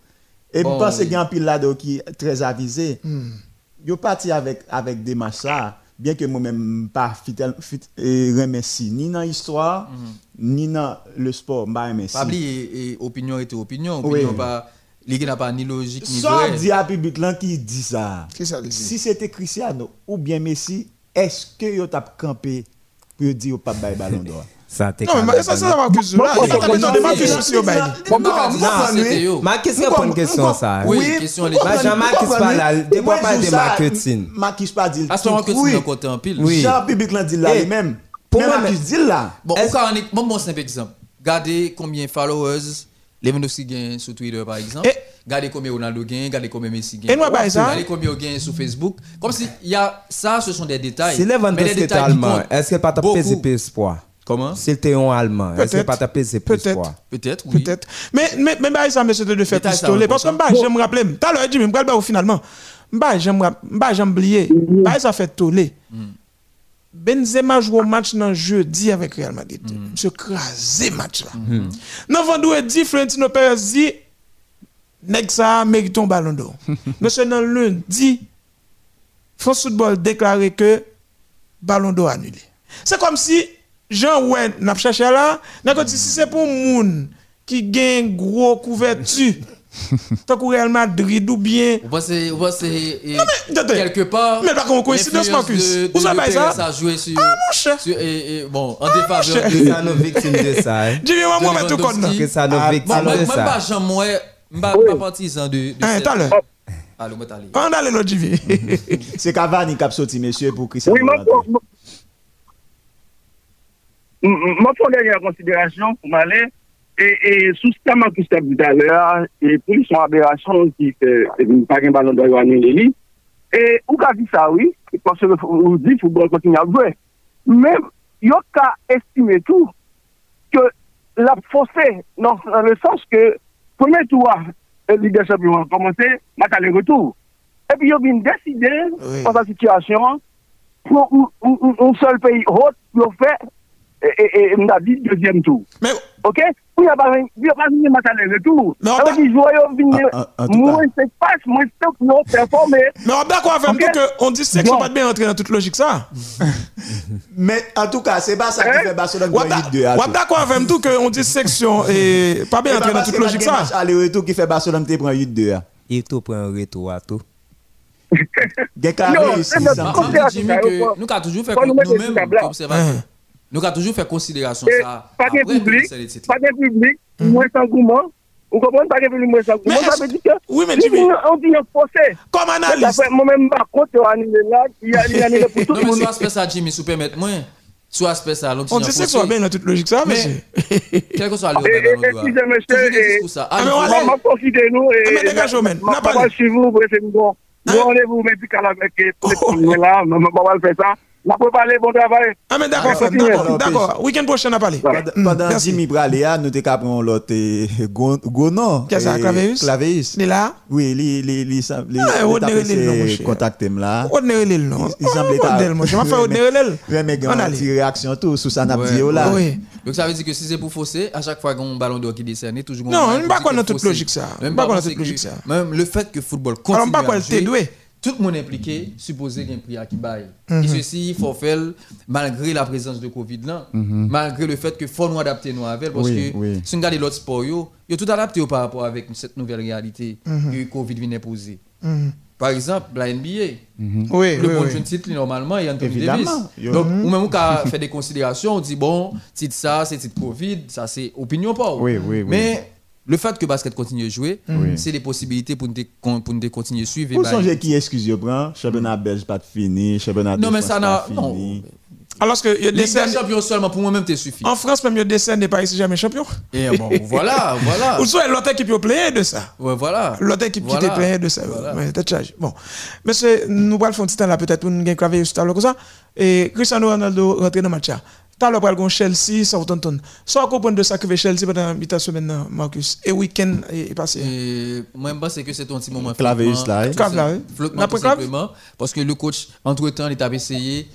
Et Bon, je pense qu'il y a un pile là qui est très avisé. Yo parti avec avec des machas, bien que moi-même pas fidèle fit, et remercie ni dans l'histoire, ni dans le sport, pas remercie. Pas oublier opinion était opinion, Oui. opinion pas ligue n'a pas ni logique ni vrai. dit à public là qui dit ça. Si c'était Cristiano ou bien Messi, est-ce que yo tap campé pour dire yo pas bail ballon d'or? Ça t'est Non, mais ça, ça, ça va plus là. Ça, t'as besoin de ma question sur Bailey. Non, ma qu'est-ce qu'on prend une question ça? Oui, question Ma Jean-Marc qui parle là, de quoi pas de marketing. Marquis pas dit. À ce moment que tu as côté en pile. Oui. Jean public l'a dit là lui-même. pour Même moi, Marquis dit là. Bon, au cas, on est- bon, bon, simple exemple. Regardez combien de followers Lewandowski gagne sur Twitter, par exemple. Regardez combien Ronaldo gagne, regardez combien Messi gagne. Et moi, ça- Regardez combien il gagne sur Facebook. Comme si, il y a, ça, ce sont des détails. Si Lewandowski est allemand, est-ce que pas t'as espoir Comment? S'il était un allemand, est-ce que Peut-être. pas t'as pesé Peut-être. Peut-être, oui. Peut-être. Mais, mais, mais, bah, ça, monsieur, de faire pistolet. Parce que, bah, j'aime rappeler, tout à l'heure, Jimmy, m'bral ba ou finalement. Bah, j'aime, bah, j'aime oublier. Bah, ça fait toller. Benzema joue au match dans jeudi avec Real Madrid. Monsieur crasé match là. Non, dit Florentino Perez dit, nèg ça mérite un ballon d'or? Monsieur, dans lundi, France Football déclaré que ballon d'or annulé. C'est comme si Jean Wen n'a pas cherché là, n'a pas dit si c'est pour moun qui gagne gros couverture, tant que Real Madrid ou bien Vous pensez, quelque part. Mais pas qu'on coïncidence, Marcus. de- de- Vous savez de ça? Perez a joué sur. Ah, mon cher. sur- et, et, bon, en défaveur cher. de. Ça nous victime de ça. hein. Jimmy, moi, moi, mettre tout compte. Que ça nous Ah, victime bon, moi, de moi, pas ça. Jean, moi, pas pas partisan de. de Hein, à l'heure. Allô, moi, t'allez. On a l'autre Jimmy. C'est Cavani qui a sorti monsieur pour Cristiano Oui, moi, moi, moi, pour dernière considération, pour m'aller, et, sous ce je dit tout à l'heure, et pour son aberration qui euh, pas un ballon annulé, lui, et ou qu'a dit ça, oui, parce que le football continue à jouer. Mais, il y a estimé tout, que la forcé, dans, le sens que, premier tour, le des Champions a commencé, match aller-retour. Et puis, il y a décidé, dans la situation, pour un- seul pays hôte pour faire et, et, et, on a dit deuxième tour. Mais, ok? Il n'y a pas il y a pas de match aller-retour. Mais on venu, tout moins c'est pas, moins c'est ont performé. Mais on d'accord avec nous que on dit que pas de bien entrer dans toute logique ça. Mais en tout cas, c'est pas ça qui fait Barcelone On pour 8-2. à est tout. d'accord avec nous que on dit section et pas bien entrer dans toute que logique ça. aller-retour qui fait Barcelone te prend 8-2. à. Il tout prend un retour à tout. Dit, que nous avons toujours fait nous nous-mêmes là. observateurs. Nous avons toujours fait considération ça. Pas de que public, titres. pas de public, moins d'engouement. Vous comprenez pas de public, moins d'engouement. Mais Ça veut dire que. Oui, mais Jimmy- vous- On dit un procès. Comme fait moi-même, par contre, on a annulé là, il y a il y a annulé pour tout Non, le mais monde. sur aspect ça, Jimmy, si vous permettez, moi, sur aspect ça, l'autre On dit que soit bien dans toute logique ça, Mais- monsieur. Quel que soit le. Excusez, monsieur. Ah, mais on Moi, moi, profitez-nous Ah, mais et. dégage, Omen. Moi, N'a pas l'air. chez vous, de bon. Rendez-vous médical avec les petits là. On va le faire ça. On peut parler, bon. Ah Ah, continue. d'accord, Alors, d'accord. Week-end prochain à parler. Pendant- Mm, Pendant merci. Jimmy Braléa, nous te Gonon. Que ça, eh, Claveus Claveus. Il est là? Oui, li li li sam- li Ah, li on est relé, non. On on On tout sous ça n'a Ouais. dit là. Oui. Donc ça veut dire que si c'est pour fausser, à chaque fois qu'on ballon d'or qui est décerné, toujours Non, on on pas qu'on a toute logique ça. Même Pas pas qu'on a penser toute que- logique ça. Même le fait que football Alors, continue pas quoi à tout le monde impliqué, supposé qu'il y a un prix à qui baille. Mhm. Et ceci, il faut faire malgré la présence de Covid là, Mhm. malgré le fait que faut nous adapter nous avec parce Oui, que oui. si on regarde l'autre sport yo, yo tout adapté par rapport avec cette nouvelle réalité Mhm. que Covid vient imposer. Mhm. Par exemple, la NBA. Oui, le bon jeune titre, normalement, il y a Anthony. Davis. Yo. Donc, ou même, on a fait des considérations, on dit, bon, titre ça, c'est titre Covid, ça, c'est opinion pas. Oui, oui, oui. Mais le fait que basket continue de jouer, Oui. c'est des possibilités pour nous, de- pour nous continuer à suivre. Vous songez qui excuse yo prend? Championnat belge pas fini, championnat de Non, mais ça pas n'a. Alors que il y a des Ligue des scènes champions seulement, pour moi-même, t'es suffit. en France même il y a des scènes n'est pas ici jamais champion. Et bon, voilà, voilà. Ou soit l'autre équipe qui plein de ça. Ouais, voilà. L'autre équipe qui était plein de ça. Voilà. Ouais, charge. Bon. Monsieur, nous allons faire un petit temps là peut-être pour nous gagner clavier tout à l'heure comme ça. Et Cristiano Ronaldo rentre dans le match. L'heure, pour aller Chelsea, Southampton. Soit comprendre de ça que fait Chelsea pendant la semaine, Marcus? Et week-end est est passé. Et moi, je pense que c'est un petit moment Claveus, flottement, là, hein. tout Clave, là, sim- hein. flottement, L'après tout clave. simplement, parce que le coach, entre-temps, il a essayé.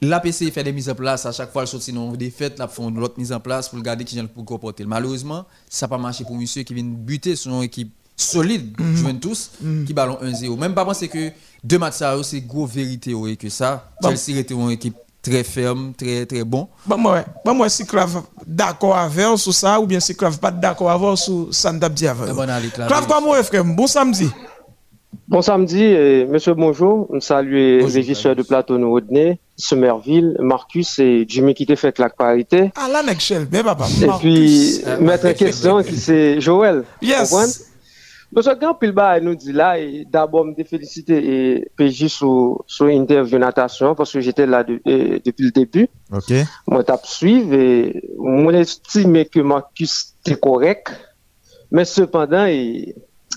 L'APC fait des mises en place, à chaque fois, il sortit dans des fêtes, là, font l'autre mise en place pour regarder qui vient pour comporter. Malheureusement, ça n'a pas marché pour monsieur qui vient buter sur une équipe solide, Mhm. Juventus, Mhm. qui ballon 1-0. Même pas penser que deux matchs, c'est gros vérité, ouais, que ça. Bon. Chelsea était une équipe très ferme, très, très bon. Bon, moi, bon, moi, si Clave d'accord avec vous sur ça, ou bien si Clave pas d'accord avec vous sur ça, nous dit avant. Allez, Clave. Moi, frère, bon samedi. Bon samedi, euh, monsieur bonjour. Je salue les régisseurs de plateau nous Rodney, Somerville, Marcus et Jimmy qui t'a fait la parité. Ah là, nek chel, ben papa. Et Marcus. puis, Euh, mettre en question qui c'est Joël. Yes. Comprendre? Monsieur Grand Pilba nous dit là, et d'abord me féliciter et PJ interview natation parce que j'étais là de- et- depuis le début. Ok. Moi, t'as suivre et moi, j'estime que Marcus était correct. Mais cependant, il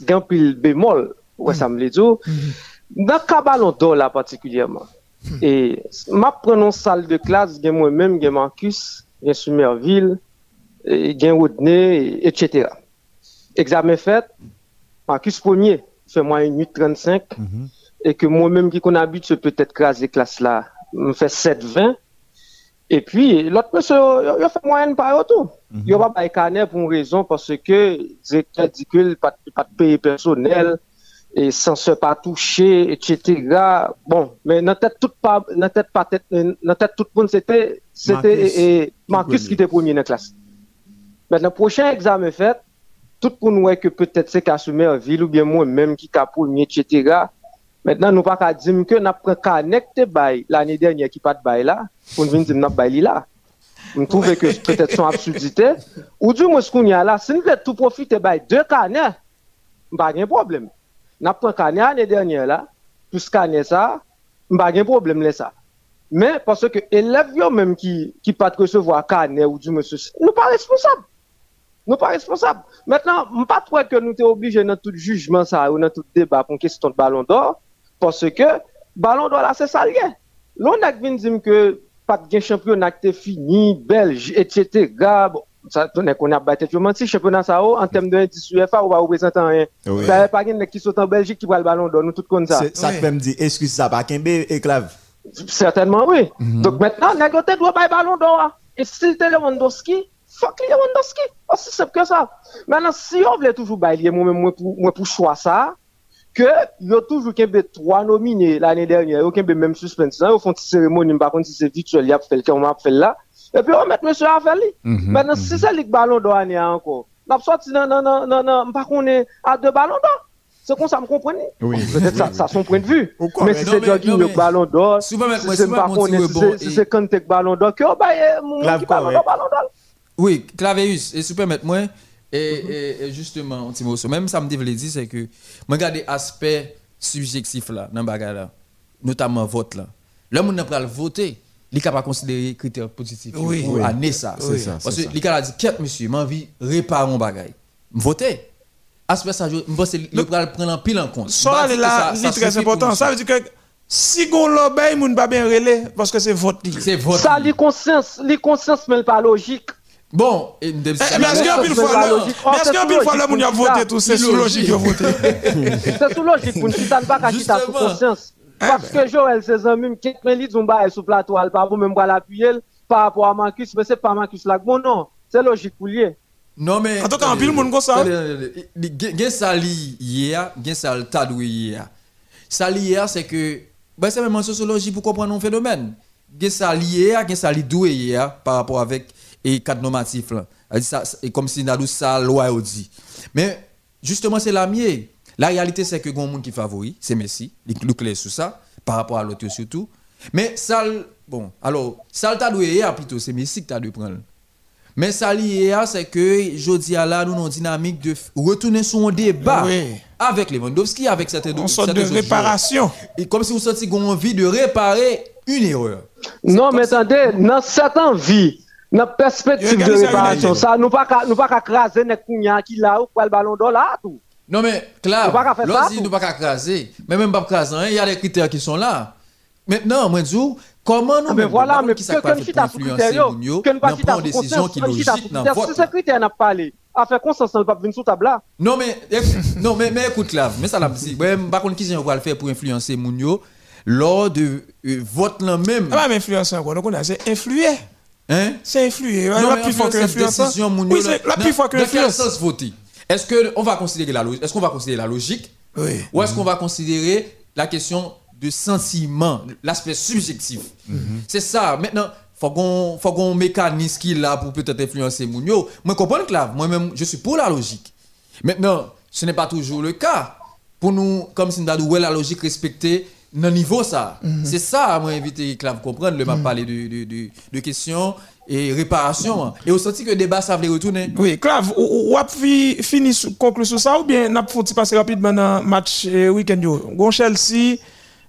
y a un pile bémol. Ouais, ça me l'a dit. Dans le. Et ma prenons salle de a moi-même, il y a Marcus, a Rodney, et- etc. Examen fait, Marcus premier, fait moi une 8.35, et que moi-même qui qu'on habite, peut-être craser classe là, me fait 7.20. Et puis, l'autre monsieur, il a fait moyenne par retour. Il n'a pas payé carnet pour une raison, parce que directeur dit n'a pas, pas de payer personnel, et sans se pas toucher, etc. Bon, mais dans tête toute pas, dans tête pas tête, dans tête tout le monde, c'était, c'était, Marcus. et, et Marcus qui était premier dans la classe. Maintenant, prochain examen fait, tout pour nous que peut-être c'est qu'à ville ou bien moi-même qui premier, etc. Maintenant, nous pas qu'à dire que nous avons connecté bail l'année dernière qui pas de bail là, pour nous dire nous bail là. Nous trouvons que peut-être son absurdité. Ou du moins ce qu'on y a là, si nous voulons tout profiter bail deux canets, pas de problème. Nous avons pris canet l'année dernière là, plus canet ça, pas de problème là ça. Mais parce que élèves yo même qui qui pas de recevoir canet ou du moins nous pas responsables. Nous pas responsables. Maintenant, je pas que nous sommes obligés dans tout jugement ça ou dans tout débat pour question de ballon d'or parce que ballon d'or là c'est ça lié. L'on a dire que pas de championnat qui est fini, Belge, etc. Ça donne qu'on a battu tout le monde si championnat ça oh, en termes de indice UEFA on va représenter rien. Il a pas de qui sont en Belgique qui prend le ballon d'or, nous tout comme ça. Ça fait me dire, excuse ça, pas Kembe et Clave. Certainement, oui. Mhm. Donc maintenant, Nagote doit pas ballon d'or. hein. Et si c'était Lewandowski, fuck Lewandowski. Aussi simple que ça. Maintenant, si on voulait toujours bailler, moi-même, moi pour, moi pour choix ça, que il y a toujours qu'un trois nominés l'année dernière, il y a qu'un même suspension, ils font une cérémonie, par contre, si c'est virtuel, il y a fait le on m'a fait là. Et puis, on met monsieur à faire. Mhm, Maintenant, si c'est le ballon d'or année encore, n'a pas sorti non, non, non, non, non, par contre, on est à deux ballons d'or. C'est comme ça, me comprenez? Oui. Peut-être ça, ça, son point de vue. mais si c'est mais- le ballon d'or, si c'est souvent, par mon contre, petit si c'est- qui ballon d'or, que on baille mon Clave qui ballon d'or, ballon d'or. Oui, Claveus, et super mettre moi, et, et, et justement, Timoso, même ça me dit, dire, c'est que, moi, regarde aspect subjectif là, dans le bagage là, notamment vote là. L'homme n'a pas le voter, il n'est pas considérer critère positif Oui. pour Oui. année ça. C'est ça, Parce que il a dit, quête monsieur, j'ai envie de réparer mon bagage. Voter. Aspect ça, je pense que le prendre en pile en compte. Ça, là, ça- c'est très important. Ça veut dire que si on l'obéit, moun pas bien relais parce que c'est votre livre. C'est votre Ça, les conscience, les conscience, mais pas logique. Bon, Eh, Mais est-ce qu'il y a pile fois y a voté tout, c'est sous logique, yo voté. C'est sous logique, pour ne pas ne pas qu'à quitter sous conscience. Parce que Joël, ses amis, qui me dit, on va le plateau, elle pas vous même pas l'appuyer par rapport à Marcus, mais c'est pas Marcus là, bon non, c'est logique pour lui. Non mais En tout cas, en pile monde comme ça? Gen ça hier, gen ça le tadou hier. Ça hier c'est que ben c'est même en sociologie pour comprendre un phénomène. Gen ça hier, gen ça doué hier par rapport avec et cadre normatif là. Ça et comme si dans ça loi au dit. Mais justement c'est la mienne. La réalité c'est que gon monde qui favori, c'est Messi, il nous clair sur ça par rapport à l'autre surtout. Mais ça le- bon, alors ça le tadou hier plutôt c'est Messi qui t'a dû prendre. Mais ça lié à c'est que jodi à là nous avons une dynamique de retourner sur un débat Oui. avec Lewandowski avec cette Une sorte de réparation. Et comme si vous sentiez envie de réparer une erreur. Non, mais attendez, dans cette envie, dans perspective de réparation, ça, nous pas nous pas craser nek kounya qui là ou quoi le ballon d'or là tout. Non mais clair, pas tout. nous pas craser, mais même pas craser, hein, il y a des critères qui sont là. Maintenant, moi dis comment nous Ah, mais voilà, mais qui que ça que fait influencer critère, moun yo, que nous pas dans chita prendre sous décision conscience, qui que nous chita logique sous dans vote. Si ce critère n'a pas parlé, à faire conscience, on ne pas venir sous table là. Non mais non mais mais écoute là, mais ça l'a dit. Ouais, par contre qui va le faire pour influencer moun yo lors de euh, vote là même. Ah, mais influencer encore, donc on a c'est influer. Hein? C'est influer. Non, La plus fort que influence, cette influence. décision, moun Oui, c'est la plus fort que Dans quel sens voter Est-ce que on va considérer la logique Est-ce qu'on va considérer la logique? Oui. Ou est-ce qu'on va considérer la question de sentiment, l'aspect subjectif? C'est ça. Maintenant, faut qu'on faut qu'on mécanisme qui là pour peut-être influencer moun yo. Moi comprends que là, moi-même je suis pour la logique. Maintenant, ce n'est pas toujours le cas. pour nous, comme si nous avons la logique respectée dans niveau ça. C'est ça, moi, invité Clave comprendre, le m'a parlé de, de, de, de questions et réparation. Et au senti que le débat, ça voulait retourner. Oui, Clave, ou, fi, fini sou- conclure sur ça ou bien n'a faut passer rapidement dans le match eh, week-end yo? Gon Chelsea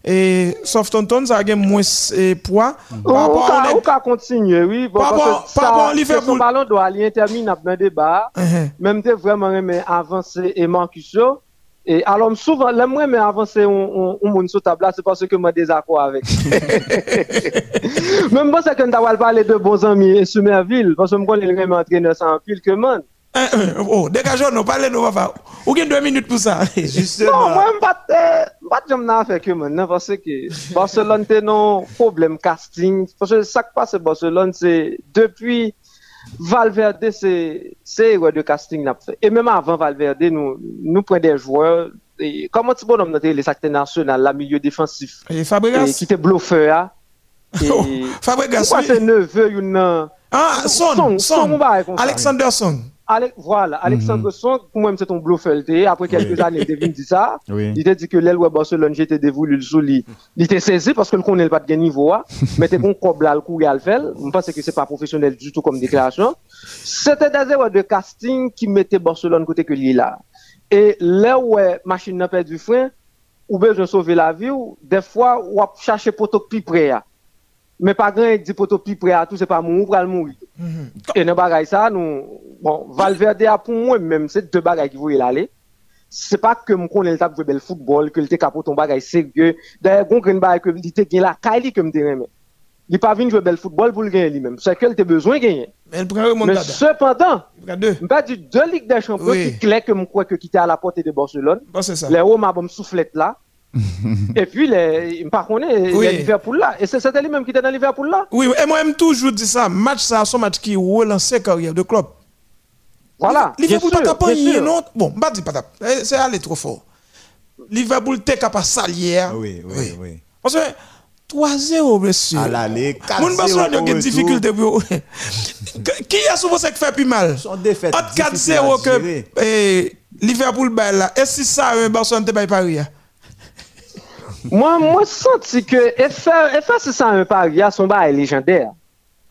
et Southampton ça a gen moins eh, poids Ou par ou ka kontinye, oui. Bon, Par rapport- à Liverpool. Son ballon doit aller interminable dans le débat. Uh-huh. Même te vraiment avancer et Marcus. Et alors, souvent, le moi mais avancer on, on, on sous table là, c'est parce que moi désaccord avec. Même c'est que nous avons parlé de bons amis et Sumerville, parce que moi, je connais le entraîneur sans pile que man. Oh, dégagez nous parlez nous papa. Ou gen deux minutes pour ça. Non, moi, je ne pas jamais faire que maintenant parce que Barcelone a un problème casting. Parce que ça qui passe à Barcelone, c'est depuis Valverde, c'est erreur de casting n'a fait. Et même avant Valverde, nous nous prenons des joueurs. Et comment tu bonhomme notre les acteurs nationaux, la milieu défensif. Et Fabregas? Et qui était bluffeur. hein. Et Fabregas, Pourquoi c'est neveu, une. Ah, Son, Son, Son. Son, bah, comme ça. Alexander Son. Ale- voilà, Alexandre Son, pour moi, c'est ton bluffeur. Après quelques années, il devine dit ça. Oui. Il t'a dit que l'aile Barcelone, j'étais dévoulu le sous lui. Il était saisi parce que le connaît pas de niveau, hein. mais t'es bon cob là, le coup, a le fait. Je pense que c'est pas professionnel du tout comme déclaration. C'était des erreurs de casting qui mettaient Barcelone côté que lui là. Et là où machine n'a perdu frein, ou besoin de sauver la vie, ou des fois, ou a chercher poteau plus près. Mais pas grand dit poteau plus près à tout, c'est pas mourir, pour le mourir. Et dans bagay ça, nous, bon, Valverde a pour moi même, c'est deux bagages qui voulaient l'aller. C'est pas que mon connaît le tape de football, que te capot ton bagay sérieux. D'ailleurs, gon gren bagay que il gagne la caille que me remet. Il pas venu jouer bel football pour le gagner lui-même. C'est que te besoin de gagner? Mais cependant, deux. pas du deux Ligues des Champions qui clair que me crois que qui était à la portée de Barcelone. Les Roma bon soufflette là. Et puis les par contre Oui. Liverpool là et c'est c'était lui même qui était dans Liverpool là. Oui, et moi, j'aime toujours dire ça. Match, ça, son match qui relance la carrière de club. Voilà. Liverpool bien pas sûr, capable sûr. non. Bon, pas dit pas. Eh, C'est aller trop fort. Liverpool t'es capable de salier. Oui, oui, oui. Parce que 3-0, monsieur. À l'aller, 4-0 Moun Barcelone au a des difficultés. Qui a souvent ça qui fait plus mal? Son défaite. Entre difficile à 4-0 que eh, Liverpool bat là. Et si ça, euh, Barcelone te bat Paris? Moi, moi, senti que FR, FR c'est ça un pari, à son bail légendaire.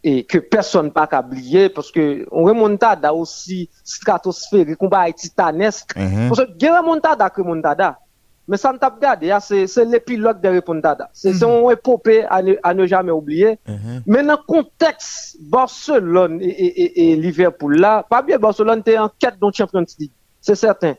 Et que personne pas qu'à oublier, parce que on remontada aussi stratosphérique, on bail titanesque. Mhm. Parce que remontada que remontada. Mais ça ne t'a regardé, hein, c'est pilote de remontada. C'est c'est une épopée à ne, à ne jamais oublier. Mais dans le contexte Barcelone et, et, et, et Liverpool là, pas bien Barcelone était en quête d'un Champions League, c'est certain.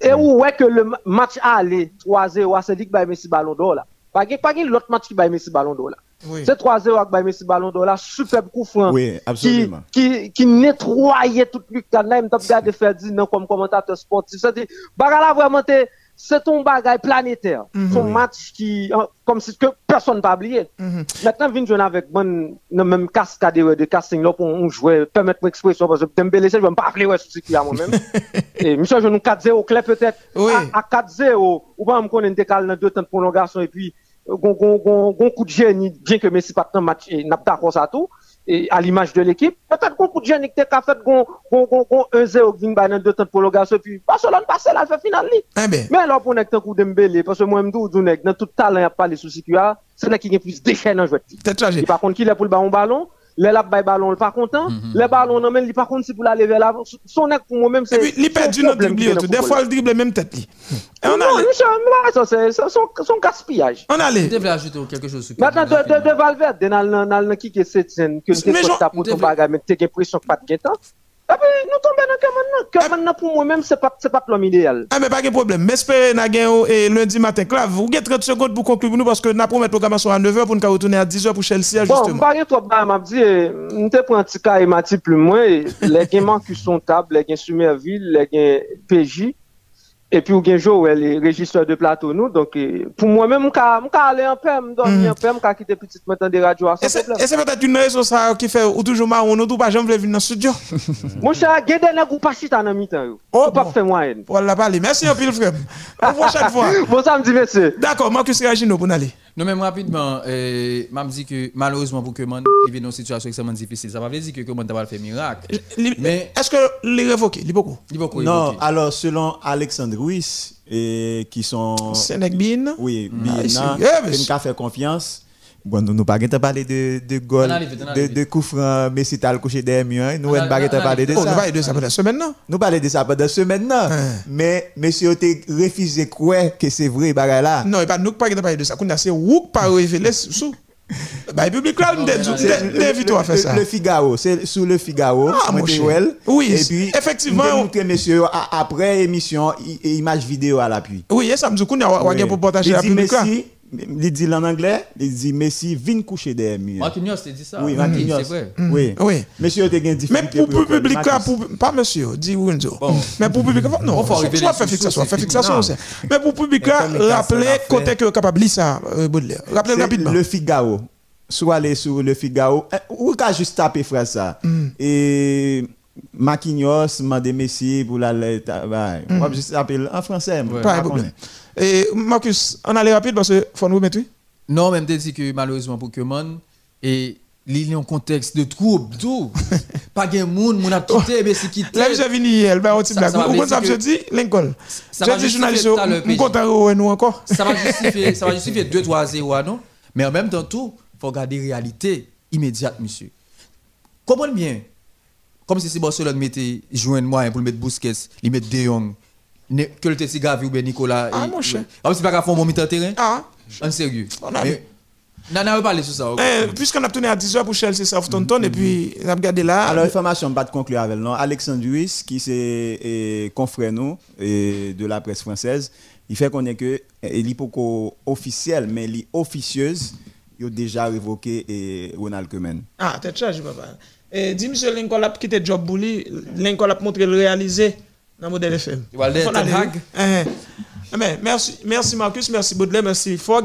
Et où ouais que le ma- match a allé? 3-0 à celui qui bat Messi Ballon d'Or là. Pas qu'il pas qu'il l'autre match qui bat Messi Ballon d'Or là. Oui. C'est 3-0 avec bat Messi Ballon d'Or là, superbe coup franc. Oui, absolument. Qui, qui, qui nettoyait tout là, il m'a regardé faire dire non comme commentateur sportif. C'est-à-dire, bagarre là vraiment t'es- c'est ton bagage planétaire. Son match qui, euh, comme si que personne n'a oublié. Maintenant, vin jouer avec dans même cascade de casting là pour on jouer, permettre l'expression parce que Dembélé, je vais me pas appeler ouais, c'est qui à moi-même. Et Michel, je nous 4-0 clair peut-être. Oui. À, à 4-0, ou pas me connaître décalé dans deux temps de prolongation et puis, euh, gon, gon, gon, gon coup de génie, bien que Messi pas dans match, et n'a pas d'accord ça tout. Et à l'image de l'équipe, peut-être qu'on coup de génie que t'as fait gon 1-0 qui dans deux temps de prolongation puis Barcelone passe là, fait finale. Eh ben. Mais alors pour un coup Dembélé, parce que moi, dou nek, dans tout talent, y a pas les soucis qu'il y a, c'est là qui a plus déchets dans le jeu. Tête chargée. Et par contre, qui est pour le ballon, les la bay ballon, pas content, les ballons, non, il pas content si pour l'aller vers l'avant. Son pour moi-même, c'est. Il perd du dribble. Des fois, il dribble même tête. li. On Non, ça, c'est son, son gaspillage. On allait. Ajouter quelque chose Maintenant, de, de, de Valverde, dans dans qui est cette scène, que tu Mais es Jean- pour ton bagage, mais tu as l'impression que pas de temps. Ape nou tombe nan keman nan. Keman nan pou mwen menm se pap lom ideal. Ah, a me pa gen problem. Mespere na gen yo e lundi matin. Klav, ou gen 30 sekonde pou konklu pou nou paske na pou met programasyon a 9h pou nou ka wotounen a 10h pou Chelsea bon, justement. Bon, pa gen trop ba map di, mte prantika e mati plou mwen, le gen Mankuson Tab, le gen Sumerville, le gen PJ, et puis gain Joël, les régisseurs de plateau, nous, donc, eh, pour moi-même, m'ka, m'ka aller en paix, m'dormir en paix, m'ka quitter petite maintenant des radios à Et sans c'est problème. et c'est peut-être une raison ça qui fait ou toujours marron, nous, ou pas jamais venir dans le studio. Mon cher, gade nèg ou pas chita dans mi-temps, yo. Oh, Ou pas faire moyenne. Voilà, parler. Merci un pile, frère. Au revoir chaque fois. Bon samedi, monsieur. D'accord, Marcus. Non, même rapidement, euh, m'a dit que malheureusement pour que man il vit dans une situation extrêmement difficile, ça va pas dire que comment pas fait miracle. Mais est-ce que les révoqué, les beaucoup Il beaucoup Non, évoqué. alors selon Alexandre Ruiz, et qui sont. Sénèque Bin Oui, Ah, Bin, ici. nan, Eh, a fait confiance. Bon, nous n'avons pas de parler de, de goal, de, de coup franc, Messi t'as le couché des murs. Nous On n'avons pas parler de ça. nous parlons de ça pendant la semaine, non? Nous parlons de ça pendant la semaine, non. Mais monsieur a refusé quoi que c'est vrai, bagarre là. Non, et pas nous qui parlons de ça. Qu'on a c'est où pas révélé sous. Bah, le public là, nous t'invitons à faire ça. Le, le Figaro, c'est sous le Figaro. Ah, mon. Oui, et puis, effectivement, nous on- montrer monsieur a- après émission, image vidéo à l'appui. Oui, et ça me dit qu'on a pour partager Il la dit public là. Il dit en anglais, il dit Messi, viens coucher des murs. Marquinhos dit ça. Oui, Mm. Marquinhos. C'est vrai. Oui. Oui. Monsieur a des Mais pour le public là, Matisse. pour, pas monsieur, dit Windsor. Mais pour le public là, non, révéler soit faire fixation, faire fixation. Mais pour le public rappelez a côté que capable de ça, euh, Baudelaire. Rappelez rapidement. Le Figaro. Soit aller sur le Figaro. Eh, Ou qu'à juste taper phrase ça. Mm. Et Maquinhos, mandé Messi pour la lettre. Ouais. Mm. Juste taper en français. moi, Pas de problème. Et Marcus, on allait rapide parce que faut nous mettre. oui? Non, même t'as dit que malheureusement pour Pokémon, et il y a un contexte de trouble, tout. pas de monde, mon a quitté, mais c'est quitté. Là, j'ai venu hier, ben, on blague. Vous comprenez ça, dire je dis, Lincoln. J'ai dit journaliste, on de nous encore. ça va justifier, ça va justifier 2-3-0 à non? Mais en même temps, tout, il faut regarder la réalité immédiate, monsieur. Comprenez bien. Comme si c'est Barcelone mettait joindre moi pour le mettre Busquets, il mettre De Jong, que le Tessie Gavi ou bien Nicolas. Ah, et- mon cher. Comme si pas qu'à faire mon mi-temps terrain. Ah. En sérieux. On a Nana veut parler sur ça. Eh, Puisqu'on a tourné à 10h pour Chelsea Southampton, et puis on a regardé là. Alors, information, pas de conclure avec non? Alexandre Duis, qui c'est eh, confrère nous eh, de la presse française, il fait qu'on est que l'hypoco officiel, mais l'officieuse, il a déjà révoqué eh, Ronald Koeman. Ah, tête charge, papa. Et dis, monsieur Lincoln a quitté job pour lui? Lincoln a montré le réaliser dans le modèle FM. Il va aller Hag. Eh, eh. Merci, merci Marcus, merci Baudelaire, merci Fogg.